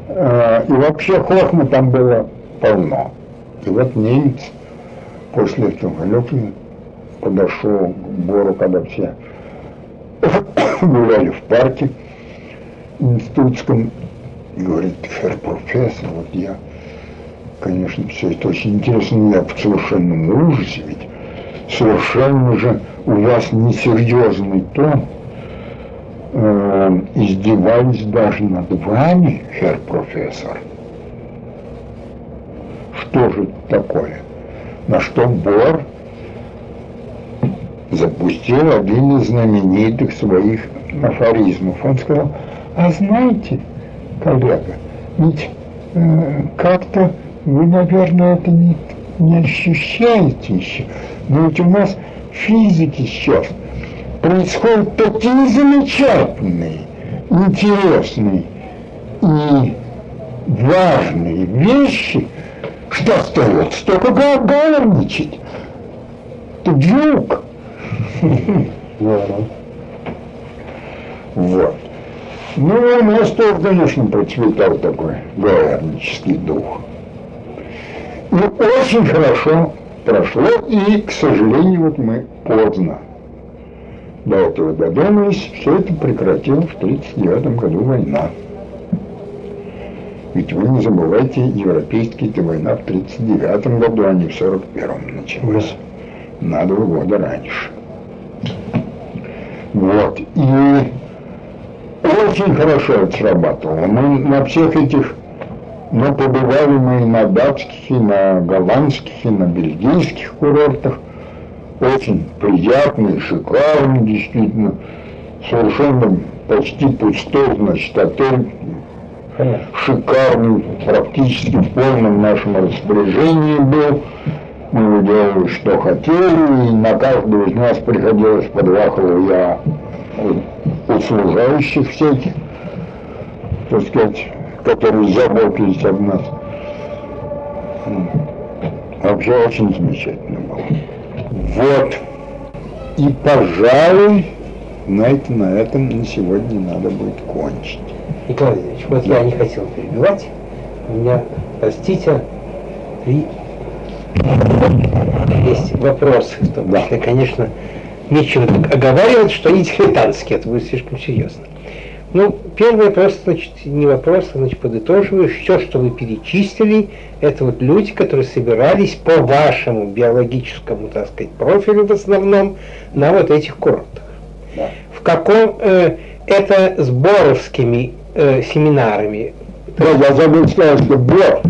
Э, И вообще хохма там было полно. И вот немец после этого коллоквия подошел к Бору, когда все <coughs> гуляли в парке институтском, и говорит, фер профессор, вот я, конечно, все это очень интересно, но я в совершенном ужасе, ведь совершенно же у вас несерьезный тон, Э, издевались даже над вами, хер профессор. Что же это такое? На что Бор запустил один из знаменитых своих афоризмов. Он сказал, а знаете, коллега, ведь э, как-то вы, наверное, это не, не ощущаете еще, но ведь у нас физики сейчас происходят такие замечательные, интересные и важные вещи, что остается только гагарничать. Ты жук. Вот. Ну, у нас тоже, конечно, процветал такой гагарнический дух. И очень хорошо прошло, и, к сожалению, вот мы поздно до этого додумались, все это прекратила в 1939 году война. Ведь вы не забывайте, европейская эта война в 1939 году, а не в 1941 началась. На два года раньше. Вот. И очень хорошо это срабатывало. Мы на всех этих, ну, побывали мы и на датских, и на голландских, и на бельгийских курортах. Очень приятные, шикарные, действительно. Совершенно почти пустой, значит, отель шикарный, практически в полном нашем распоряжении был. Мы делали, что хотели, и на каждого из нас приходилось по два я услужающих всяких, так сказать, которые заботились об нас. Вообще очень замечательно было. Вот. И, пожалуй, на, это, на этом на сегодня надо будет кончить. Николай Ильич, вот я не хотел перебивать. У меня, простите, три есть вопросы, в том числе, конечно, нечего оговаривать, что они дилетантские, это будет слишком серьезно. Ну, первый вопрос, значит, не вопрос, а, значит, подытоживаю, все, что вы перечислили, это вот люди, которые собирались по вашему биологическому, так сказать, профилю в основном на вот этих курортах. Да. В каком э, это сборовскими э, семинарами? Да, я забыл сказать, что Бор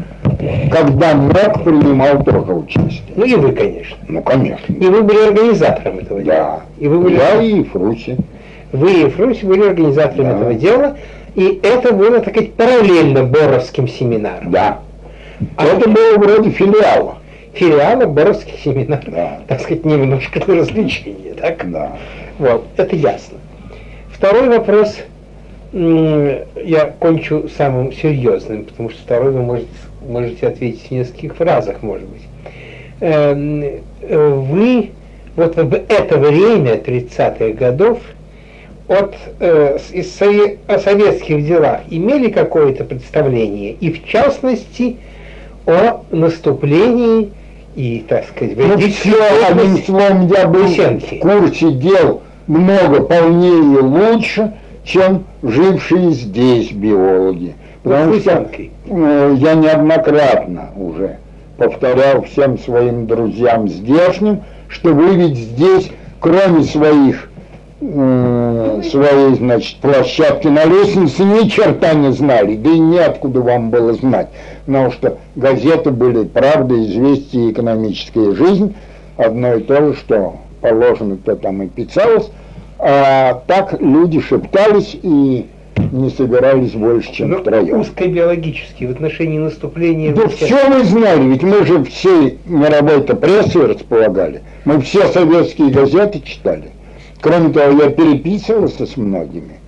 когда мог, принимал тоже участие. Ну и вы, конечно. Ну, конечно. И вы были организатором этого да. дела. И вы были... Я и Фруси. Вы и Фруси были организаторами да. этого дела, и это было, так сказать, параллельно Боровским семинарам. Да. А это было вроде филиала. Филиала Боровских семинаров. Да. Так сказать, немножко на развлечение, так? Да. Вот, это ясно. Второй вопрос я кончу самым серьезным, потому что второй вы можете можете ответить в нескольких фразах, может быть. Эм, вы вот в это время, 30-х годов, от, э, из о советских делах имели какое-то представление, и в частности о наступлении и, так сказать, ну, все, одним словом, я был в курсе дел много полнее и лучше, чем жившие здесь биологи. Потому что э, я неоднократно уже повторял всем своим друзьям здешним, что вы ведь здесь, кроме своих э, своей, значит, площадки на лестнице ни черта не знали, да и неоткуда вам было знать, потому что газеты были «Правда», «Известия» и «Экономическая жизнь», одно и то же, что положено, то там и писалось, а так люди шептались и не собирались больше, чем ну, втроем. Узкобиологически, в отношении наступления... Да все мы знали, ведь мы же всей мировой-то прессой располагали. Мы все советские газеты читали. Кроме того, я переписывался с многими.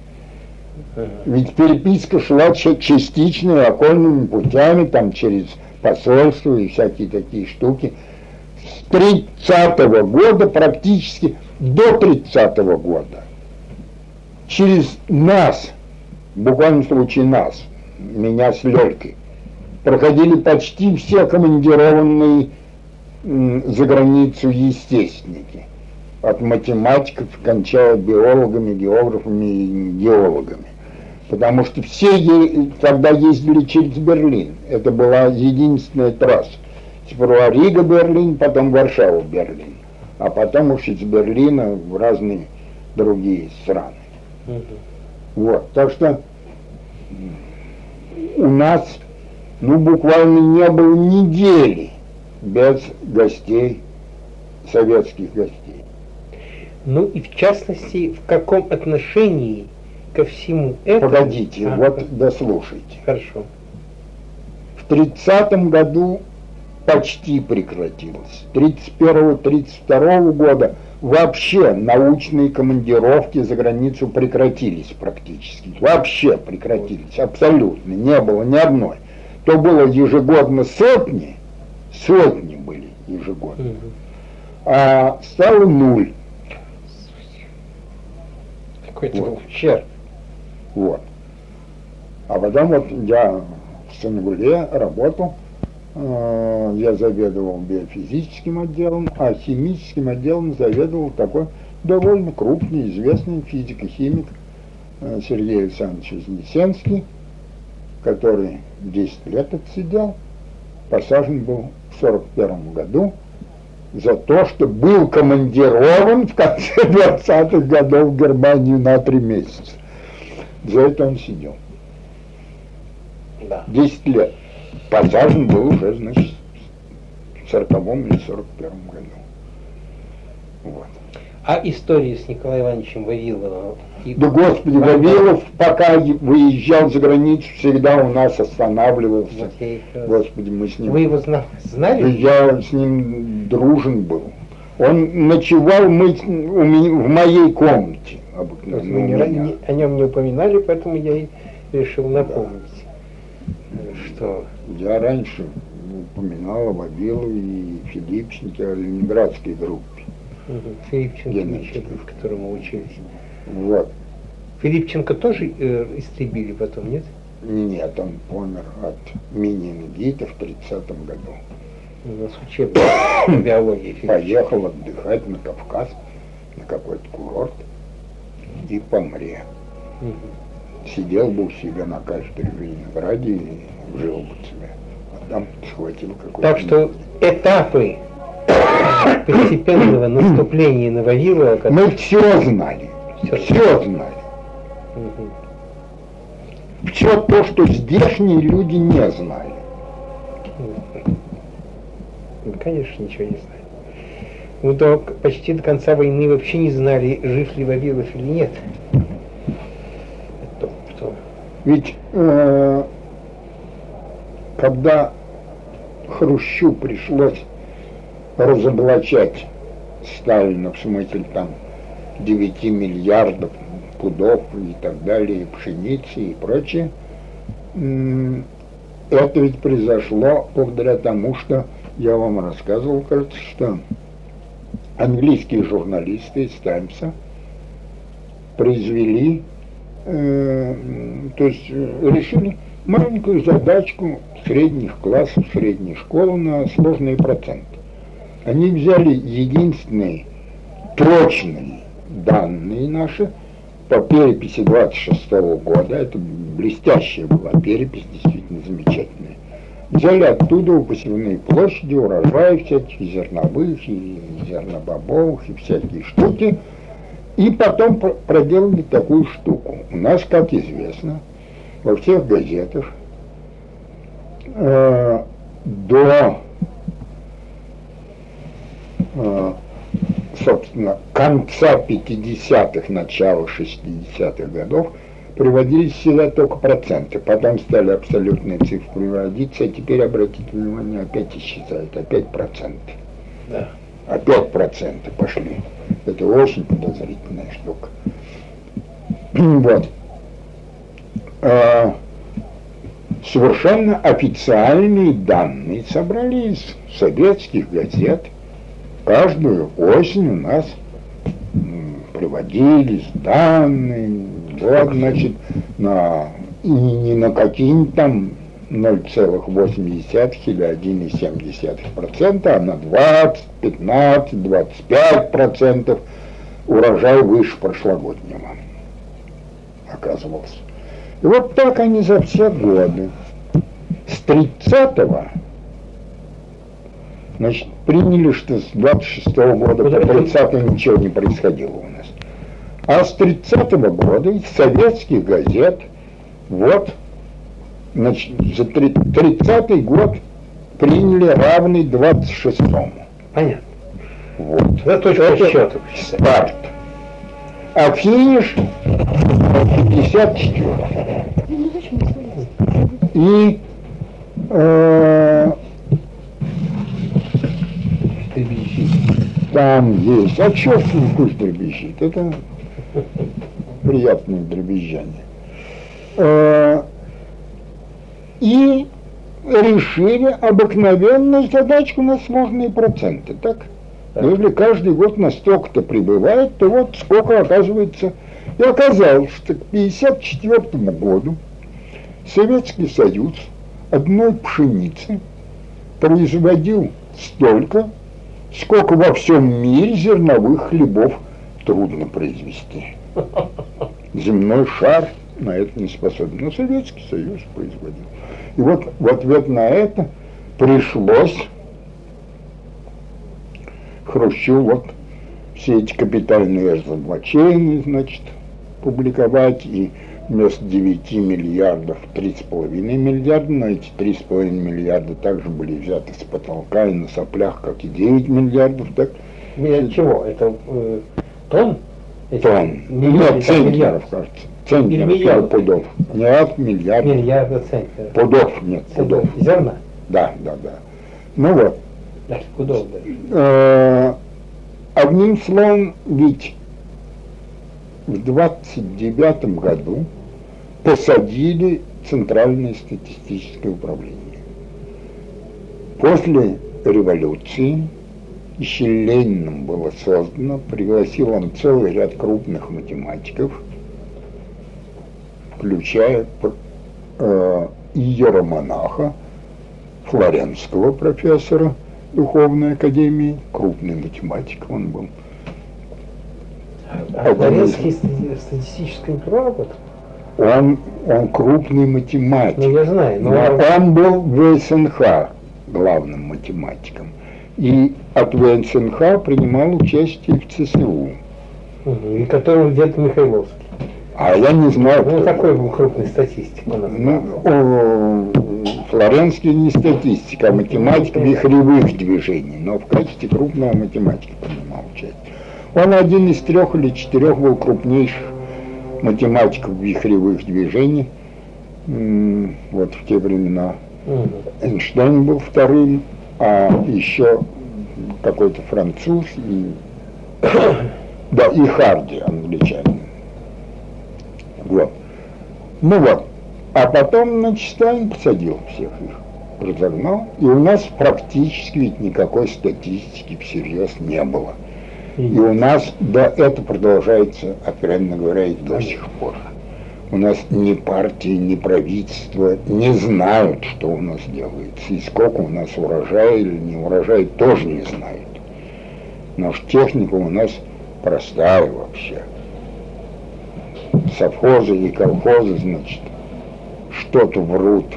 Ведь переписка шла частично окольными путями, там через посольство и всякие такие штуки. С 30-го года практически до 30-го года через нас в буквальном случае нас, меня с Лёлькой, проходили почти все командированные за границу естественники. От математиков, кончая биологами, географами и геологами. Потому что все тогда ездили через Берлин. Это была единственная трасса. Сперва Рига-Берлин, потом Варшава-Берлин. А потом уж из Берлина в разные другие страны. Вот, так что у нас, ну, буквально не было недели без гостей, советских гостей. Ну и в частности, в каком отношении ко всему этому... Погодите, А, вот дослушайте. Хорошо. В 30 году почти прекратилось. 31-32 года вообще научные командировки за границу прекратились практически. Вообще прекратились, абсолютно. Не было ни одной. То было ежегодно сотни, сотни были ежегодно, а стало нуль. Какой-то Вот. ущерб. Вот. А потом вот я в Сангуле работал, э, я заведовал биофизическим отделом, а химическим отделом заведовал такой довольно крупный, известный физик и химик э, Сергей Александрович Вознесенский, который 10 лет отсидел, посажен был в 41 году за то, что был командирован в конце <laughs> 20-х годов в Германию на три месяца. За это он сидел. Да. 10 лет. Посажен был уже, значит, в 40 или 41 году. Вот. А истории с Николаем Ивановичем Вавиловым? Да, Господи, Вавилов, пока выезжал за границу, всегда у нас останавливался. Господи, мы с ним... Вы его зна- Да знали? Я с ним дружен был. Он ночевал мы, у меня, в моей комнате. Обыкновенно Вы не, о нем не упоминали, поэтому я и решил напомнить, э, что Я раньше упоминал о Вавилове и Филипченке, о ленинградской группе. мгм, Филипченко, в котором мы учились. Вот. Филипченко тоже э, истребили потом, нет? Нет, он помер от мини-ингита в 30 году. У нас учебник <coughs> биологии. Поехал отдыхать на Кавказ, на какой-то курорт, и помре. Мгм. Сидел бы у себя на кафедре в Ленинграде и жил бы себе. А там схватил какой-то... Так что этапы <coughs> постепенного наступления на Вавилова, Мы все знали, Все знали. Все то, что здешние люди не знали. Ну, конечно, ничего не знали. Ну, до, почти до конца войны вообще не знали, жив ли Вавилов или нет. Это кто? Ведь э, когда Хрущу пришлось разоблачать Сталина, в смысле там 9 миллиардов пудов и так далее, и пшеницы и прочее, это ведь произошло благодаря тому, что я вам рассказывал, кажется, что английские журналисты из Таймса произвели, э, то есть э, решили маленькую задачку средних классов, средней школы на сложные проценты. Они взяли единственные точные данные наши по переписи 26 года, это блестящая была перепись, действительно замечательная. Взяли оттуда посевные площади, урожаи всяких зерновых и зернобобовых и всякие штуки, и потом про- проделали такую штуку. У нас, как известно, во всех газетах э, до э, собственно, конца 50-х, начала 60-х годов приводились всегда только проценты. Потом стали абсолютные цифры приводиться, а теперь, обратите внимание, опять исчезают, опять проценты. Да. Опять проценты пошли. Это очень подозрительная штука. <clears throat> Вот. А, совершенно официальные данные собрали из советских газет. Каждую осень у нас приводились данные, вот, значит, на, и не на какие-нибудь там 0,8 или 1,7%, а на 20, 15, 25 процентов урожай выше прошлогоднего оказывался. И вот так они за все годы. С 30-го, значит, приняли, что с 26-го года по 30 ничего не происходило у нас. А с 30-го года из советских газет, вот, значит, за 30-й год приняли равный 26-му. Понятно. Вот. За точку Это счета. Старт. А финиш 54. И э, там есть. А черт с ним пусть дребезжит. Это приятное дребезжание. Э, и решили обыкновенную задачку на сложные проценты, так? Но если каждый год на столько-то прибывает, то вот сколько оказывается. И оказалось, что к 1954 году Советский Союз одной пшеницы производил столько, сколько во всем мире зерновых хлебов трудно произвести. Земной шар на это не способен. Но Советский Союз производил. И вот в ответ на это пришлось Хрущев вот все эти капитальные разоблачения, значит, публиковать и вместо 9 миллиардов 3,5 миллиарда, но эти 3,5 миллиарда также были взяты с потолка и на соплях, как и 9 миллиардов, так? Миллиард чего? Это э, тонн? Эти Тонн. миллиарды, Нет, центнеров, миллиард. кажется. Центнеров, миллиард. пудов. Нет, миллиард. Миллиарда центнеров. Пудов, нет, пудов. Центнеров. Зерна? Да, да, да. Ну вот. Да, пудов, да. Э, Одним словом, ведь в 29 году посадили Центральное статистическое управление. После революции еще Лениным было создано, пригласил он целый ряд крупных математиков, включая э, иеромонаха, флоренского профессора Духовной Академии, крупный математик он был. А Дворецкий стати- статистическое бюро работал? Он, он крупный математик. Ну, я знаю, но... Но он был в ВСНХ главным математиком. И от ВСНХ принимал участие в ЦСУ. Мгм, И который где-то Михайловский. А я не знаю, Ну, кто такой был крупный статистик у нас. Ну, о, Флоренский не статистика, а математик вихревых движений, но в качестве крупного математика принимал участие. Он один из трех или четырех был крупнейших математиков вихревых движений вот в те времена. Эйнштейн был вторым, а еще какой-то француз и <coughs> да, и Харди, англичанин. Вот. Ну вот. А потом, значит, Сталин посадил всех их, разогнал, и у нас практически ведь никакой статистики всерьез не было. И у нас, да, это продолжается, откровенно говоря, и до сих пор. У нас ни партии, ни правительство не знают, что у нас делается. И сколько у нас урожая или не урожая, тоже не знают. Ж техника у нас простая вообще. Совхозы и колхозы, значит, что-то врут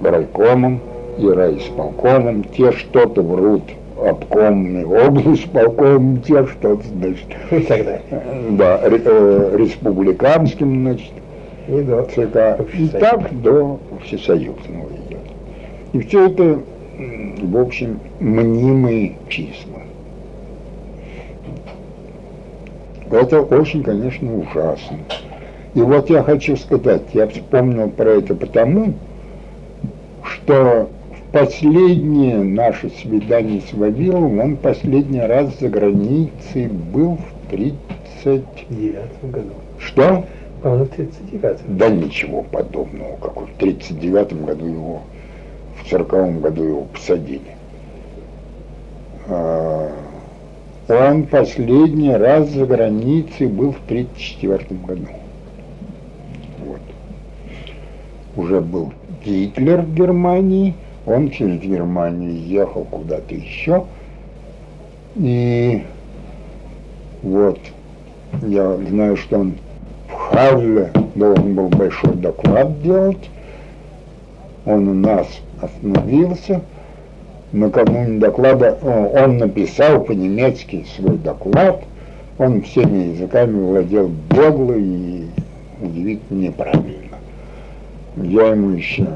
райкомом и райисполкомом, те что-то врут обкомом и облсполкомом, те значит, И так далее. э, да, э, республиканским, значит, И да. ЦК. И так до всесоюзного идет. И все это, в общем, мнимые числа. Это очень, конечно, ужасно. И вот я хочу сказать, я вспомнил про это потому, что последнее наше свидание с Вавиловым, он последний раз за границей был в 30... В девятом году. Что? По-моему, в 39 Да ничего подобного, как в 39 году его, в 40 году его посадили. А, Он последний раз за границей был в 34 году. Вот. Уже был Гитлер в Германии, он через Германию ехал куда-то еще. И вот, я знаю, что он в Харле должен был большой доклад делать. Он у нас остановился. Накануне доклада он написал по-немецки свой доклад. Он всеми языками владел бегло и удивительно неправильно. Я ему еще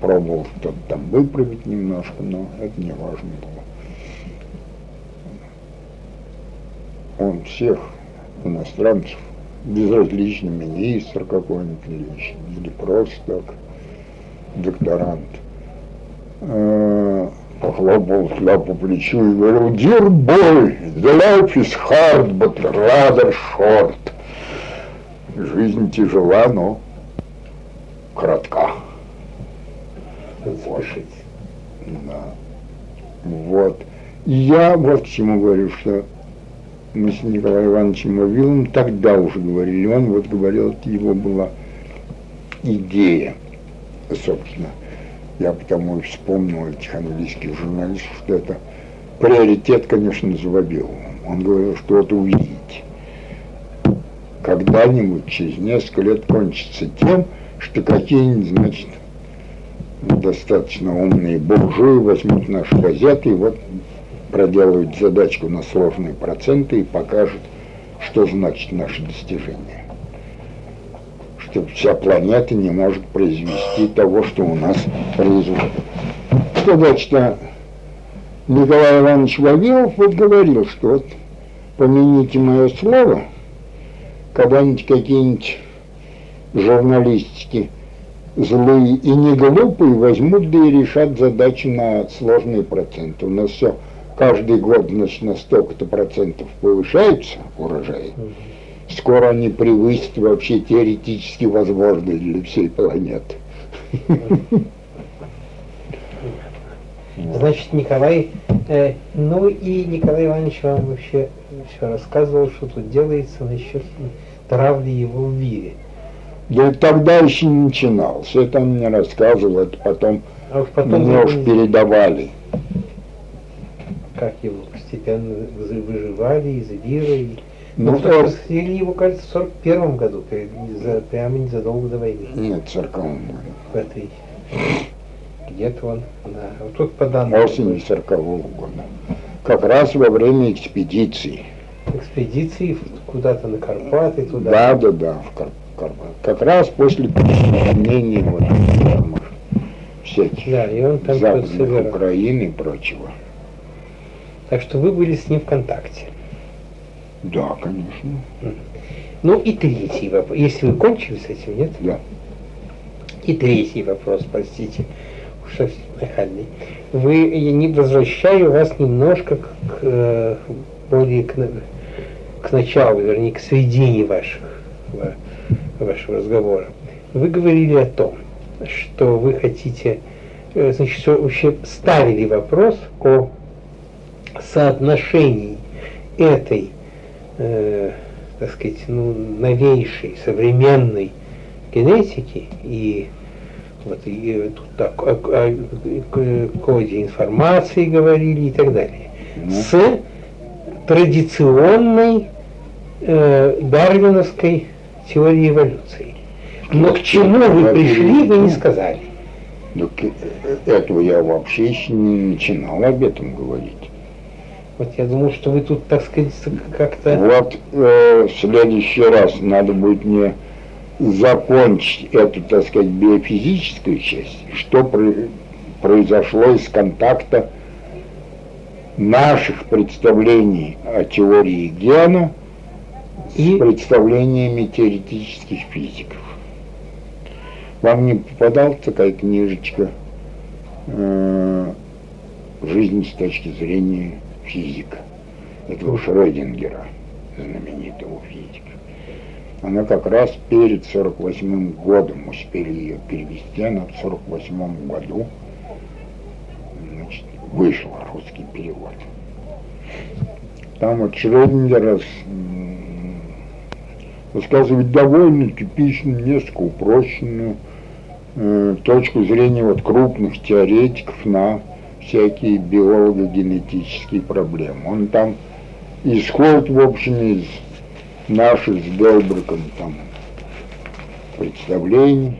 пробовал что-то там выправить немножко, но это не важно было. Он всех иностранцев, безразличный министр какой-нибудь или, просто так, докторант, э, похлопал себя по плечу и говорил, Dear boy, the life is hard, but rather short. Жизнь тяжела, но коротка. Вот. Да. Вот. Я вот к чему говорю, что мы с Николаем Ивановичем Вавиловым тогда уже говорили, он вот говорил, это его была идея, собственно. Я потому и вспомнил этих английских журналистов, что это приоритет, конечно, за. Он говорил, что вот увидите, когда-нибудь через несколько лет кончится тем, что какие-нибудь, значит, достаточно умные буржуи возьмут наши газеты и вот проделают задачку на сложные проценты и покажут, что значит наше достижение. Что вся планета не может произвести того, что у нас производит. Сказать, что Николай Иванович Вавилов вот говорил, что вот помяните мое слово, когда-нибудь какие-нибудь журналистики злые и не глупые возьмут да и решат задачи на сложные проценты. У нас все каждый год значит, на столько-то процентов повышается урожай. Скоро они превысят вообще теоретически возможные для всей планеты. Значит, Николай, э, ну и Николай Иванович вам вообще все рассказывал, что тут делается насчет травли его в вире. Да тогда еще не начинался. Это он мне рассказывал, это потом, А уж потом мне уж передавали. как его постепенно вы- выживали. И... Ну, Ну, э, посадили его, кажется, в 41 году, за- прямо незадолго до войны. нет, В этой... Где-то он, да. Вот тут по данным осени 40 года. Как раз во время экспедиции. экспедиции куда-то на Карпаты, туда. Да, да, да, в Кар- Карпат. Как раз после присоединения вот самых всяких Да, и он там западных. Украины и прочего. Так что вы были с ним в контакте. Да, конечно. Ну и третий вопрос. Если вы кончили с этим, нет? Да. И третий вопрос, простите, уж совсем нахальный. Вы, я не возвращаю вас немножко к, э, более к, к началу, вернее, к сведению ваших, ва- вашего разговора. Вы говорили о том, что вы хотите, э, значит, вообще ставили вопрос о соотношении этой, э, так сказать, ну, новейшей, современной генетики и вот и э, тут так, о, о- к- коде информации говорили и так далее, Ну. с традиционной э, дарвиновской теорией эволюции. Но к чему вы пришли, вы не сказали. Так, э, этого я вообще еще не начинал об этом говорить. Вот я думал, что вы тут, так сказать, как-то... Вот э, в следующий раз надо будет мне закончить эту, так сказать, биофизическую часть, что про- произошло из контакта наших представлений о теории гена И- представлениями теоретических физиков. Вам не попадалась такая книжечка э, «Жизнь с точки зрения физика» этого Шрёдингера, знаменитого физика. Она как раз перед 48 годом успели ее перевести, она в 48 году значит, вышел русский перевод. Там вот Шрёдингер рас- м, рассказывает довольно типичную, несколько упрощенную э, точку зрения вот крупных теоретиков на всякие биолого-генетические проблемы. Он там исходит, в общем, из наших с Делбриком там представлений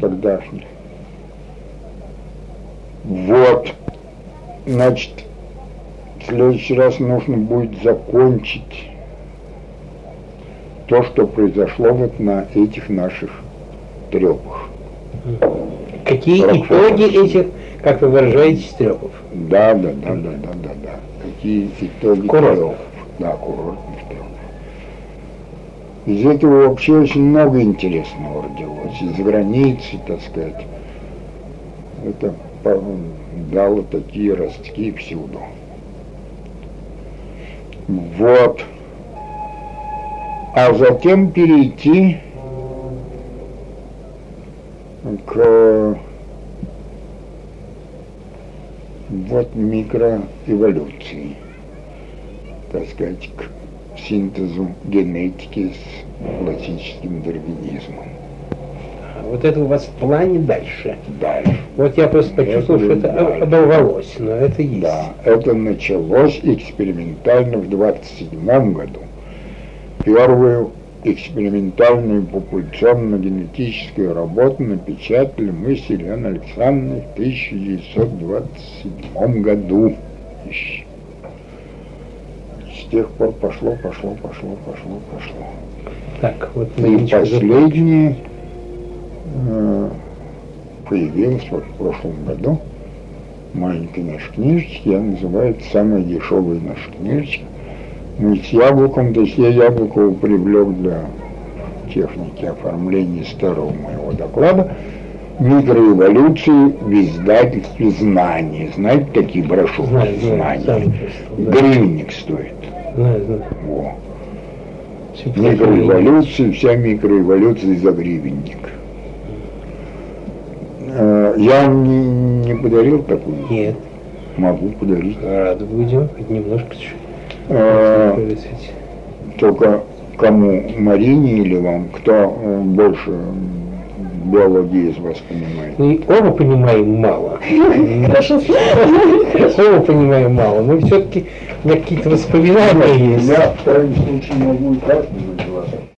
тогдашних. Вот. Значит, в следующий раз нужно будет закончить то, что произошло вот на этих наших трепах. Какие итоги этих, как вы выражаетесь, трепов? Да, да, да, да, да, да, да. Какие итоги трёпов. Да, курортных трудов. Из этого вообще очень много интересного родилось. Из границы, так сказать. Это дало такие ростки всюду. Вот. А затем перейти к вот микроэволюции, так сказать, к синтезу генетики с классическим дарвинизмом. Вот это у вас в плане дальше. Дальше. Вот я просто почувствовал, что это дальше. оборвалось, но это есть. Да, это началось экспериментально в 27 году. Первую экспериментальную популяционно-генетическую работу напечатали мы с Еленой Александровной в 1927 году. С тех пор пошло, пошло, пошло, пошло, пошло. Так, вот И последнее э, появилось вот в прошлом году. Маленькая наша книжечка, я называю это самая дешевая наша книжечка. Мы с яблоком, то есть я яблоко привлек для техники оформления старого моего доклада микроэволюции в издательстве «Знания». Знаете такие брошюры Знаю, знаю, «Знания»? да. Гривенник стоит. Знаю, знаю. Во. Микроэволюция, вся микроэволюция за гривенник. Э, Я вам не, не подарил такую? Нет, Могу подарить. рады будем, хоть немножко чуть-чуть Э. Только кому, Марине или вам, кто э, больше биологии из вас понимает? Ну и оба понимаем мало. Хорошо. Оба понимаем мало. Но все-таки какие-то воспоминания есть. Я в крайнем случае могу и так называть.